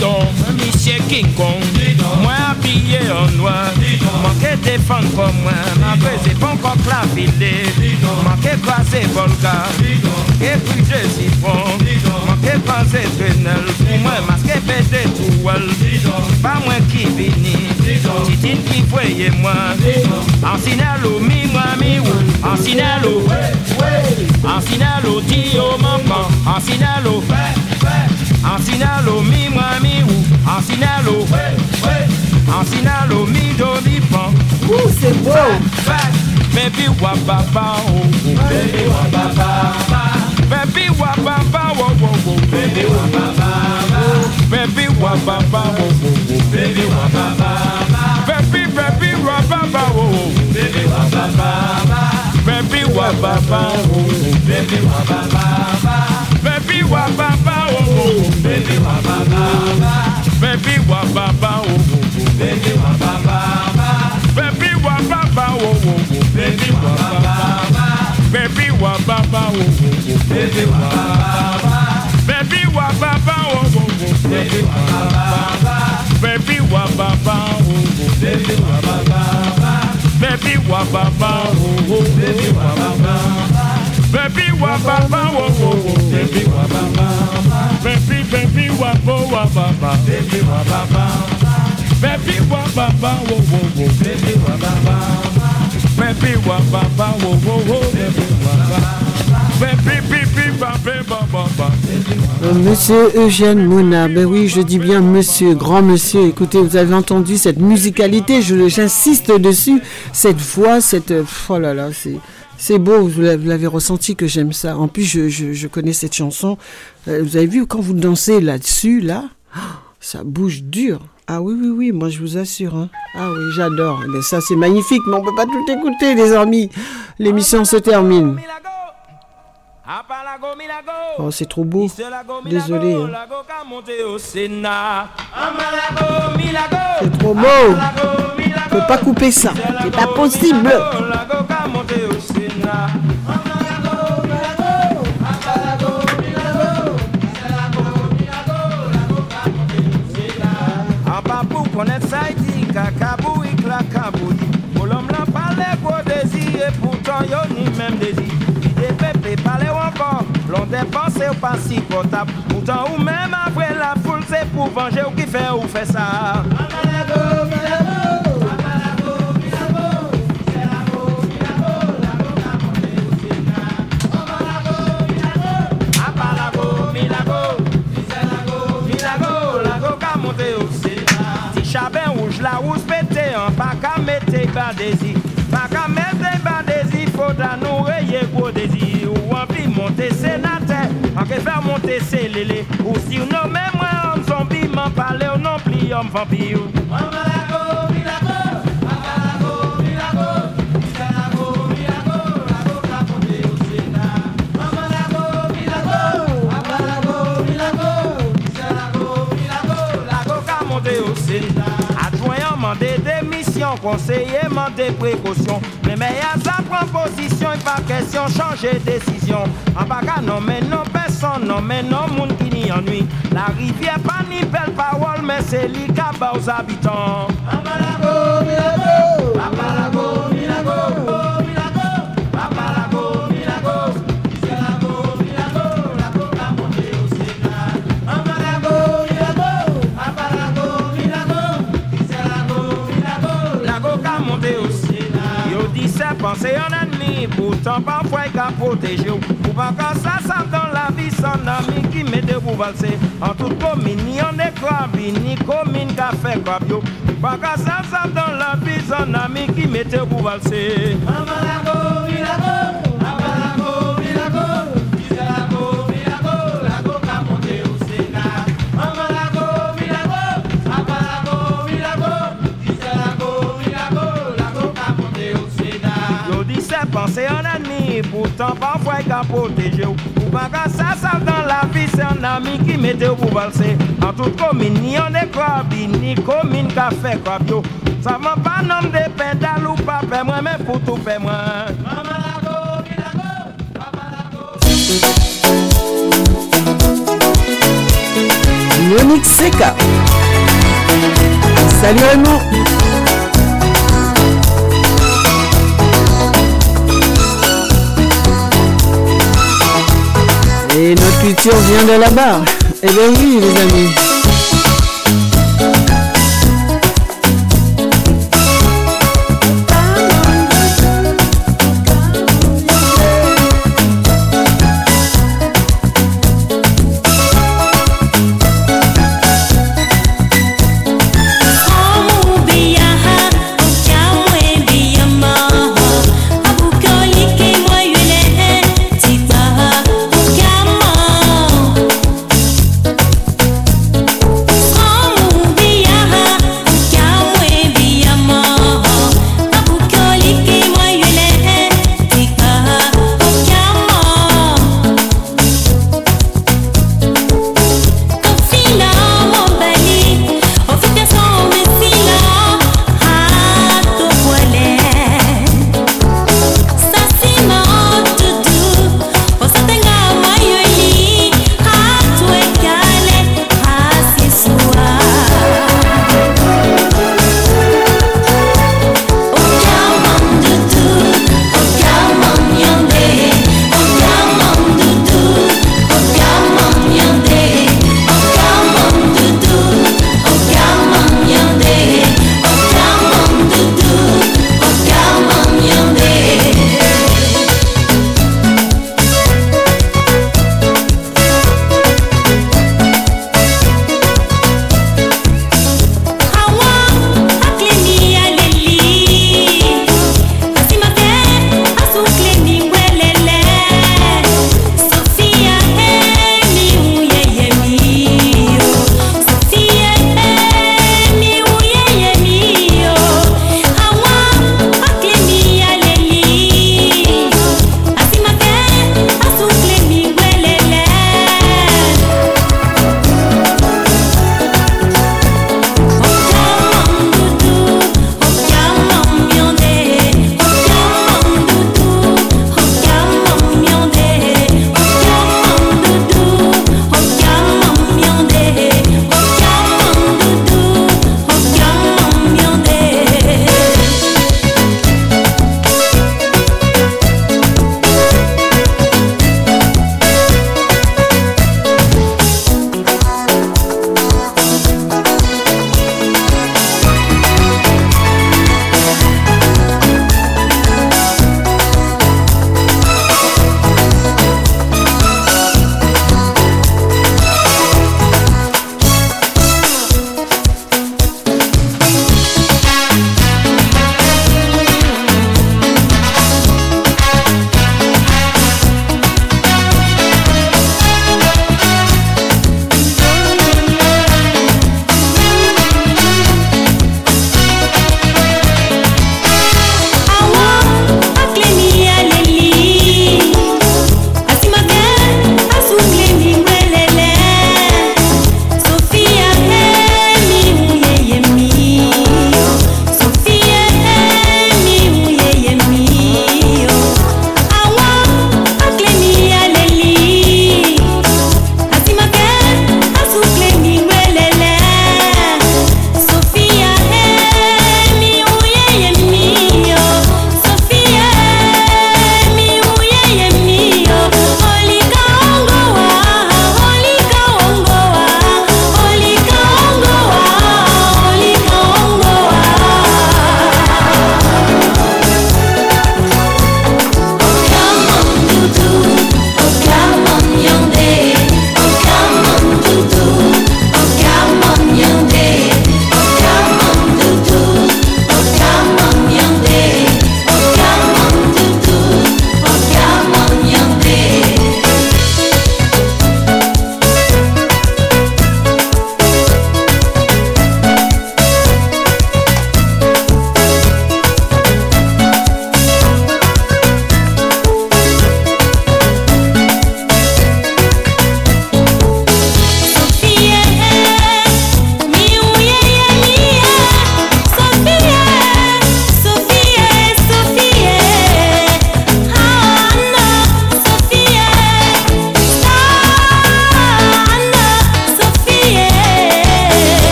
donc, monsieur King Kong, moi habillé en noir, manqué défendre comme moi, ma c'est pas encore la filée, manqué croiser Volga, et puis je suis bon, manqué croiser Trinel, pour moi masqué pété well, pas moi qui vini, titine qui voyait moi, en sinalo mi moi mi ou, en sinalo, en sinalo tio maman, en sinalo, en sinalo mi moi mi ou, en sinalo, en sinalo mi do mi pan. Ouh, c'est beau. Baby wa baba oh, oh. Baby wa baba, baby wa baba oh, oh, oh. Baby wa baba, baby wa baba oh, oh, oh. Baby wa baba, baby baby wa baba oh, oh. Baby wa baba, baby wa baba oh, oh. Baby wa baba, baby wa baba oh, oh oh baby wa baba, baby wa baba oh, oh oh baby wa baba, baby wa baba oh, oh oh baby wa baba, baby wa baba oh, oh oh baby wa baba, baby wa baba oh, oh oh baby wa baba, baby wa baba oh, oh baby wa baba, baby wa baba oh, oh baby wa baba, Monsieur Eugène Mouna, ben oui, je dis bien monsieur, grand monsieur. Écoutez, vous avez entendu cette musicalité, je- j'insiste dessus, cette voix, cette. Oh là là, c'est. C'est beau, vous l'avez ressenti que j'aime ça. En plus, je, je- connais cette chanson. Euh, vous avez vu quand vous dansez là-dessus, là, ah, ça bouge dur. Ah oui, oui, oui, moi je vous assure. hein. Ah oui, j'adore. Mais ça, c'est magnifique, mais on peut pas tout écouter, les amis. L'émission se termine. Oh, c'est trop beau. Désolé. hein. C'est trop beau. On peut pas couper ça. C'est pas possible. Pourtant ou même après la foule, c'est pour venger ou qui fait ou fait ça. Chabin rouge la rousse pété, en pas qu'à mettre bandési. Pas qu'à mettre faudra nous rayer gros désir. Ou envie monter sénateur, en que faire monter ses lélés. Ou si on nomme moi homme zombie, m'en non plus homme vampire. Conseiller mandé précaution. Mais meilleurs à prendre position, il pas question changer décision. En pas qu'à nommer non personne, non non mais non moun qui n'y ennuie. La rivière pas ni belle parole, mais c'est li kaba aux habitants. Apalago, c'est en ennemi, pourtant parfois il a protégé. Ou pas quand ça, ça dans la vie, son ami qui met de vous valser. En toute commune, ni en écrabie, ni commune qui a fait crabio. Pas quand ça, ça dans la vie, son ami qui met de vous valser. Ennemi, pourtant parfois il a protégé. Ou la vie, c'est un ami qui mette au bout valser. En toute commune, ni en écrabie, ni commune qui a fait crabio. Ça m'a pas nom de pédale ou moi, mais pour tout paie moi. Monique. Salut Raymond. Et notre culture vient de là-bas. Eh bien oui, les amis.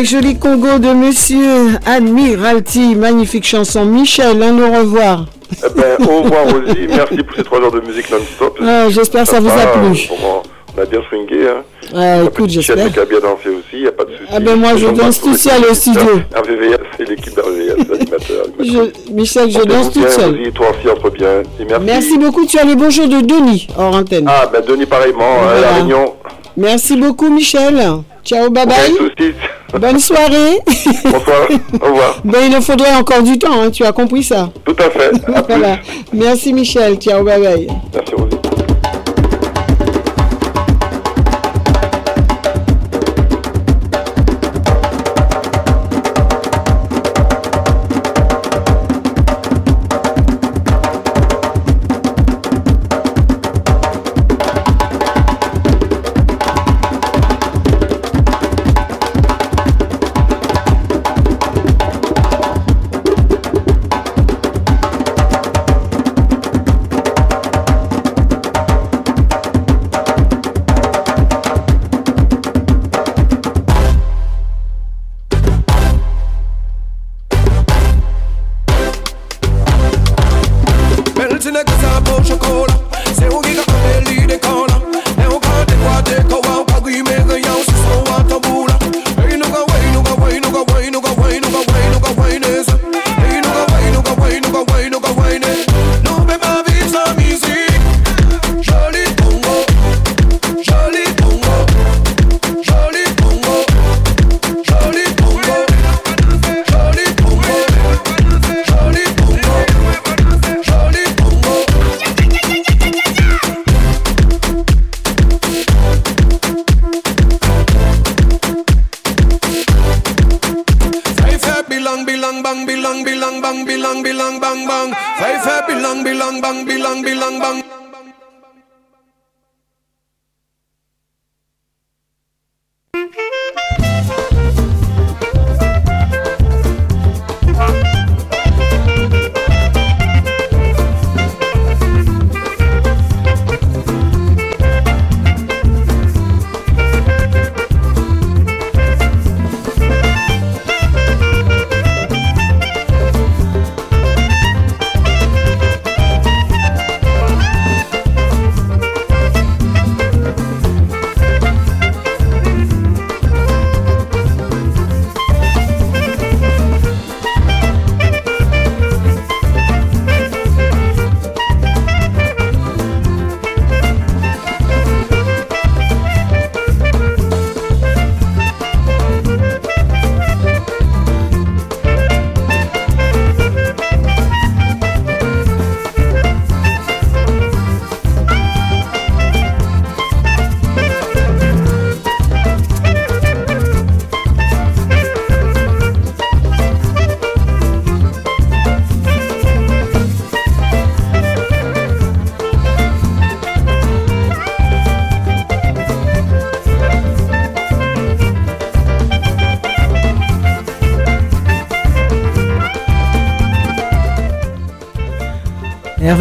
Avec Joli Congo de Monsieur Admiralty. Magnifique chanson. Michel, un au revoir. Eh ben, au revoir aussi. Merci pour ces trois heures de musique non-stop. Ah, j'espère que ça vous a plu. On a bien swingé. Hein. Ah, écoute, j'espère. qui a bien dansé aussi, il n'y a pas de souci. Ah ben moi, je danse toute seule au studio. RVVS, c'est l'équipe d'RVVS, l'animateur. Je- Michel, je danse bien seule. aussi, toi aussi, entre bien. Et merci. Merci beaucoup. Tu as les bonjours de Denis hors antenne. Ah, ben Denis, pareillement, hein, Voilà. la Réunion. Merci beaucoup, Michel. Ciao, bye bye. Bonne soirée. Bonsoir, au revoir. Ben, il nous faudrait encore du temps, hein, tu as compris ça. Tout à fait. À voilà. Merci, Michel. Ciao, bye bye.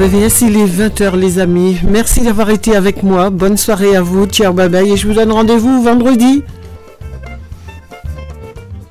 RVVS, il est 20h les amis. Merci d'avoir été avec moi. Bonne soirée à vous. Ciao, bye bye. Et je vous donne rendez-vous vendredi